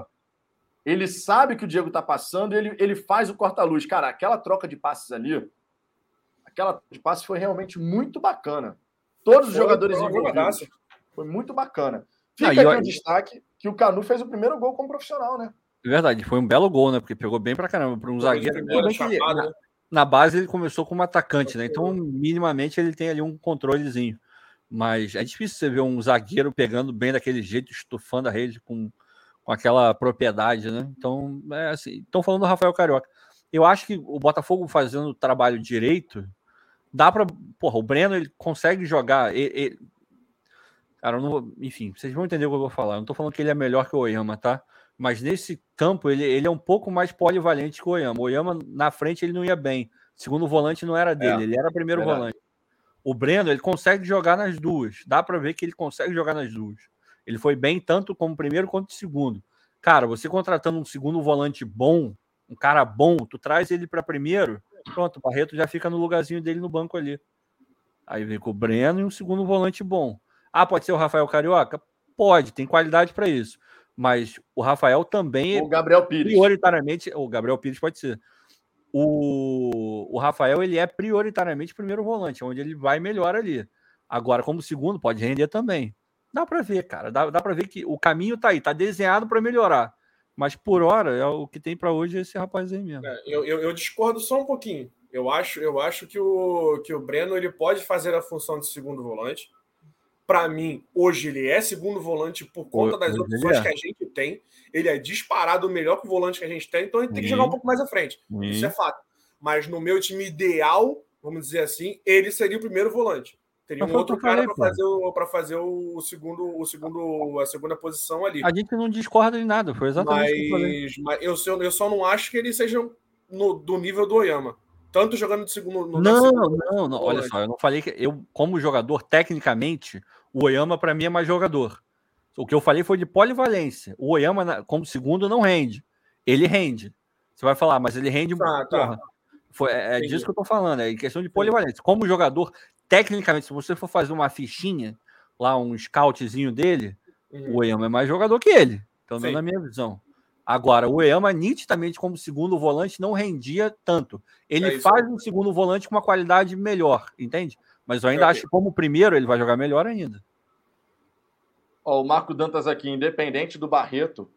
Ele sabe que o Diego está passando e ele, ele faz o corta-luz. Cara, aquela troca de passes ali, aquela troca de passes foi realmente muito bacana. Todos os Foi, jogadores foi envolvidos. Foi muito bacana. Não, Fica e aqui o destaque que o Canu fez o primeiro gol como profissional, né? É verdade, foi um belo gol, né? Porque pegou bem pra caramba. Para um Foi zagueiro. que na, na base ele começou como atacante, né? Então, minimamente, ele tem ali um controlezinho. Mas é difícil você ver um zagueiro pegando bem daquele jeito, estufando a rede com, com aquela propriedade, né? Então, é assim. Estão falando do Rafael Carioca. Eu acho que o Botafogo fazendo o trabalho direito, dá para. Porra, o Breno ele consegue jogar. ele- ele- Cara, eu não vou. Enfim, vocês vão entender o que eu vou falar. Eu não tô falando que ele é melhor que o Oyama, tá? Mas nesse campo ele, ele é um pouco mais polivalente que o Oyama. O Oyama na frente ele não ia bem. Segundo volante não era dele, É, ele era primeiro verdade. volante. O Breno ele consegue jogar nas duas. Dá para ver que ele consegue jogar nas duas. Ele foi bem tanto como primeiro quanto segundo. Cara, você contratando um segundo volante bom, um cara bom, tu traz ele para primeiro, pronto, o Barreto já fica no lugarzinho dele no banco ali. Aí vem com o Breno e um segundo volante bom. Ah, pode ser o Rafael Carioca? Pode, tem qualidade para isso. Mas o Rafael também O Gabriel Pires. prioritariamente, o Gabriel Pires pode ser. O, o Rafael ele é prioritariamente primeiro volante, onde ele vai melhor ali. Agora, como segundo, pode render também. Dá para ver, cara. Dá, dá para ver que o caminho tá aí, tá desenhado para melhorar. Mas por hora, é o que tem para hoje é esse rapaz aí mesmo. É, eu, eu, eu discordo só um pouquinho. Eu acho, eu acho que, o, que o Breno ele pode fazer a função de segundo volante. Para mim, hoje ele é segundo volante por conta das Hoje opções é. que a gente tem. Ele é disparado o melhor que o volante que a gente tem, então ele tem que jogar um pouco mais à frente. Isso é fato. Mas no meu time ideal, vamos dizer assim, ele seria o primeiro volante. Teria Mas um outro cara para fazer, o, fazer o segundo, o segundo, a segunda posição ali. A gente não discorda de nada, foi exatamente o que eu falei. Mas, mas eu, só- eu só não acho que ele seja no- do nível do Oyama. Tanto jogando de segundo. no- Não, segunda- não, não. Olha volante. só, eu não falei que eu, como jogador, tecnicamente, o Oyama para mim é mais jogador. O que eu falei foi de polivalência. O Oyama, como segundo, não rende. Ele rende. Você vai falar, mas ele rende. Tá, tá. porra. Foi, é é disso que eu tô falando, é em questão de polivalência. Como jogador, tecnicamente, se você for fazer uma fichinha, lá um scoutzinho dele, Uhum. o Oyama é mais jogador que ele. Pelo menos na minha visão. Agora, o Eyama, nitidamente, como segundo volante, não rendia tanto. Ele É faz um segundo volante com uma qualidade melhor, entende? Mas eu ainda É, acho que, como primeiro, ele vai jogar melhor ainda. Ó, o Marco Dantas aqui, independente do Barreto,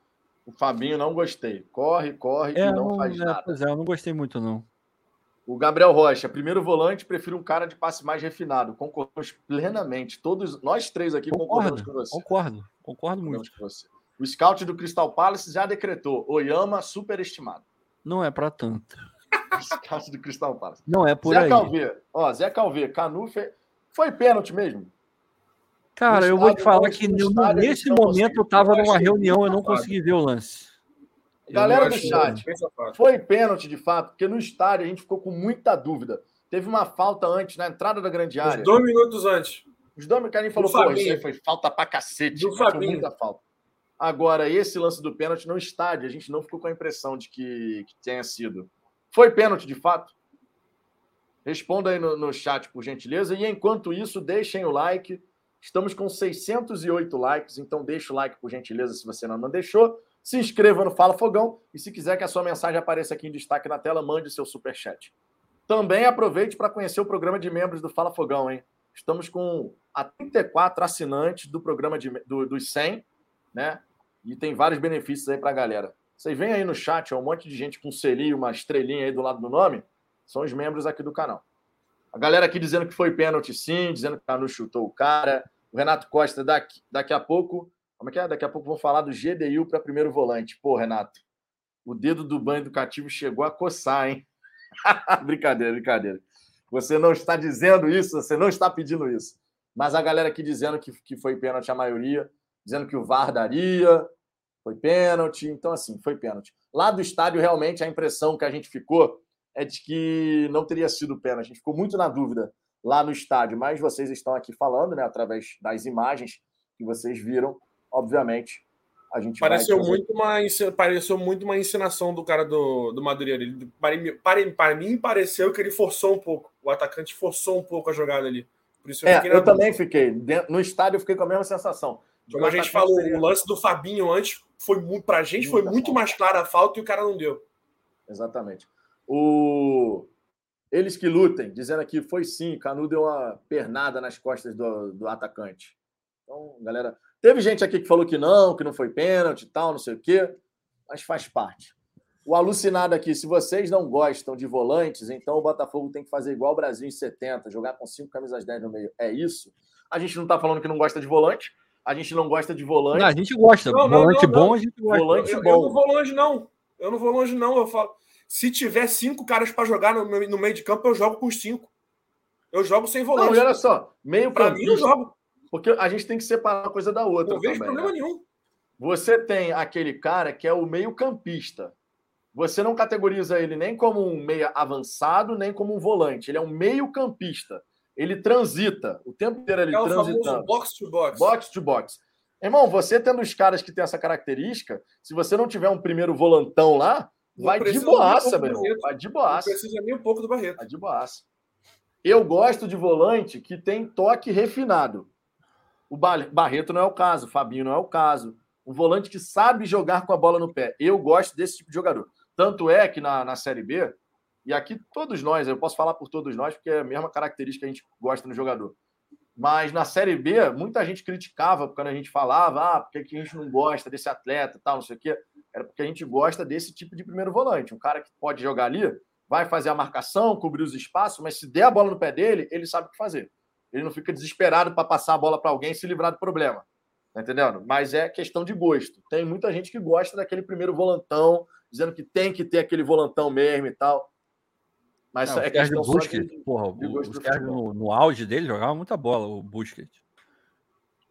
o Fabinho não gostei. Corre, corre É, e não, não- faz é, nada. pois é, eu não gostei muito, não. O Gabriel Rocha, primeiro volante, prefiro um cara de passe mais refinado. Concordamos plenamente. Todos nós três aqui concordamos com você. concordo, concordo muito. com você. O scout do Crystal Palace já decretou: Oyama superestimado. Não é pra tanto. O scout do Crystal Palace. Não é por Zé aí. Calvê, ó, Zé Calvê, Canu fe... foi pênalti mesmo. Cara, No eu vou te estádio, falar que estádio, no- a gente nesse não momento eu tava Eu numa reunião, eu não consegui ver o lance. Galera do chat. Foi pênalti de fato, porque no estádio a gente ficou com muita dúvida. Teve uma falta antes, na entrada da grande área. dois minutos antes. Os dois Carinho falou, Do pô, isso Fabinho. aí foi falta pra cacete. Do mas foi Fabinho. muita falta. Agora, esse lance do pênalti no estádio, a gente não ficou com a impressão de que, que tenha sido. Foi pênalti, de fato? Responda aí no, no chat, por gentileza. E enquanto isso, deixem o like. Estamos com 608 likes, então deixa o like, por gentileza, se você não, não deixou. Se inscreva no Fala Fogão. E se quiser que a sua mensagem apareça aqui em destaque na tela, mande seu superchat. Também aproveite para conhecer o programa de membros do Fala Fogão, hein? Estamos com a 34 assinantes do programa de, do, dos 100, né? E tem vários benefícios aí para a galera. Vocês veem aí no chat, ó, um monte de gente com selinho, uma estrelinha aí do lado do nome, são os membros aqui do canal. A galera aqui dizendo que foi pênalti sim, dizendo que o Canu chutou o cara. O Renato Costa, daqui, daqui a pouco. Como é que é? Daqui a pouco vão falar do GDU para primeiro volante. Pô, Renato, o dedo do banho educativo chegou a coçar, hein? brincadeira, brincadeira. Você não está dizendo isso, você não está pedindo isso. Mas a galera aqui dizendo que, que foi pênalti a maioria, dizendo que o VAR daria, foi pênalti. Então, assim, foi pênalti. Lá do estádio, realmente, a impressão que a gente ficou é de que não teria sido pênalti. A gente ficou muito na dúvida lá no estádio, mas vocês estão aqui falando, né, através das imagens que vocês viram, obviamente. A gente Pareceu trazer- muito, uma, pareceu muito uma encenação do cara do, do Madureira. Ele, para, mim- para, mim, pareceu que ele forçou um pouco. O atacante forçou um pouco a jogada ali. Por isso eu É, eu também fiquei. No estádio eu fiquei com a mesma sensação. Como a gente falou, o lance do Fabinho antes foi muito, pra gente foi muito mais clara a falta e o cara não deu. Exatamente. O... Eles que lutem, dizendo aqui, foi sim, Canu deu uma pernada nas costas do, do atacante. Então, galera, teve gente aqui que falou que não, que não foi pênalti e tal, não sei o quê, mas faz parte. O alucinado aqui, se vocês não gostam de volantes, então o Botafogo tem que fazer igual o Brasil em 70, jogar com cinco camisas 10 no meio. É isso? A gente não está falando que não gosta de volante, a gente não gosta de volante. Não, a gente gosta. Não, não, Volante não, bom, não. a gente gosta. Volante Eu, eu bom. não vou longe, não. Eu não vou longe, não. Eu falo, se tiver cinco caras para jogar no, no meio de campo, eu jogo com os cinco. Eu jogo sem Não, volante. olha só, meio Para mim, eu jogo. porque a gente tem que separar uma coisa da outra Não vejo também. problema né? nenhum. Você tem aquele cara que é o meio-campista. Você não categoriza ele nem como um meia avançado, nem como um volante. Ele é um meio-campista. Ele transita. O tempo inteiro ele É o transitando. box to box. Box to box. Irmão, você tendo os caras que têm essa característica, se você não tiver um primeiro volantão lá, Não vai de boaça, meu irmão. Vai de Não boaça. precisa nem um pouco do Barreto. Vai de boaça. Eu gosto de volante que tem toque refinado. O Ba- Barreto não é o caso, o Fabinho não é o caso. Um volante que sabe jogar com a bola no pé. Eu gosto desse tipo de jogador. Tanto é que na, na Série B, e aqui todos nós, eu posso falar por todos nós, porque é a mesma característica que a gente gosta no jogador. Mas na Série B, muita gente criticava quando a gente falava, ah, porque que a gente não gosta desse atleta, tal, não sei o quê. Era porque a gente gosta desse tipo de primeiro volante. Um cara que pode jogar ali, vai fazer a marcação, cobrir os espaços, mas se der a bola no pé dele, ele sabe o que fazer. Ele não fica desesperado para passar a bola para alguém e se livrar do problema. Tá entendendo? Mas é questão de gosto. Tem muita gente que gosta daquele primeiro volantão, dizendo que tem que ter aquele volantão mesmo e tal. Mas Não, é o questão só Busquets, de- porra, de o, o no, no auge dele jogava muita bola, o Busquets.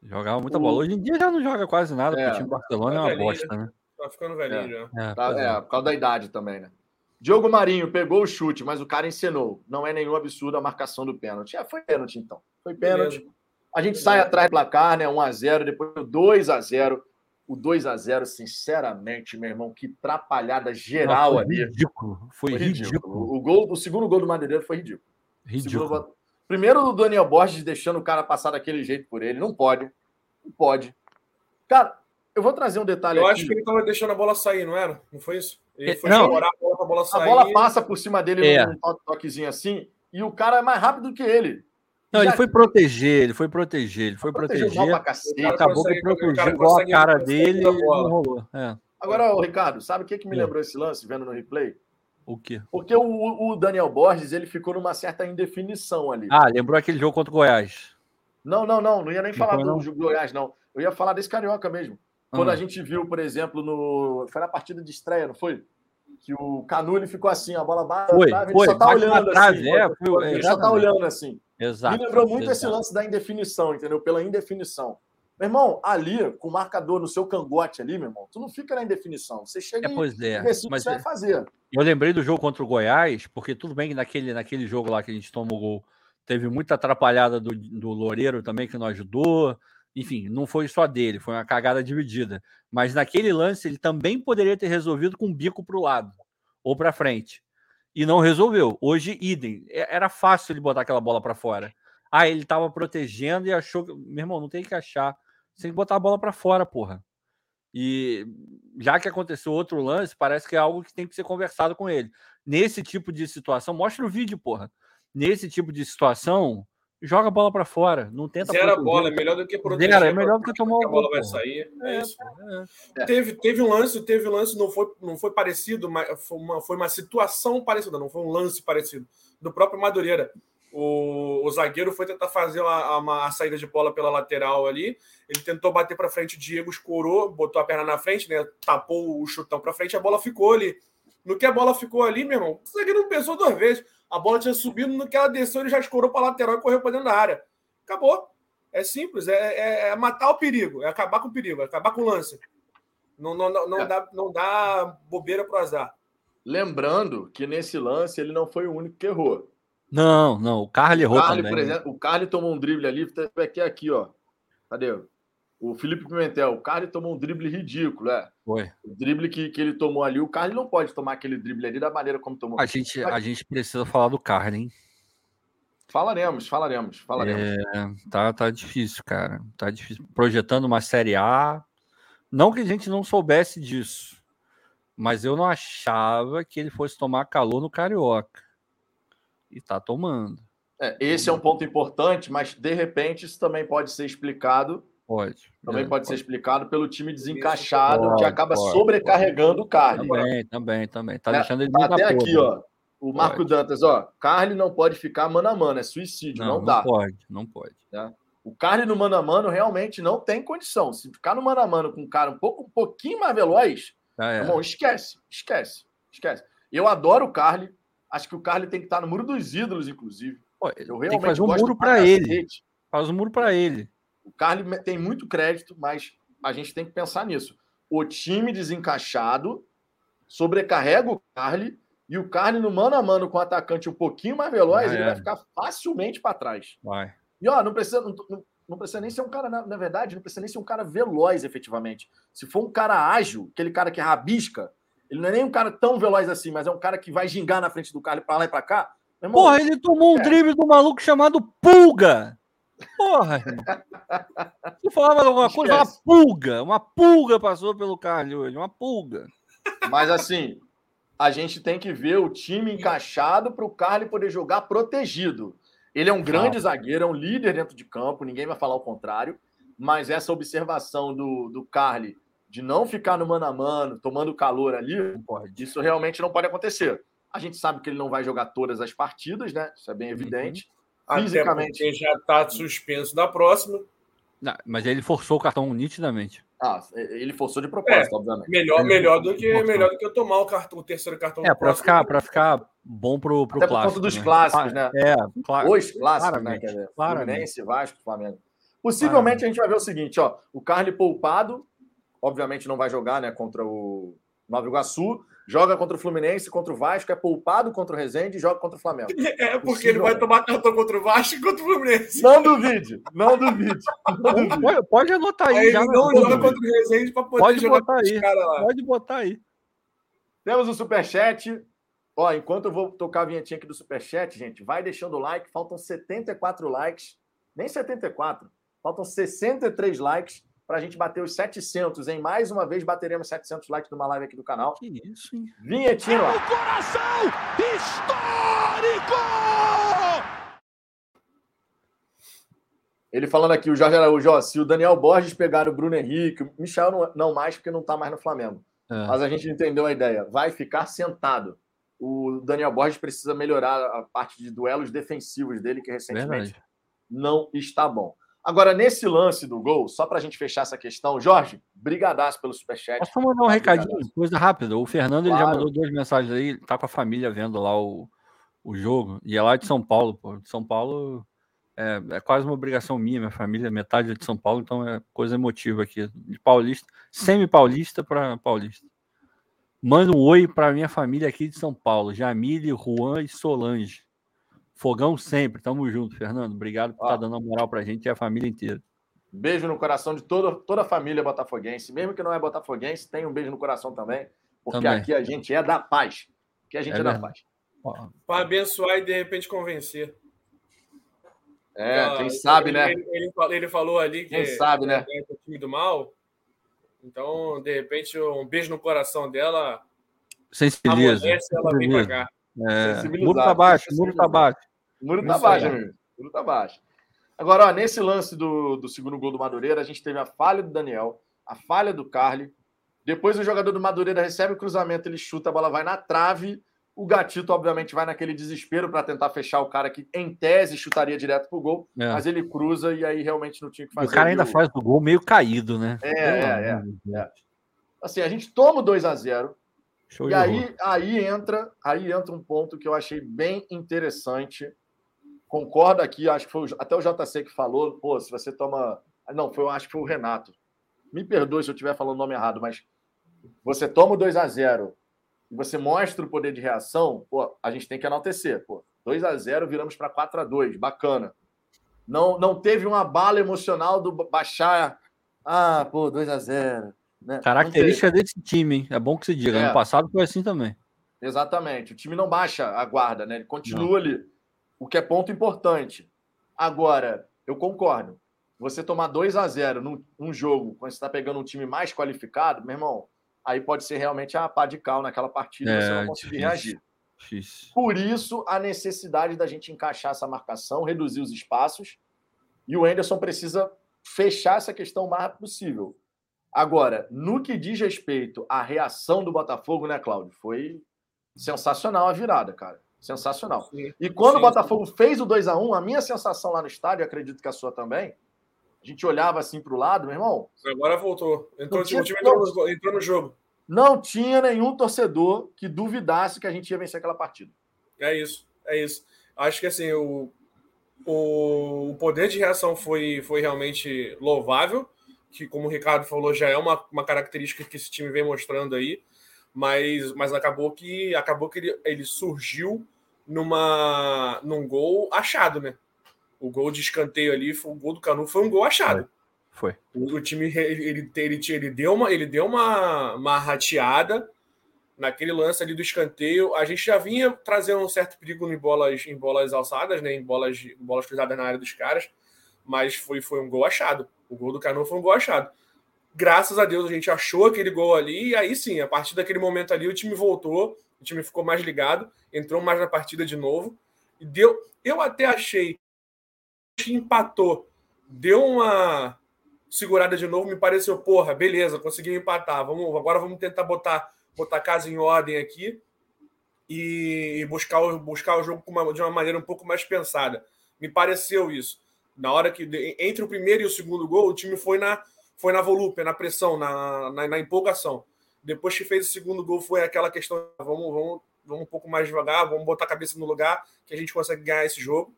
Jogava muita O- bola. Hoje em dia já não joga quase nada, porque É. o time do Barcelona é Tá uma velhinho, bosta, né? Tá ficando velhinho já. É, Tá, pois é. é, por causa da idade também, né? Diogo Marinho pegou o chute, mas o cara encenou. Não é nenhum absurdo a marcação do pênalti. É, foi pênalti, então. Foi pênalti. Beleza. A gente Beleza. sai atrás do placar, né? 1x0, depois 2x0. O 2x0, sinceramente, meu irmão, que atrapalhada geral Não, foi ali. ridículo. Foi, Foi ridículo. ridículo. O, gol, o segundo gol do Madeireiro foi ridículo. Segundo Ridículo. gol- Primeiro o Daniel Borges deixando o cara passar daquele jeito por ele. Não pode. Não pode. Cara, eu vou trazer um detalhe Eu aqui. acho que ele estava deixando a bola sair, não era? Não foi isso? Ele É, foi não. chorar a bola pra bola A sair. bola passa por cima dele É. num to- toquezinho assim, e o cara é mais rápido que ele. Não, ele foi proteger, ele foi proteger, ele foi proteger. cara Acabou que protegeu o cara igual a cara dele e não rolou. É. Agora, ô, Ricardo, sabe o que, que me É. lembrou esse lance, vendo no replay? O quê? Porque o, o Daniel Borges ele ficou numa certa indefinição ali. Ah, lembrou aquele jogo contra o Goiás. Não, não, não, não ia nem Não falar do jogo do Goiás, não. Eu ia falar desse carioca mesmo. Quando Ah. a gente viu, por exemplo, no. Foi na partida de estreia, não foi? Que o Canu ele ficou assim, a bola bate Foi, trave, foi, só tá olhando trave, assim. é, foi- ele só tá olhando assim. Exato. Me lembrou muito esse exato. lance da indefinição, entendeu? Pela indefinição. Meu irmão, ali, com o marcador no seu cangote ali, meu irmão, tu não fica na indefinição. Você chega É, e pois é. decide o que Mas você vai fazer. eu lembrei do jogo contra o Goiás, porque tudo bem que naquele, naquele jogo lá que a gente tomou gol, teve muita atrapalhada do, do Loureiro também, que não ajudou. Enfim, não foi só dele, foi uma cagada dividida. Mas naquele lance, ele também poderia ter resolvido com o bico para o lado ou para frente. E não resolveu. Hoje, idem. É- Era fácil ele botar aquela bola para fora. Ah, ele estava protegendo e achou que. Meu irmão, não tem que achar. Você tem que botar a bola para fora, porra. E já que aconteceu outro lance, parece que é algo que tem que ser conversado com ele. Nesse tipo de situação, mostra o vídeo, porra. Nesse tipo de situação, joga a bola para fora. Não tenta. Zero a bola, é melhor do que proteger. Zero, é melhor do que tomar porque o a bola gol, vai sair. É, É, É. Teve, teve um lance, teve um lance, não foi, não foi parecido, mas foi uma, foi uma situação parecida, não foi um lance parecido. Do próprio Madureira. O, o zagueiro foi tentar fazer uma, uma- a saída de bola pela lateral ali. Ele tentou bater para frente, o Diego escorou, botou a perna na frente, né? Tapou o chutão para frente, a bola ficou ali. No que a bola ficou ali, meu irmão, o zagueiro não pensou duas vezes. A bola tinha subido, no que ela desceu, ele já escorou para lateral e correu para dentro da área. Acabou. É simples, é, é- é matar o perigo, é acabar com o perigo, é acabar com o lance. Não, não, não, não É. dá, não dá bobeira pro azar. Lembrando que nesse lance ele não foi o único que errou. Não, não. O Carly O errou Carly, também. por exemplo, o Carly tomou um drible ali, aqui, aqui, ó. Cadê? O Felipe Pimentel, o Carly tomou um drible ridículo, é. Foi. O drible que, que ele tomou ali, o Carly não pode tomar aquele drible ali da maneira como tomou. A gente, a gente precisa falar do Carly, hein? Falaremos, falaremos, falaremos. É, tá, tá difícil, cara. Tá difícil. Projetando uma Série A. Não que a gente não soubesse disso, mas eu não achava que ele fosse tomar calor no Carioca. E tá tomando. É, esse é um ponto importante, mas de repente isso também pode ser explicado. Pode. Também É, pode ser explicado pelo time desencaixado Pode, que acaba pode, sobrecarregando o Carly. Também, também, também. Tá É, deixando ele Tá até aqui, porra. ó. O Marco Pode. Dantas, ó. Carly não pode ficar mano a mano, é suicídio, Não, não, não dá. pode, não pode. O Carly no mano a mano realmente não tem condição. Se ficar no mano a mano com um cara um, pouco, um pouquinho mais veloz, é. irmão, esquece, esquece, esquece. Eu adoro o Carly. Acho que o Carly tem que estar no muro dos ídolos, inclusive. Pô, Eu tem realmente que fazer um gosto muro pra para ele. Faz um muro para ele. O Carly tem muito crédito, mas a gente tem que pensar nisso. O time desencaixado sobrecarrega o Carly e o Carly no mano a mano com o atacante um pouquinho mais veloz, Ah, ele é. vai ficar facilmente para trás. Vai. E ó, não precisa, não, não- não precisa nem ser um cara, na, na verdade, não precisa nem ser um cara veloz efetivamente. Se for um cara ágil, aquele cara que rabisca, ele não é nem um cara tão veloz assim, mas é um cara que vai gingar na frente do Carly para lá e para cá. Irmão, Porra, ele tomou um é. drible do maluco chamado Pulga. Porra. Tu falava alguma coisa, uma pulga. Uma pulga passou pelo Carly hoje, uma pulga. Mas assim, a gente tem que ver o time encaixado para o Carly poder jogar protegido. Ele é um grande zagueiro, é um líder dentro de campo, ninguém vai falar o contrário. Mas essa observação do, do Carly de não ficar no mano a mano, tomando calor ali, isso realmente não pode acontecer. A gente sabe que ele não vai jogar todas as partidas, né? Isso é bem evidente. Até Fisicamente. porque já está suspenso da próxima. Não, mas ele forçou o cartão nitidamente. Ah, ele forçou de propósito, obviamente. Melhor, Ele melhor do forçou. que melhor do que eu tomar o, cartão, o terceiro cartão É, para ficar, pra ficar bom pro, pro Até por clássico. conta dos né? clássicos, né? É, claro. Os clássicos, né? Claramente, Quer dizer, claramente. Fluminense, Vasco, Flamengo. Possivelmente a gente vai ver o seguinte, ó. O Carly poupado, obviamente não vai jogar, né? Contra o Nova Iguaçu. Joga contra o Fluminense, contra o Vasco, é poupado contra o Resende e joga contra o Flamengo. É, porque ele vai tomar cartão contra o Vasco e contra o Fluminense. Não duvide, não duvide. Não duvide. Pode, pode anotar aí, Aí já. ele não na- joga contra o Resende para poder Pode jogar botar aí. caras lá. Pode botar aí. Temos o Superchat. Ó, enquanto eu vou tocar a vinhetinha aqui do Superchat, gente, vai deixando o like. Faltam 74 likes. Nem 74. Faltam 63 likes para a gente bater os 700, hein? Mais uma vez bateremos 700 likes numa live aqui do canal. Que isso, hein? Vinhetinho, ó. coração histórico! Ele falando aqui, o Jorge Araújo, ó, se o Daniel Borges pegar o Bruno Henrique, o Michel não, não mais, porque não tá mais no Flamengo. É. Mas a gente entendeu a ideia. Vai ficar sentado. O Daniel Borges precisa melhorar a parte de duelos defensivos dele, que recentemente Verdade. não está bom. Agora, nesse lance do gol, só para a gente fechar essa questão, Jorge, brigadaço pelo superchat. Posso mandar um recadinho, coisa rápida. O Fernando ele já Claro. mandou duas mensagens aí, tá com a família vendo lá o, o jogo, e é lá de São Paulo, pô. De São Paulo é, é quase uma obrigação minha, minha família, metade é de São Paulo, então é coisa emotiva aqui. De paulista, semi-paulista para paulista. Manda um oi para minha família aqui de São Paulo, Jamile, Juan e Solange. Fogão sempre, tamo junto, Fernando. Obrigado por estar dando uma moral pra gente e a família inteira. Beijo no coração de toda, toda a família botafoguense. Mesmo que não é botafoguense, tem um beijo no coração também, porque Também. aqui a gente é da paz. Aqui a gente É é, da paz. Para abençoar e de repente convencer. É, Ah, quem sabe, ele, né? Ele, ele falou- ele falou ali que Quem sabe, né? é o time do mal. Então, de repente, um beijo no coração dela Sensibiliza. ela vem pra cá. É, muro tá baixo, muro tá baixo. O muro tá baixo, amigo. O muro tá baixo. Agora, ó, nesse lance do, do segundo gol do Madureira, a gente teve a falha do Daniel, a falha do Carly. Depois o jogador do Madureira recebe o cruzamento, ele chuta, a bola vai na trave. O Gatito, obviamente, vai naquele desespero para tentar fechar o cara que, em tese, chutaria direto pro gol, É. mas ele cruza e aí realmente não tinha o que fazer. o cara ainda o- faz o gol meio caído, né? É, é, de Deus. Assim, a gente toma o 2 a 0 Show E horror. aí, aí entra, aí entra um ponto que eu achei bem interessante. Concordo aqui, acho que foi até o JC que falou, pô, se você toma, não, foi, acho que foi o Renato. Me perdoe se eu estiver falando o nome errado, mas você toma o 2 a 0 e você mostra o poder de reação, pô, a gente tem que enaltecer, pô. 2 a 0 viramos para 4 a 2, bacana. Não não teve uma bala emocional do baixar, ah, pô, 2 a 0, né? Não. Característica desse time, hein? É bom que se diga. É. Ano passado foi assim também. Exatamente. O time não baixa a guarda, né? Ele continua ali. O que é ponto importante. Agora, eu concordo. Você tomar 2 a 0 num, num jogo, quando você está pegando um time mais qualificado, meu irmão, aí pode ser realmente a pá de cal naquela partida e você É, não conseguir difícil. reagir. Difícil. Por isso, a necessidade da gente encaixar essa marcação, reduzir os espaços. E o Anderson precisa fechar essa questão o mais rápido possível. Agora, no que diz respeito à reação do Botafogo, né, Cláudio? Foi sensacional a virada, cara. Sensacional. Sim. E quando Sim, o Botafogo fez o 2 a 1 a minha sensação lá no estádio, acredito que a sua também, a gente olhava assim para o lado, meu irmão, Agora voltou. Entrou, Não tinha o time entrou no, entrou no jogo. não tinha nenhum torcedor que duvidasse que a gente ia vencer aquela partida. É isso, é isso. Acho que assim, o, o, o poder de reação foi, foi realmente louvável, que, como o Ricardo falou, já é uma, uma característica que esse time vem mostrando aí, mas, mas acabou que acabou que ele, ele surgiu numa num gol achado, né? O gol de escanteio ali, foi, o gol do Canu foi um gol achado. Foi. O, o time ele, ele, ele, ele deu uma ele deu uma, uma rateada naquele lance ali do escanteio. A gente já vinha trazendo um certo perigo em bolas em bolas alçadas, né, em bolas em bolas cruzadas na área dos caras, mas foi foi um gol achado. O gol do Canu foi um gol achado. Graças a Deus a gente achou aquele gol ali e aí sim, a partir daquele momento ali o time voltou, o time ficou mais ligado, entrou mais na partida de novo e deu. Eu até achei que empatou, deu uma segurada de novo, me pareceu, porra, beleza, conseguimos empatar. Vamos, agora vamos tentar botar, botar a casa em ordem aqui e buscar, buscar o jogo de uma maneira um pouco mais pensada. Me pareceu isso. Na hora que, entre o primeiro e o segundo gol, o time foi na, foi na volúpia, na pressão, na, na, na empolgação. Depois que fez o segundo gol, foi aquela questão: vamos, vamos, vamos um pouco mais devagar, vamos botar a cabeça no lugar, que a gente consegue ganhar esse jogo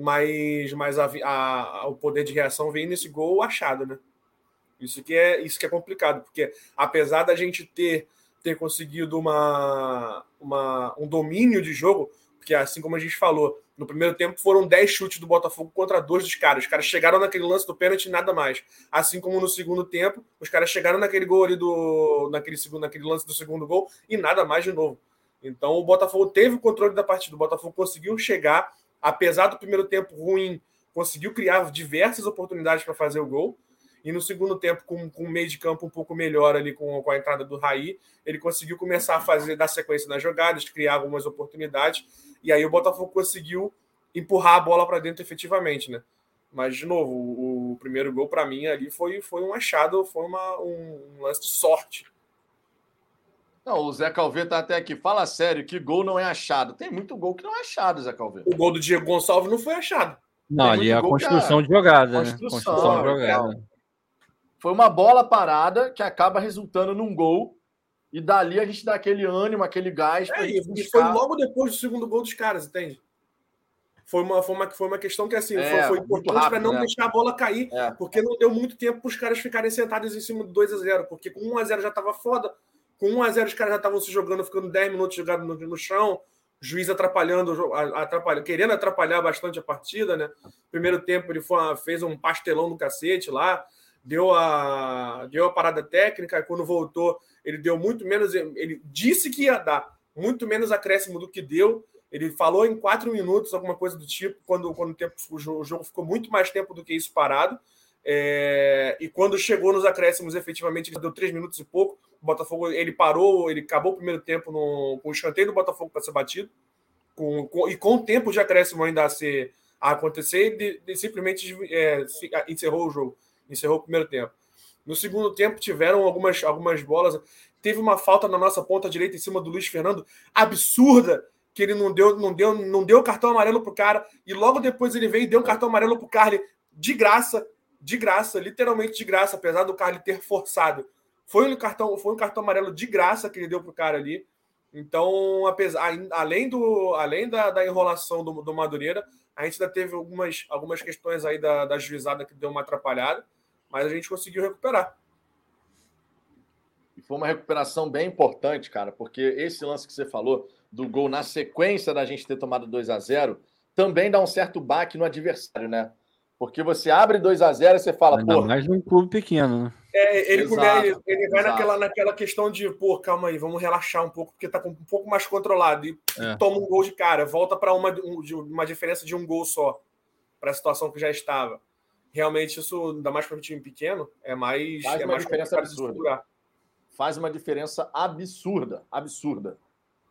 mas, mas a- a- o poder de reação vem nesse gol achado, né? Isso que é isso que é complicado, porque apesar da gente ter, ter conseguido uma, uma, um domínio de jogo, porque assim como a gente falou, no primeiro tempo foram 10 chutes do Botafogo contra dois dos caras. Os caras chegaram naquele lance do pênalti e nada mais. Assim como no segundo tempo, os caras chegaram naquele gol ali do. naquele, segundo, naquele lance do segundo gol e nada mais de novo. Então o Botafogo teve o controle da partida. O Botafogo conseguiu chegar, apesar do primeiro tempo ruim, conseguiu criar diversas oportunidades para fazer o gol. E no segundo tempo, com, com um meio de campo um pouco melhor ali com, com a entrada do Raí, ele conseguiu começar a fazer, dar sequência nas jogadas, criar algumas oportunidades. E aí o Botafogo conseguiu empurrar a bola para dentro efetivamente, né? Mas, de novo, o, o primeiro gol, para mim, ali foi, foi um achado, foi uma, um, um lance de sorte. Não, o Zé Calvê tá até aqui. Fala sério, que gol não é achado. Tem muito gol que não é achado, Zé Calvê. O gol do Diego Gonçalves não foi achado. Não, Tem ali é a que construção é- de jogada, Construção, né? Construção de jogada. Foi uma bola parada que acaba resultando num gol. E dali a gente dá aquele ânimo, aquele gás É, e foi logo depois do segundo gol dos caras, entende? Foi uma, foi uma, foi uma questão que assim, É, foi, foi importante para não né? deixar a bola cair, É. porque não deu muito tempo para os caras ficarem sentados em cima do 2 a 0 porque com 1 a 0 já estava foda, com 1 a 0 os caras já estavam se jogando, ficando 10 minutos jogados no, no chão, juiz atrapalhando, atrapalhando, querendo atrapalhar bastante a partida, né? Primeiro tempo ele foi fez um pastelão do cacete lá, deu a, deu a parada técnica, e quando voltou, ele deu muito menos. Ele disse que ia dar muito menos acréscimo do que deu. Ele falou em quatro minutos, alguma coisa do tipo, quando, quando o, tempo, o jogo ficou muito mais tempo do que isso parado. É, e quando chegou nos acréscimos, efetivamente, deu três minutos e pouco. O Botafogo ele parou, ele acabou o primeiro tempo no, com o escanteio do Botafogo para ser batido. Com, com- e com o tempo de acréscimo ainda a, ser, a acontecer, ele, ele simplesmente é, encerrou o jogo, encerrou o primeiro tempo. No segundo tempo, tiveram algumas, algumas bolas. Teve uma falta na nossa ponta direita em cima do Luiz Fernando, absurda, que ele não deu, não deu, não deu cartão amarelo pro cara. E logo depois ele veio e deu um cartão amarelo pro Carly de graça, de graça, literalmente de graça, apesar do Carly ter forçado. Foi um cartão, foi um cartão amarelo de graça que ele deu pro cara ali. Então, apesar, além, do, além da, da enrolação do, do Madureira, a gente ainda teve algumas, algumas questões aí da, da juizada que deu uma atrapalhada, mas a gente conseguiu recuperar. E foi uma recuperação bem importante, cara, porque esse lance que você falou do gol na sequência da gente ter tomado 2 a 0 também dá um certo baque no adversário, né? Porque você abre 2 a 0 e você fala, Ainda pô, mais num clube pequeno, né? É, ele, Exato, ele, ele vai naquela, naquela questão de, pô, calma aí, vamos relaxar um pouco, porque tá um pouco mais controlado. E É. toma um gol de cara, volta para uma, um- uma diferença de um gol só, para a situação que já estava. Realmente, isso, ainda mais para um time pequeno, é mais. Faz é uma mais diferença absurda. faz uma diferença absurda, absurda.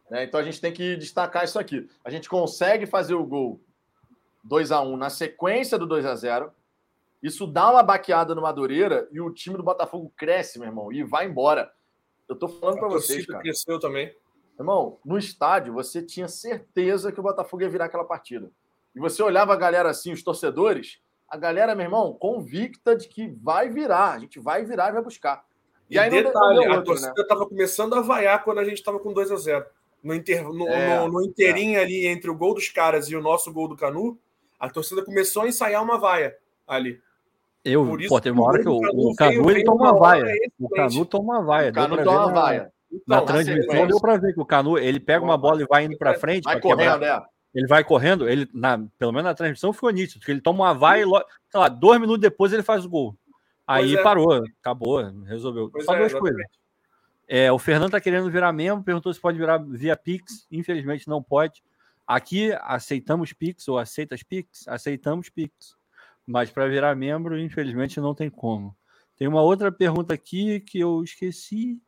né? Então a gente tem que destacar isso aqui. A gente consegue fazer o gol 2 a 1 na sequência do 2 a 0 Isso dá uma baqueada no Madureira e o time do Botafogo cresce, meu irmão, e vai embora. Eu tô falando para vocês, cara. cresceu também. Irmão, no estádio você tinha certeza que o Botafogo ia virar aquela partida. E você olhava a galera assim, os torcedores, a galera, meu irmão, convicta de que vai virar, a gente vai virar e vai buscar. E, aí não deu- detalhe, deu a outro, né? torcida estava começando a vaiar quando a gente estava com 2 a 0 no, inter, no, É, no, no inteirinho ali entre o gol dos caras e o nosso gol do Canu, a torcida começou a ensaiar uma vaia ali. Eu, Por isso pô, teve uma que hora que o, Canu o Canu ele toma vaia. O. Canu toma uma vaia. O Canu dá ver uma na- vaia. Na Então, transmissão sequência. deu pra ver que o Canu ele pega uma bola e vai indo pra frente. Vai pra quebrar. correndo, é. Ele vai correndo, ele, na, pelo menos na transmissão ficou nítido, porque ele toma uma vaia e, sei lá, dois minutos depois ele faz o gol. Aí é. parou, acabou, resolveu. Pois Só é, duas exatamente. coisas. É, o Fernando tá querendo virar membro, perguntou se pode virar via Pix. Infelizmente não pode. Aqui aceitamos Pix ou aceitas Pix? Aceitamos Pix. Mas para virar membro, infelizmente não tem como. Tem uma outra pergunta aqui que eu esqueci.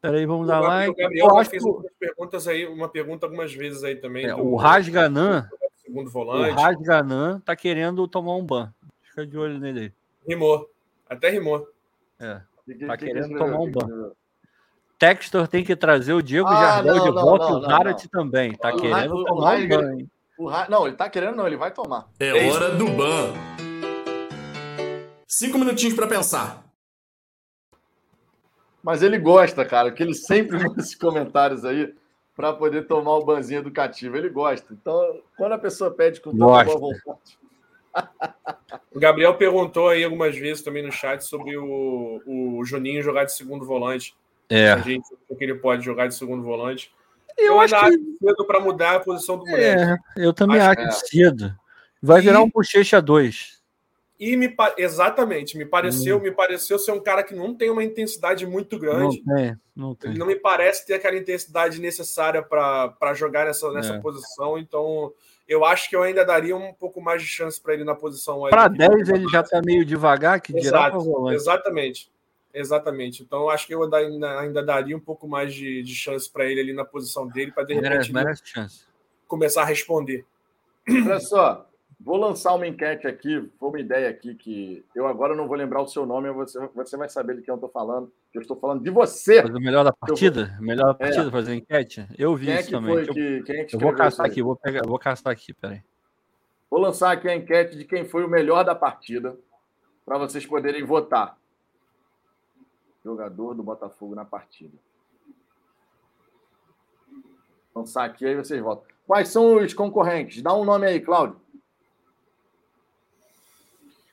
Peraí, vamos dar O like. Gabriel Eu acho fez que o- algumas perguntas aí, uma pergunta algumas vezes aí também. é, do- o Rasganan, segundo o volante. Rasganan tá querendo tomar um ban. Fica de olho nele aí. Rimou. Até rimou. É. Tá que- querendo que- tomar um ban. Textor tem que trazer o Diego Ah, Jardel não, de não, volta não, e o não. também. Tá O querendo o tomar um Rasga- ban? O Não, ele tá querendo, não, ele vai tomar. É É isso. hora do ban. Cinco minutinhos pra pensar. Mas ele gosta, cara, que ele sempre manda esses comentários aí para poder tomar o banzinho educativo. Ele gosta. Então, quando a pessoa pede com tanta boa vontade. O Gabriel perguntou aí algumas vezes também no chat sobre o, o Juninho jogar de segundo volante. É. A gente que ele pode jogar de segundo volante. Eu, Eu, acho ainda que. acho cedo para mudar a posição do moleque. É, eu também Acho acho, que cedo. Vai virar E- um bochecha 2. E me pa- exatamente, me Hum. pareceu, me pareceu ser um cara que não tem uma intensidade muito Não grande. tem, não tem. Ele não me parece ter aquela intensidade necessária para jogar nessa, nessa É. posição. Então, eu acho que eu ainda daria um pouco mais de chance para ele na posição. Para 10 ele já está meio devagar, que dirá Exato, Exatamente. Exatamente. Então eu acho que eu ainda, ainda daria um pouco mais de, de chance para ele ali na posição dele, para de repente merece chance. começar a responder. Olha só, vou lançar uma enquete aqui, foi uma ideia aqui que eu agora não vou lembrar o seu nome, você, você vai saber de quem eu estou falando, eu estou falando de você. Mas o melhor da partida? Eu... Melhor da partida é. fazer enquete? Eu vi quem isso é também. Foi que, quem é que eu vou caçar aqui, vou, pegar, vou caçar aqui, peraí. Vou lançar aqui a enquete de quem foi o melhor da partida, para vocês poderem votar jogador do Botafogo na partida. Lançar aqui, aí vocês votam. Quais são os concorrentes? Dá um nome aí, Cláudio.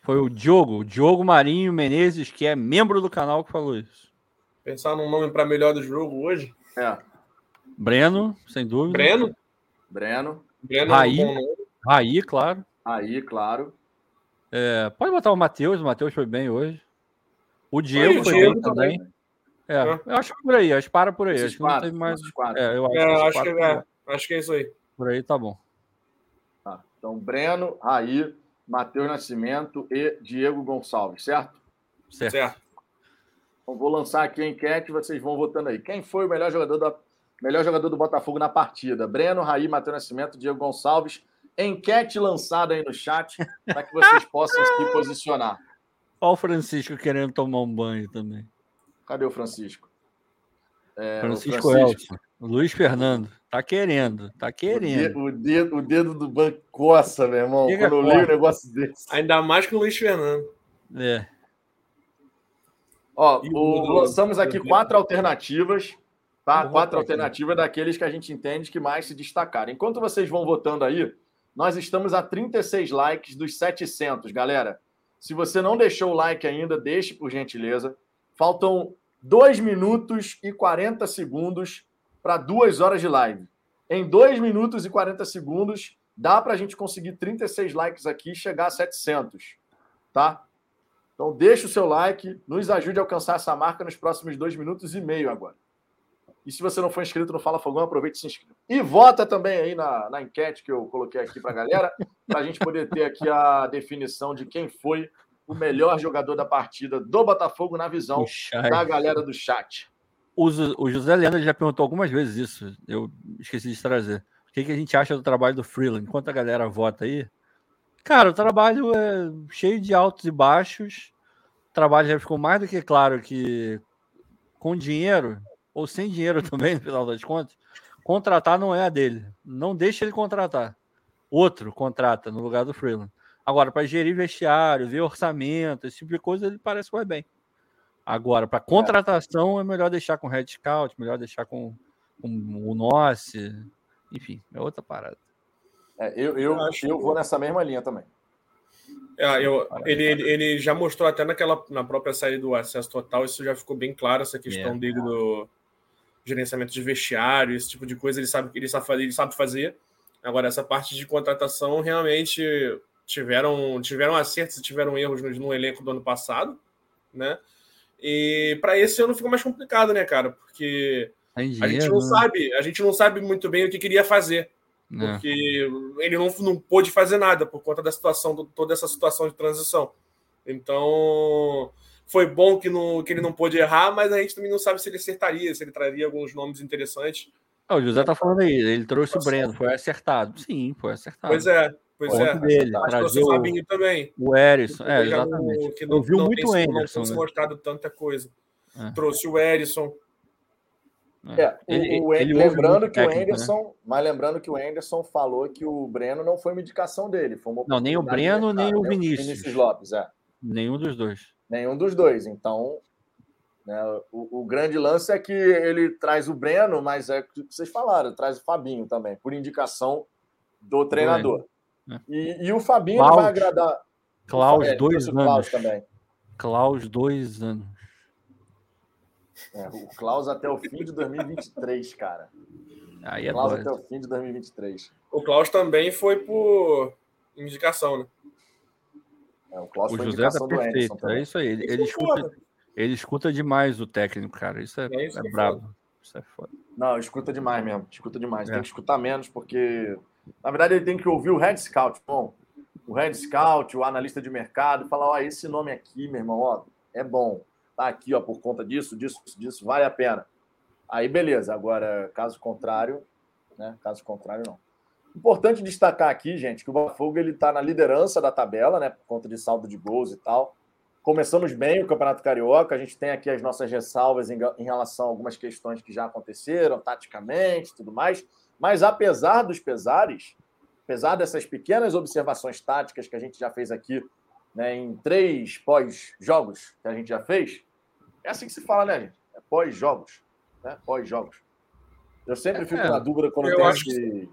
Foi o Diogo, o Diogo Marinho Menezes, que é membro do canal, que falou isso. Pensar num nome para melhor do jogo hoje? É. Breno, sem dúvida. Breno? Breno. Breno Raí, é um Raí, claro. Raí, claro. É, pode botar o Matheus, o Matheus foi bem hoje. O Diego foi, foi Diego bem também. também. É, é, eu acho que por aí, acho que para por aí. Esses acho que quatro, não tem mais. É, eu acho, é, acho, que, é, acho que é isso aí. Por aí tá bom. Tá. Então, Breno, Raí, Matheus Nascimento e Diego Gonçalves, certo? Certo. certo. Então, vou lançar aqui a enquete vocês vão votando aí. Quem foi o melhor jogador, da, melhor jogador do Botafogo na partida? Breno, Raí, Matheus Nascimento, Diego Gonçalves. Enquete lançada aí no chat para que vocês possam se posicionar. Olha o Francisco querendo tomar um banho também. Cadê o Francisco? É, Francisco, o Francisco. Elton. Luiz Fernando. Tá querendo, tá querendo. O dedo, o dedo do banco coça, meu irmão. Quando eu leio um negócio desse. Ainda mais que o Luiz Fernando. É. Ó, o, lançamos aqui quatro alternativas, tá? Quatro alternativas daqueles que a gente entende que mais se destacaram. Enquanto vocês vão votando aí, nós estamos a 36 likes dos 700, galera. Se você não deixou o like ainda, deixe por gentileza. Faltam 2 minutos e 40 segundos para duas horas de live. Em 2 minutos e 40 segundos, dá para a gente conseguir 36 likes aqui e chegar a 700, tá? Então, deixe o seu like, nos ajude a alcançar essa marca nos próximos dois minutos e meio agora. E se você não for inscrito no Fala Fogão, aproveite e se inscreva. E vota também aí na, na enquete que eu coloquei aqui para a galera, para a gente poder ter aqui a definição de quem foi o melhor jogador da partida do Botafogo na visão da galera do chat. O, José Leandro já perguntou algumas vezes isso, eu esqueci de trazer. O que, que a gente acha do trabalho do Freeland? Enquanto a galera vota aí, cara, o trabalho é cheio de altos e baixos. O trabalho já ficou mais do que claro que com dinheiro ou sem dinheiro também, no final das contas, contratar não é a dele. Não deixa ele contratar. Outro contrata no lugar do Freeland. Agora, para gerir vestiário, ver orçamento, esse tipo de coisa, ele parece que vai bem. Agora, para contratação, é. é. melhor deixar com o Red Scout, melhor deixar com, com o Noce. Enfim, é outra parada. É, eu, eu, eu, eu vou nessa mesma linha também. É, eu, ele, ele, ele, já mostrou até naquela, na própria série do Acesso Total, isso já ficou bem claro, essa questão é. dele do, gerenciamento de vestiário, esse tipo de coisa, ele sabe que ele sabe fazer, ele sabe fazer. Agora, essa parte de contratação realmente tiveram, tiveram acertos e tiveram erros no, no elenco do ano passado, né? E para esse ano fica mais complicado, né, cara? Porque a gente não né? sabe, a gente não sabe muito bem o que queria fazer. É. Porque ele não, não pôde fazer nada por conta da situação, toda essa situação de transição. Então, foi bom que, não, que ele não pôde errar, mas a gente também não sabe se ele acertaria, se ele traria alguns nomes interessantes. Ah, o José tá falando aí, ele trouxe o Breno, foi acertado. Sim, foi acertado. Pois é, pois é. Dele, trazer o Fabinho também. O Erisson, é, exatamente. Que não, Eu vi muito o Erisson. Não né? mostrado tanta coisa. É. Trouxe o Erisson. É, é ele, o, ele lembrando que técnico, o Anderson, né? mas lembrando que o Anderson falou que o Breno não foi uma indicação dele, foi uma Não, nem o Breno, nem o Vinícius. Vinícius Lopes, é. Nenhum dos dois. Nenhum dos dois. Então, né, o, o, grande lance é que ele traz o Breno, mas é o que vocês falaram, traz o Fabinho também, por indicação do treinador. É. E, e, o Fabinho Klaus, vai agradar. Klaus, é, dois anos. Klaus também. Klaus, dois anos. É, o Klaus até o fim de 2023, cara. Aí é Klaus doido. até o fim de 2023. O Klaus também foi por indicação, né? É, o Klaus o José tá perfeito, é isso aí. Ele, ele escuta, ele escuta demais o técnico, cara. Isso é, é, isso é brabo. Isso é foda. Não, escuta demais mesmo. Escuta demais. É. Tem que escutar menos, porque Na verdade, ele tem que ouvir o Red Scout. Bom, o Red Scout, o analista de mercado, falar: ó, esse nome aqui, meu irmão, ó, é bom. Tá aqui, ó, por conta disso, disso, disso, vale a pena. Aí, beleza. Agora, caso contrário, né? Caso contrário, não. Importante destacar aqui, gente, que o Botafogo ele está na liderança da tabela, né? Por conta de saldo de gols e tal. Começamos bem o Campeonato Carioca. A gente tem aqui as nossas ressalvas em, em relação a algumas questões que já aconteceram, taticamente tudo mais. Mas apesar dos pesares, apesar dessas pequenas observações táticas que a gente já fez aqui, né, em três pós-jogos que a gente já fez, é assim que se fala, né, gente? É pós-jogos. Né? Pós-jogos. Eu sempre fico É, na dúvida quando tem acho esse.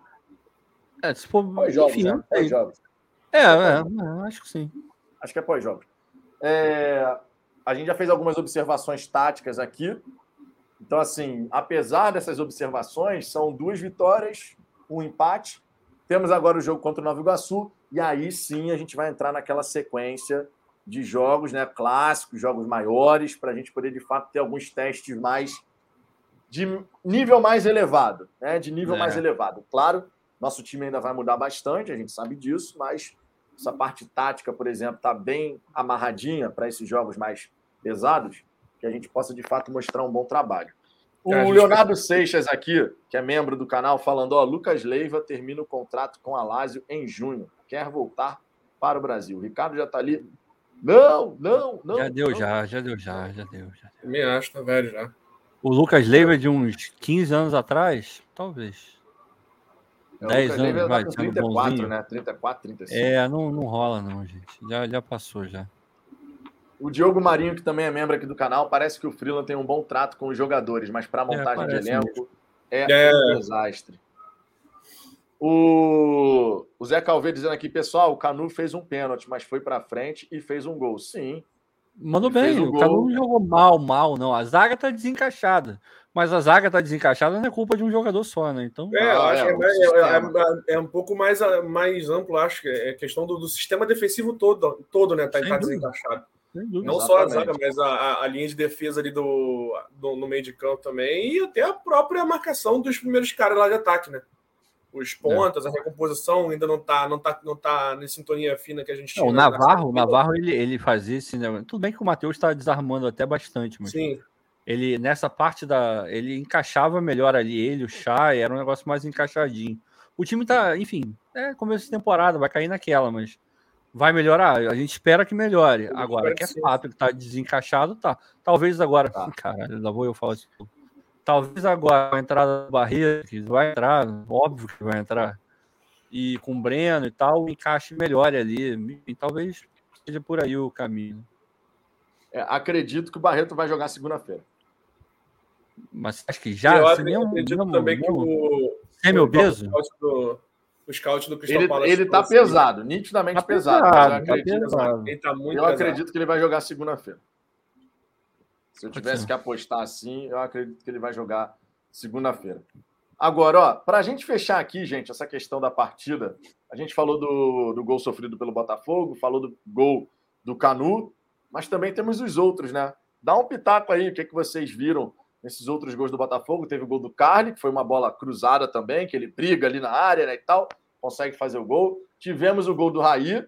É, se for, Pós-jogos, enfim, né? Pós-jogos. É, é, é, acho que sim. Acho que é pós-jogos. É, a gente já fez algumas observações táticas aqui. Então, assim, apesar dessas observações, são duas vitórias, um empate. Temos agora o jogo contra o Nova Iguaçu, e aí sim a gente vai entrar naquela sequência de jogos né, clássicos, jogos maiores, para a gente poder, de fato, ter alguns testes mais de nível mais elevado, né? De nível É. mais elevado. Claro, nosso time ainda vai mudar bastante, a gente sabe disso, mas essa parte tática, por exemplo, está bem amarradinha para esses jogos mais pesados, que a gente possa de fato mostrar um bom trabalho. O É, a gente Leonardo Seixas aqui, que é membro do canal, falando: ó, Lucas Leiva termina o contrato com a Lazio em junho, quer voltar para o Brasil. O Ricardo já está ali. Não, não, não. já deu, não. já, já deu, já, já deu. Já. Também acho, tá velho já. O Lucas Leiva de uns 15 anos atrás, talvez. É, o 10 Lucas Leiva anos, vai, tá sendo 34, bonzinho. né? 34, 35. É, não, não rola não, gente. Já, já passou já. O Diogo Marinho, que também é membro aqui do canal, parece que o Freeland tem um bom trato com os jogadores, mas para montagem de parece elenco é, É. um desastre. O, o Zé Calvê dizendo aqui, pessoal, o Canu fez um pênalti, mas foi para frente e fez um gol. Sim, Mandou bem, o o gol. Canu não jogou mal, mal, não. A zaga tá desencaixada. Mas a zaga tá desencaixada não é culpa de um jogador só, né? Então, É, eu Ah, acho é, que é, é- é- é um pouco mais, mais amplo, acho que é questão do, do sistema defensivo todo, todo né? Tá, tá desencaixado. Não só a Exatamente. zaga, mas a, a- linha de defesa ali do, do- no meio de campo também, e até a própria marcação dos primeiros caras lá de ataque, né? Os pontas, a recomposição ainda não tá, não tá, não tá na sintonia fina que a gente Não, o na- na Navarro. Navarro ele, ele fazia esse. Né? Tudo bem que o Matheus está desarmando até bastante, mas Sim, ele nessa parte da. Ele encaixava melhor ali, ele, o Chay, era um negócio mais encaixadinho. O time tá, enfim, é começo de temporada, vai cair naquela, mas vai melhorar. A gente espera que melhore. Eu Agora, que é que sim. fato que tá desencaixado, tá. Talvez agora. Tá. Cara, ainda vou eu falar isso. tudo. Talvez agora a entrada do Barreira, que vai entrar, óbvio que vai entrar. E com o Breno e tal, o encaixe melhore ali. Enfim, talvez seja por aí o caminho. É, acredito que o Barreto vai jogar segunda-feira. Mas acho que já, eu assim, mesmo, acredito mesmo, também que mesmo o, semi-obeso, o scout do, o scout do Crystal Ele, Palace ele tá trouxe, pesado, nitidamente Tá pesado. pesado, eu tá acredito, pesado. Ele tá muito eu pesado. acredito que ele vai jogar segunda-feira. Se eu tivesse que apostar assim, eu acredito que ele vai jogar segunda-feira. Agora, ó, para a gente fechar aqui, gente, essa questão da partida, a gente falou do, do gol sofrido pelo Botafogo, falou do gol do Canu, mas também temos os outros, né? Dá um pitaco aí, o que, é que vocês viram nesses outros gols do Botafogo? Teve o gol do Carly, que foi uma bola cruzada também, que ele briga ali na área né, e tal, consegue fazer o gol. Tivemos o gol do Raí,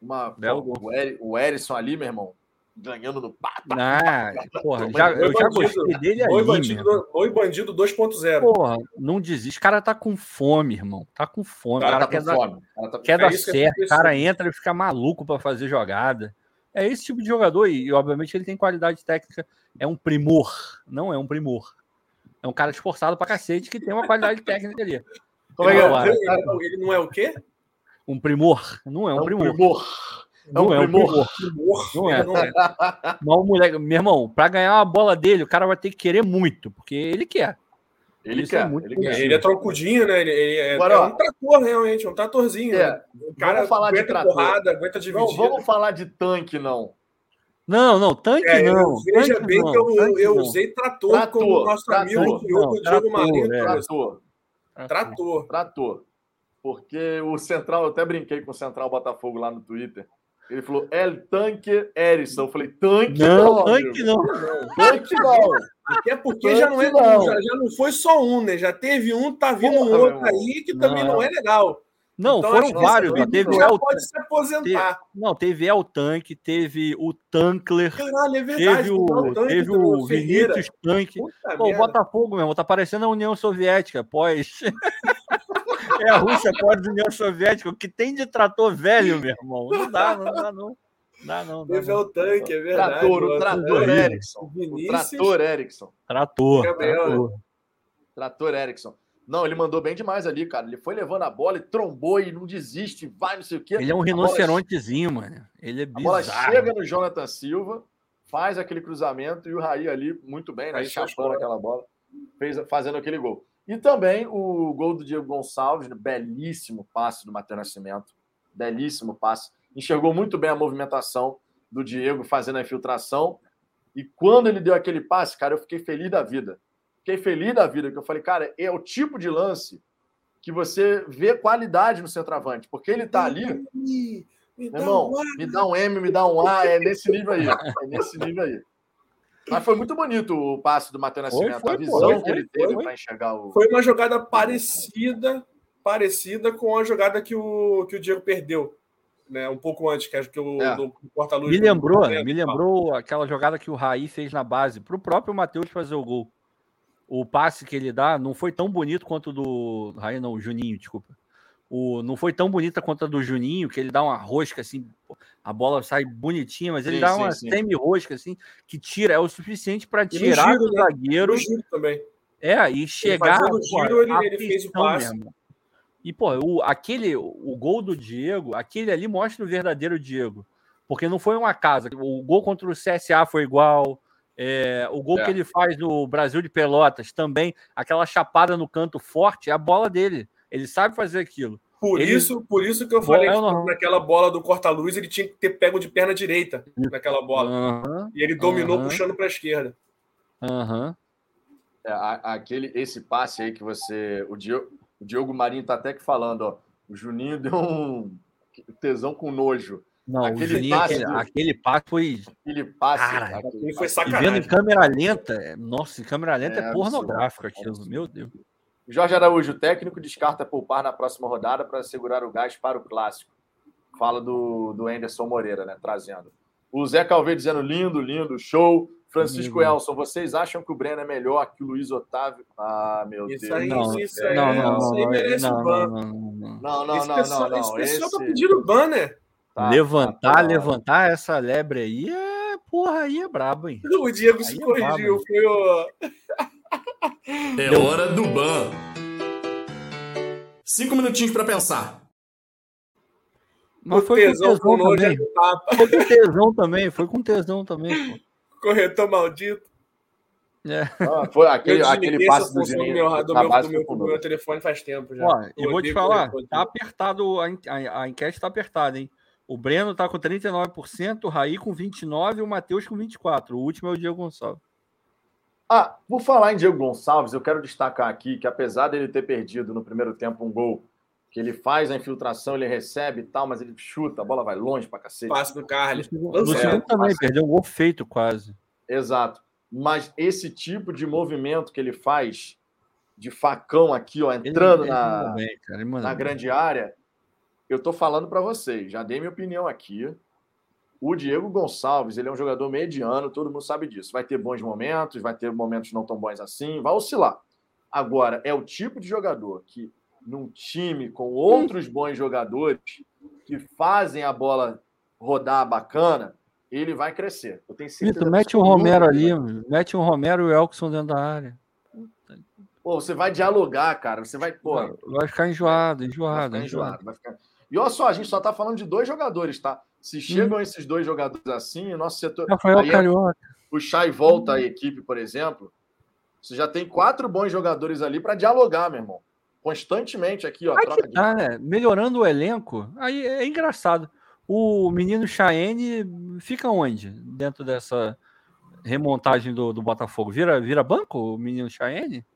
uma, Belo gol. o, o Erisson ali, meu irmão, ganhando no pata. Ah, porra, já, Oi, eu já bandido. gostei dele Oi, ali, bandido, oi, bandido 2.0. Porra, não desiste. O cara tá com fome, irmão. Tá com fome. O O cara cara tá quer com dar, fome. Cara tá quer É dar é certo. O impressionante. cara entra e fica maluco pra fazer jogada. É esse tipo de jogador. E, obviamente, ele tem qualidade técnica. É um primor. Não é um primor. É um cara esforçado pra cacete que tem uma qualidade técnica ali. Como é que é? Agora, Ele, não é o quê? Um primor. Não é É um um primor. primor. É Não um é um primor. primor. Primor. Não é. Não é. Mas o moleque, meu irmão, pra ganhar uma bola dele, o cara vai ter que querer muito, porque ele quer. Ele Isso é quer. muito ele quer. Ele é troncudinho, né? Ele, ele é, Agora, é um trator, realmente, um tratorzinho. É, né? O cara vamos falar de aguenta trator. porrada, aguenta Não dividir. vamos falar de tanque, não. Não, não, tanque É, não. veja tanque bem não, que eu, tanque eu não. usei trator, Trator, como o nosso trator. amigo Diogo, Não, Diogo trator, Marinho é. trouxe. Trator. Trator. Trator. Porque o Central, eu até brinquei com o Central Botafogo lá no Twitter. Ele falou, El Tanque Erisson. Eu falei, tanque Não, não, tanque não. Tanque não. Até porque já não, é, Não. já, já não foi só um, né? Já teve um, tá vindo Porra, um meu outro irmão. aí que também Não, não, é legal. Não, Então, foram vários. ano Teve o já El pode se aposentar. Não, teve El Tanque, teve o Tankler, Caralho, é verdade. teve o, Tanque teve o. Vinícius Tanque. Puta Pô, o. Botafogo, meu irmão, tá parecendo a União Soviética, pós. é a Rússia pós União Soviética. O que tem de trator velho, meu irmão? Não dá, não dá, não. Dá, não. Dá, Teve não. o tanque, é verdade. Trator, o trator Erickson. O trator Erickson. Trator. Gabriel, trator. Trator Erickson. Não, ele mandou bem demais ali, cara. Ele foi levando a bola e trombou e não desiste, vai, não sei o quê. Ele é um A bola rinocerontezinho, mano. Ele é A bola bizarro. chega no Jonathan Silva, faz aquele cruzamento e o Raí ali, muito bem, né? Raí fez Chapando gol. aquela bola, fez, fazendo aquele gol. E também o gol do Diego Gonçalves, né, belíssimo passe do Matheus Nascimento, belíssimo passe. Enxergou muito bem a movimentação do Diego fazendo a infiltração. E quando ele deu aquele passe, cara, eu fiquei feliz da vida. Fiquei feliz da vida, que eu falei, cara, é o tipo de lance que você vê qualidade no centroavante, porque ele tá ali, Ih, me meu irmão, um me dá um M, me dá um A, é nesse nível aí. É nesse nível aí. Mas foi muito bonito o passe do Matheus Foi, Nascimento, foi, a visão foi, que ele foi, teve foi. para enxergar o. Foi uma jogada parecida, parecida com a jogada que o, que o Diego perdeu. Né, um pouco antes, que acho que o É. do Porta-Luz. Me lembrou, do- me lembrou aquela jogada que o Raí fez na base pro próprio Matheus fazer o gol. O passe que ele dá não foi tão bonito quanto o do Raí, não, o Juninho, desculpa. O, não foi tão bonita quanto a do Juninho, que ele dá uma rosca assim, a bola sai bonitinha, mas ele Sim, dá uma semi-rosca assim, que tira, é o suficiente para tirar giro, do né? zagueiro também. é, e chegar. o pô, giro, ele- ele fez o passe. mesmo. E, pô, o, aquele, o gol do Diego, aquele ali mostra o verdadeiro Diego. Porque não foi uma casa. O gol contra o CSA foi igual. é, o gol É. que ele faz no Brasil de Pelotas também, aquela chapada no canto forte, é a bola dele. Ele sabe fazer aquilo. Por, Ele- isso, por isso que eu falei é que naquela bola do corta-luz ele tinha que ter pego de perna direita naquela bola. E ele dominou puxando para a esquerda. aham. É, aquele, esse passe aí que você. O Diogo, o Diogo Marinho tá até que falando, ó. O Juninho deu um tesão com nojo. Não, Aquele o Juninho, passe aquele, aquele passe foi. Aquele passe. Cara, aquele Ele foi passe. E vendo sacanagem. em câmera lenta, é- nossa, em câmera lenta é, É pornográfico absurdo, aquilo, meu Deus. Jorge Araújo, o técnico descarta poupar na próxima rodada para segurar o gás para o clássico. Fala do, do Anderson Moreira, né? Trazendo. O Zé Calveiro dizendo lindo, lindo, show. Francisco Lindo. Elson, vocês acham que o Breno é melhor que o Luiz Otávio? Ah, meu Isso Deus. aí, Não, isso é, aí, Não, não, aí merece não, um ban. não, não, não. Não, não, esse não, pessoal, não, esse não. pessoal tá Esse- pedindo ban, né? tá- levantar, tá- levantar essa lebre aí é. Porra, aí é brabo, hein? O Diego Aí se é corrigiu. brabo. Foi o. É hora do ban. Cinco minutinhos pra pensar. Mas foi com tesão com tesão nojo também. Foi com tesão também, foi com tesão também, pô. Corretor maldito. É. Ah, foi aquele, aquele passe do Juninho. meu, do meu, do meu, com do meu telefone faz tempo já. Ó, e Eu vou te falar, tá apertado, a, a, a enquete tá apertada, hein? O Breno tá com 39%, o Raí com 29% e o Matheus com 24%. O último é o Diego Gonçalves. Ah, por falar em Diego Gonçalves, eu quero destacar aqui que apesar dele ter perdido no primeiro tempo um gol, que ele faz a infiltração, ele recebe e tal, mas ele chuta, a bola vai longe pra cacete. Passe do Carly. No segundo também, passa- perdeu um gol feito quase. Exato. Mas esse tipo de movimento que ele faz de facão aqui, ó, entrando ele na, manda bem, cara, ele na bem. grande área, eu tô falando para vocês, já dei minha opinião aqui. O Diego Gonçalves, ele é um jogador mediano, todo mundo sabe disso. Vai ter bons momentos, vai ter momentos não tão bons assim, vai oscilar. Agora, é o tipo de jogador que, num time com outros bons jogadores que fazem a bola rodar bacana, ele vai crescer. Eu tenho certeza. Vitor, mete o Romero ali, vai. mete o Romero e o Elkson dentro da área. Pô, você vai dialogar, cara. Você vai. Pô, vai Vai ficar enjoado, enjoado, ficar enjoado. enjoado. Vai ficar... E olha só, a gente só tá falando de dois jogadores, tá? Se chegam esses dois jogadores assim, o nosso setor. Rafael Aí é- Carioca. puxar e volta a equipe, por exemplo, você já tem quatro bons jogadores ali para dialogar, meu irmão. Constantemente aqui, ó. Troca que de... tá, né? Melhorando o elenco, aí é engraçado. O menino Chaene fica onde? Dentro dessa remontagem do, do Botafogo? Vira, vira banco o menino Chaene?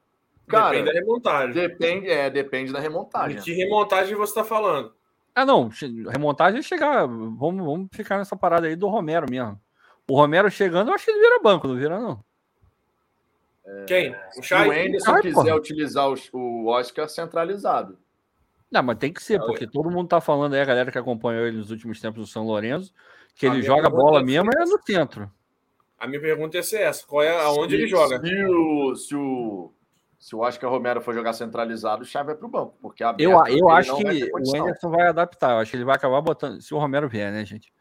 Cara, Depende da remontagem. Depende, é, depende da remontagem. De que remontagem você está falando? Ah, não. Remontagem é chegar. Vamos, vamos ficar nessa parada aí do Romero mesmo. O Romero chegando, eu acho que ele vira banco, não vira, não. Quem? O Se o? Anderson quiser porra. utilizar o Oscar centralizado. Não, mas tem que ser, porque todo mundo tá falando aí, a galera que acompanhou ele nos últimos tempos no São Lourenço, que A ele joga bola é mesmo é no centro. A minha pergunta ia ser essa: qual é aonde Se- ele joga? Se o, se o, se o Oscar Romero for jogar centralizado, o Chave vai pro banco. Porque aberto, Eu, eu acho não que o. Anderson vai adaptar. Eu acho que ele vai acabar botando. Se o Romero vier, né, gente?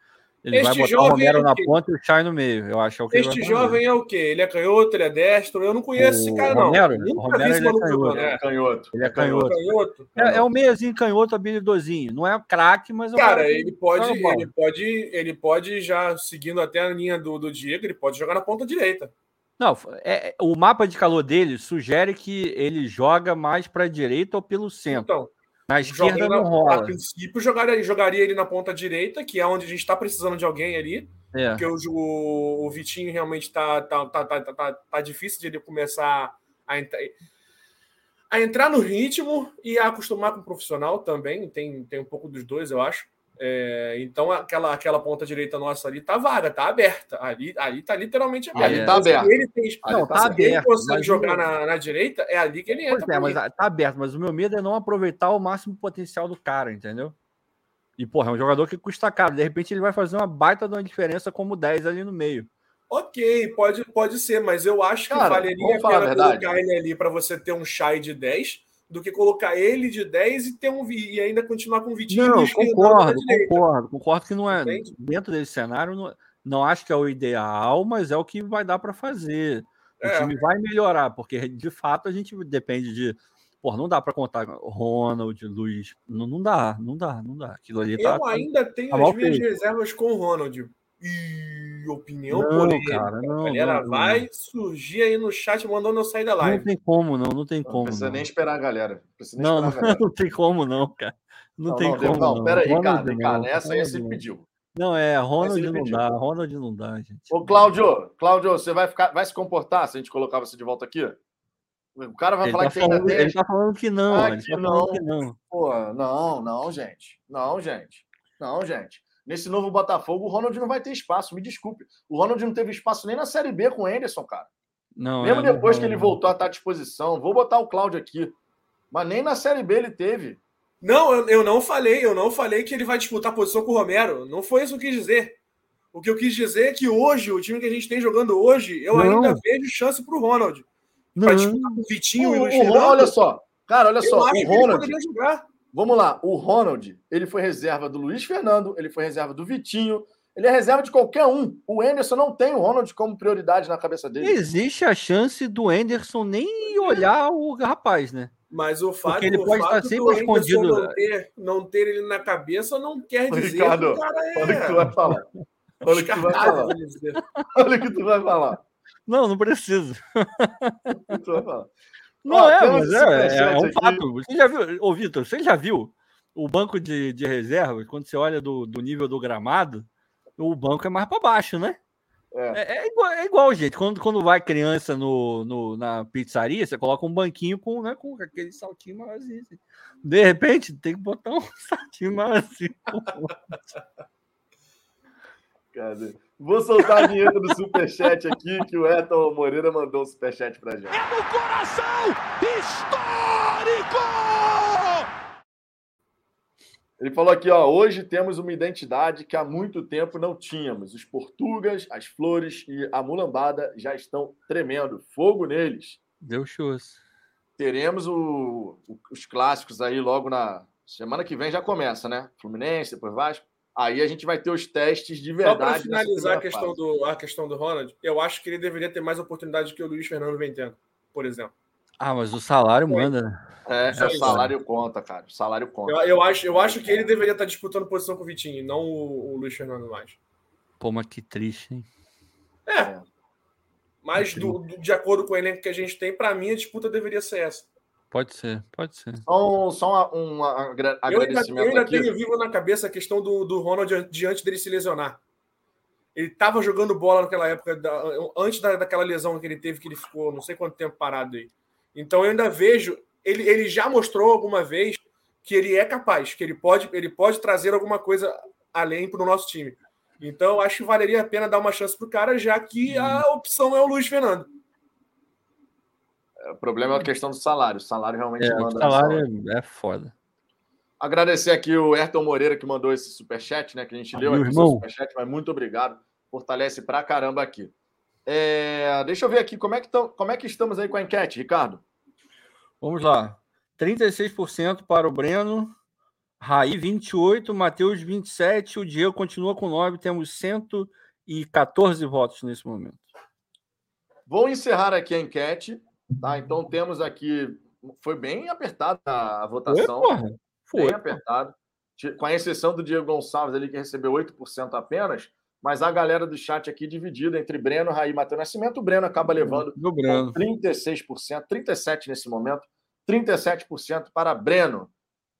Ele Este vai botar o Romero é o na ponta e o Chay no meio. Eu acho que é o Este jovem é o quê? Ele é canhoto, ele é destro? Eu não conheço esse O cara, não. Romero? Nunca O Romero, vi esse ele é canhoto. jogando. É, É. canhoto. Ele é canhoto. Canhoto. É, é o meiazinho canhoto habilidosinho. Não é craque, mas é um Cara, ele pode, ele pode, ele pode já seguindo até a linha do, do Diego, ele pode jogar na ponta direita. Não, é, é- o mapa de calor dele sugere que ele joga mais para a direita ou pelo centro. Então, Na esquerda não na- a rola. princípio jogaria, jogaria ele na ponta direita, que é onde a gente está precisando de alguém ali, É. porque o, o, Vitinho realmente tá, tá, tá, tá, tá, tá, tá difícil de ele começar a entrar, a entrar no ritmo e a acostumar com o profissional também. Tem, tem um pouco dos dois, eu acho. É, então aquela, aquela ponta direita nossa ali tá vaga, tá aberta. Ali, ali tá literalmente aberta. Ali tá aberto. Ele tem, Ali Não, tá tá se ele aberto, consegue jogar na, na direita, é ali que ele entra. Pois é, mas tá aberto. Mas o meu medo é não aproveitar o máximo potencial do cara, entendeu? E, porra, é um jogador que custa caro. De repente ele vai fazer uma baita de uma diferença como 10 ali no meio. Ok, pode, pode ser, mas eu acho que Cara, valeria a pena colocar ele ali para você ter um Shai de 10 do que colocar ele de 10 e ter um e ainda continuar com o Vitinho Não, concordo, concordo. Concordo que não é. Entende? Dentro desse cenário, não, não acho que é o ideal, mas é o que vai dar para fazer. O É. time vai melhorar, porque de fato a gente depende de. Porra, não dá para contar Ronald, Luiz. Não, não dá, não dá, não dá. Aquilo ali tá. Eu ainda tenho tá as minhas feito. reservas com o Ronald. E opinião Não, polêmica. cara, não, a galera não, não. vai surgir aí no chat mandando eu sair da Não live. tem como, não, não tem Não como. precisa Não, nem esperar a galera. Não precisa não, não, esperar a galera. não tem como, não, cara. Não, tem não, como. Não, não. peraí, Ronald cara, não, cara, essa aí você não. pediu. Não, é, Ronald não pediu. dá, Ronald não dá, gente. Ô, Cláudio, Cláudio, você vai, ficar, vai se comportar se a gente colocar você de volta aqui? O cara vai Ele falar tá, que falando, tem. ele tá falando que não, Ah, ele que tá falando não. que não. Pô, não, não, gente. Não, gente. Não, gente. Nesse novo Botafogo, o Ronald não vai ter espaço, me desculpe. O Ronald não teve espaço nem na Série B com o Anderson, cara. Não, Mesmo é, não depois rola, que ele não. voltou a estar à disposição, vou botar o Cláudio aqui. Mas nem na Série B ele teve. Não, eu, eu não falei, eu não falei que ele vai disputar posição com o Romero. Não foi isso que eu quis dizer. O que eu quis dizer é que hoje, o time que a gente tem jogando hoje, eu Não. ainda vejo chance pro Ronald. Pra Não, disputar com o Vitinho e o O, Luiz o, Fernando. olha só, cara, olha eu só. acho O que ele Ronald, poderia jogar. Vamos lá. O Ronald, ele foi reserva do Luiz Fernando, ele foi reserva do Vitinho, ele é reserva de qualquer um. O Anderson não tem o Ronald como prioridade na cabeça dele. existe a chance do Anderson nem olhar o rapaz, né? Mas o fato, ele o pode fato estar sempre escondido. Não ter, não ter ele na cabeça não quer dizer Ricardo, que o cara é Olha o que tu vai falar. Olha o que tu vai falar. Olha o que tu vai falar. Não, não precisa. Olha o que tu vai falar. Não é, mas é, é, superchat um fato. Você já viu, ô Vitor, você já viu o banco de, de reservas, quando você olha do, do nível do gramado, o banco é mais para baixo, né? É. É, é igual, é igual, gente. Quando, quando vai criança no, no- na pizzaria, você coloca um banquinho com, né, com aquele saltinho maiorzinho. assim. De repente, tem que botar um saltinho maiorzinho. Cadê? Vou soltar a vinheta do Superchat aqui, que o Eton Moreira mandou o Superchat pra gente. É no coração histórico! Ele falou aqui, ó, hoje temos uma identidade que há muito tempo não tínhamos. Os portugas, as flores e a mulambada já estão tremendo. Fogo neles. Deu chus. Teremos o- o- os clássicos aí logo na semana que vem já começa, né? Fluminense, depois Vasco. Aí a gente vai ter os testes de Só verdade. para nessa finalizar a questão, fase. do, a questão do Ronald, eu acho que ele deveria ter mais oportunidade que o Luiz Fernando vem tendo, por exemplo. Ah, mas o salário manda. né? É, Só é o salário conta, cara. O salário conta. Eu, eu acho, eu acho que ele deveria estar disputando posição com o Vitinho, não o, o Luiz Fernando mais. Pô, mas que triste, hein? É. Mas do- do- de acordo com o elenco que a gente tem, para mim a disputa deveria ser essa. Pode ser, pode ser. Só, só um, um agra- Eu ainda, agradecimento eu ainda tenho vivo na cabeça a questão do, do Ronald an- diante dele se lesionar. Ele estava jogando bola naquela época, da- antes da, daquela lesão que ele teve, que ele ficou não sei quanto tempo parado aí. Então eu ainda vejo. Ele, ele já mostrou alguma vez que ele é capaz, que ele pode, ele pode trazer alguma coisa além para o nosso time. Então, acho que valeria a pena dar uma chance para o cara, já que a opção é o Luiz Fernando. O problema é a questão do salário. O salário realmente É, o manda. salário é, é foda. Agradecer aqui o Ayrton Moreira que mandou esse superchat, né? Que a gente leu Meu aqui o seu irmão. superchat, mas muito obrigado. Fortalece pra caramba aqui. É, deixa eu ver aqui como é, que tão, como é que estamos aí com a enquete, Ricardo. Vamos lá. 36% para o Breno, Raí 28, Matheus 27, o Diego continua com 9, temos 114 votos nesse momento. Vou encerrar aqui a enquete, tá? Então temos aqui. Foi bem apertada a Foi, votação. porra. bem Foi. apertado. Ti- Com a exceção do Diego Gonçalves ali, que recebeu 8% apenas, mas a galera do chat aqui dividida entre Breno, Raí e Matheus Nascimento. O Breno acaba levando Do Breno. 36%, 37% nesse momento, 37% para Breno.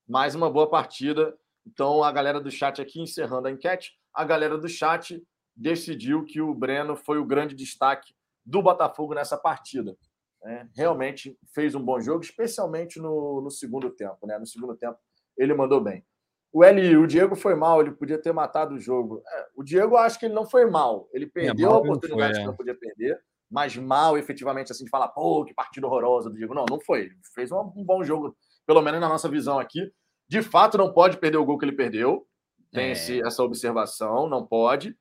Mais uma boa partida. Então, a galera do chat aqui, encerrando a enquete, a galera do chat decidiu que o Breno foi o grande destaque do Botafogo nessa partida. Né? Realmente fez um bom jogo, especialmente no, no segundo tempo. Né? No segundo tempo, ele mandou bem. O L, o Diego foi mal, ele podia ter matado o jogo. É, o Diego, eu acho que ele não foi mal. Ele perdeu mal a oportunidade foi, que é. não podia perder, mas mal, efetivamente, assim, de falar, pô, que partida horrorosa do Diego. Não, não foi. Ele fez um, um bom jogo, pelo menos na nossa visão aqui. De fato, não pode perder o gol que ele perdeu. Tem É. esse- essa observação, não pode.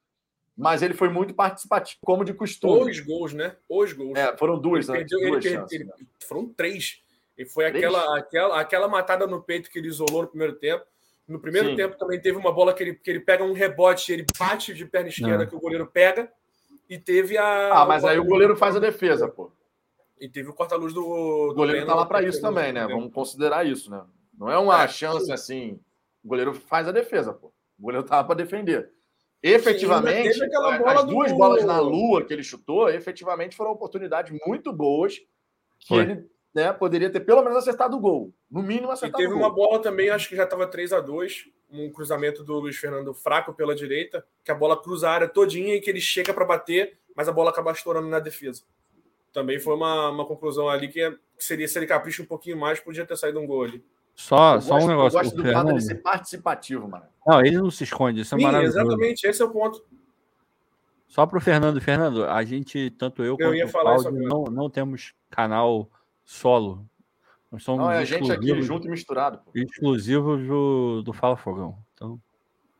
Mas ele foi muito participativo, como de costume. Os gols, né? Os gols. É, foram duas, Ele né? perdeu- ele duas per- chances. ele- né? foram três. E foi Três? aquela, aquela, aquela matada no peito que ele isolou no primeiro tempo. No primeiro Sim. tempo também teve uma bola que ele, que ele pega um rebote, ele bate de perna esquerda Não. que o goleiro pega. E teve a. Ah, mas aí o goleiro faz a defesa, pô. E teve o corta-luz do. O goleiro tá lá para isso também, né? Vamos considerar isso, né? Não é uma É, chance assim. O goleiro faz a defesa, pô. O goleiro tava para defender. Efetivamente, teve aquela as duas do- bolas na lua que ele chutou, efetivamente foram oportunidades muito boas que Foi. ele né, poderia ter pelo menos acertado o gol. No mínimo E acertado teve o uma bola também, acho que já estava 3 a 2 um cruzamento do Luiz Fernando fraco pela direita, que a bola cruza a área todinha e que ele chega para bater, mas a bola acaba estourando na defesa. Também foi uma, uma conclusão ali que, é- que seria, se ele capricha um pouquinho mais, podia ter saído um gol ali. Só, Eu só gosto, um eu negócio. gosto O do fato Fernando... dele ser participativo, mano. Não, ele não se esconde, isso é Sim, maravilhoso. exatamente, esse é o ponto. Só para o Fernando. Fernando, a gente, tanto eu, Eu quanto o agora. não, não temos canal solo. Nós somos Não, é a gente aqui junto e misturado, pô. exclusivos do, do Fala Fogão. Então,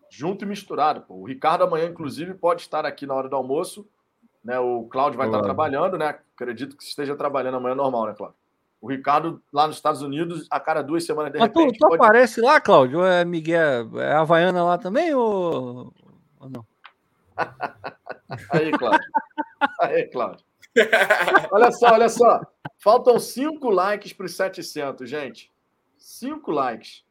Junto e misturado, pô. O Ricardo amanhã, inclusive, pode estar aqui na hora do almoço. Né? O Cláudio vai estar trabalhando, né? Acredito que esteja trabalhando amanhã normal, né, Cláudio? O Ricardo, lá nos Estados Unidos, a cada duas semanas, de Mas tu, repente, tu pode... aparece lá, Cláudio? É Miguel? É Havaiana lá também? Ou, ou não? Aí, Cláudio. Aí, Cláudio. Olha só, olha só. Faltam cinco likes para os 700, gente. Cinco likes.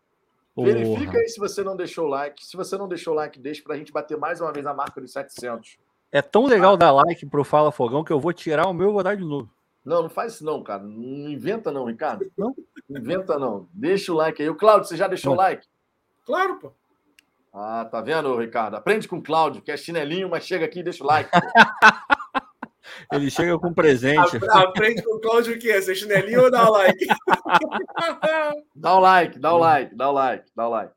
Verifica Porra. aí se você não deixou o like. Se você não deixou o like, deixa para a gente bater mais uma vez a marca dos 700. É tão legal dar like pro Fala Fogão que eu vou tirar o meu e vou dar de novo. Não, não faz isso não, cara. Não inventa não, Ricardo. Não? Inventa não. Deixa o like aí. O Cláudio, você já deixou o Não. like? Claro, pô. Ah, tá vendo, Ricardo? Aprende com o Cláudio, que é chinelinho, mas chega aqui e deixa o like. Ele chega com presente. Aprende com o Cláudio o quê? Ser chinelinho ou dar like? Dá o like, dá o like, dá o like, dá o like.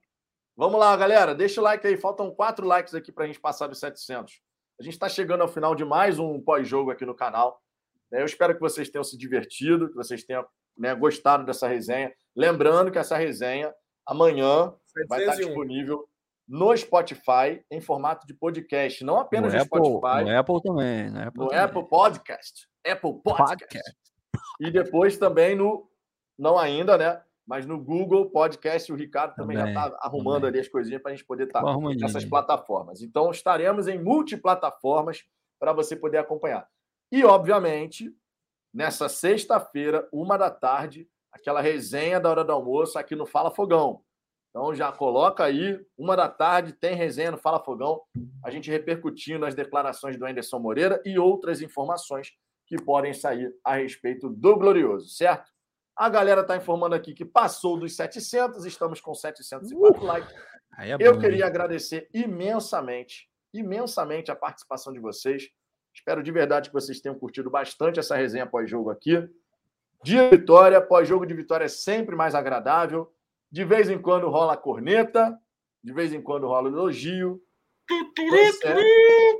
Vamos lá, galera. Deixa o like aí. Faltam quatro likes aqui para a gente passar dos 700. A gente está chegando ao final de mais um pós-jogo aqui no canal. Né? Eu espero que vocês tenham se divertido, que vocês tenham né, gostado dessa resenha. Lembrando que essa resenha amanhã vai estar 701. disponível no Spotify em formato de podcast, não No apenas no, Apple, Spotify, no Apple também. No Apple, no também. Apple Podcast, Apple Podcast, Podcast. e depois também no, não ainda, né? Mas no Google Podcast, o Ricardo também, Também, já está arrumando também. ali as coisinhas para a gente poder estar arrumandinho. nessas plataformas. Então, estaremos em multiplataformas para você poder acompanhar. E, obviamente, nessa sexta-feira, uma da tarde, aquela resenha da hora do almoço aqui no Fala Fogão. Então, já coloca aí, uma da tarde, tem resenha no Fala Fogão, a gente repercutindo as declarações do Anderson Moreira e outras informações que podem sair a respeito do Glorioso, certo? A galera está informando aqui que passou dos 700, estamos com 704 likes. Aí é Eu bom, queria hein? agradecer imensamente, imensamente a participação de vocês. Espero de verdade que vocês tenham curtido bastante essa resenha pós-jogo aqui. Dia de vitória, pós-jogo de vitória é sempre mais agradável. De vez em quando rola corneta, de vez em quando rola elogio.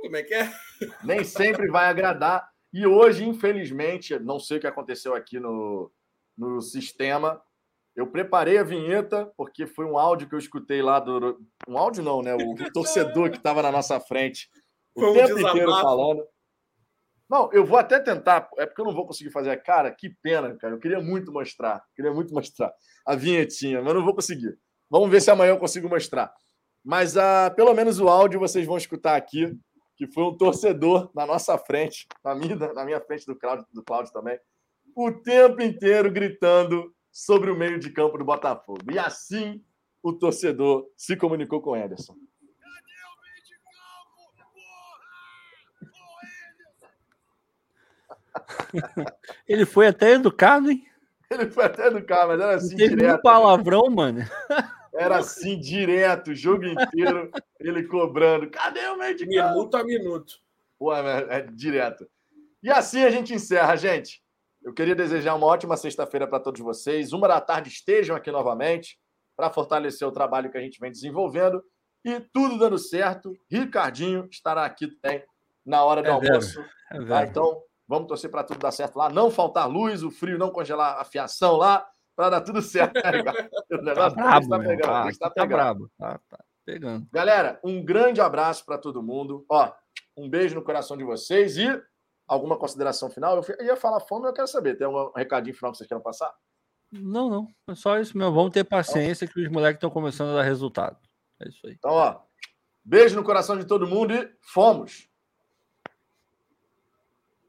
Como é que é? nem sempre vai agradar. E hoje, infelizmente, não sei o que aconteceu aqui no, no sistema. Eu preparei a vinheta, porque foi um áudio que eu escutei lá do. Um áudio não, né? O, o torcedor que estava na nossa frente o Foi um tempo desabafo. inteiro falando. Não, eu vou até tentar, é porque eu não vou conseguir fazer. Cara, que pena, cara. Eu queria muito mostrar, queria muito mostrar a vinhetinha, mas não vou conseguir. Vamos ver se amanhã eu consigo mostrar. Mas ah, pelo menos o áudio vocês vão escutar aqui, que foi um torcedor na nossa frente, na minha, na minha frente do Cláudio, do Cláudio também, o tempo inteiro gritando sobre o meio de campo do Botafogo. E assim o torcedor se comunicou com o Ederson. Ele foi até educado, hein? Ele foi até do carro, mas era assim teve direto. um palavrão, mano. Era assim direto, o jogo inteiro, ele cobrando. Cadê o meio de campo? Minuto a minuto. Pô, é, é direto. E assim a gente encerra, gente. Eu queria desejar uma ótima sexta-feira para todos vocês. Uma da tarde estejam aqui novamente para fortalecer o trabalho que a gente vem desenvolvendo. E tudo dando certo. Ricardinho estará aqui também na hora do É almoço. É Tá? verdade. Então, vamos torcer para tudo dar certo lá. Não faltar luz, o frio não congelar a fiação lá, para dar tudo certo. Ricardo? O Tá brabo, tá meu. pegando, Tá, tá tá pegando. brabo. Tá, tá pegando. Galera, um grande abraço para todo mundo. Ó, um beijo no coração de vocês e alguma consideração final? Eu ia falar fome, eu quero saber. Tem algum recadinho final que vocês queiram passar? Não, não. É só isso mesmo. Vamos ter paciência que os moleques estão começando a dar resultado. É isso aí. Então, ó, beijo no coração de todo mundo e fomos!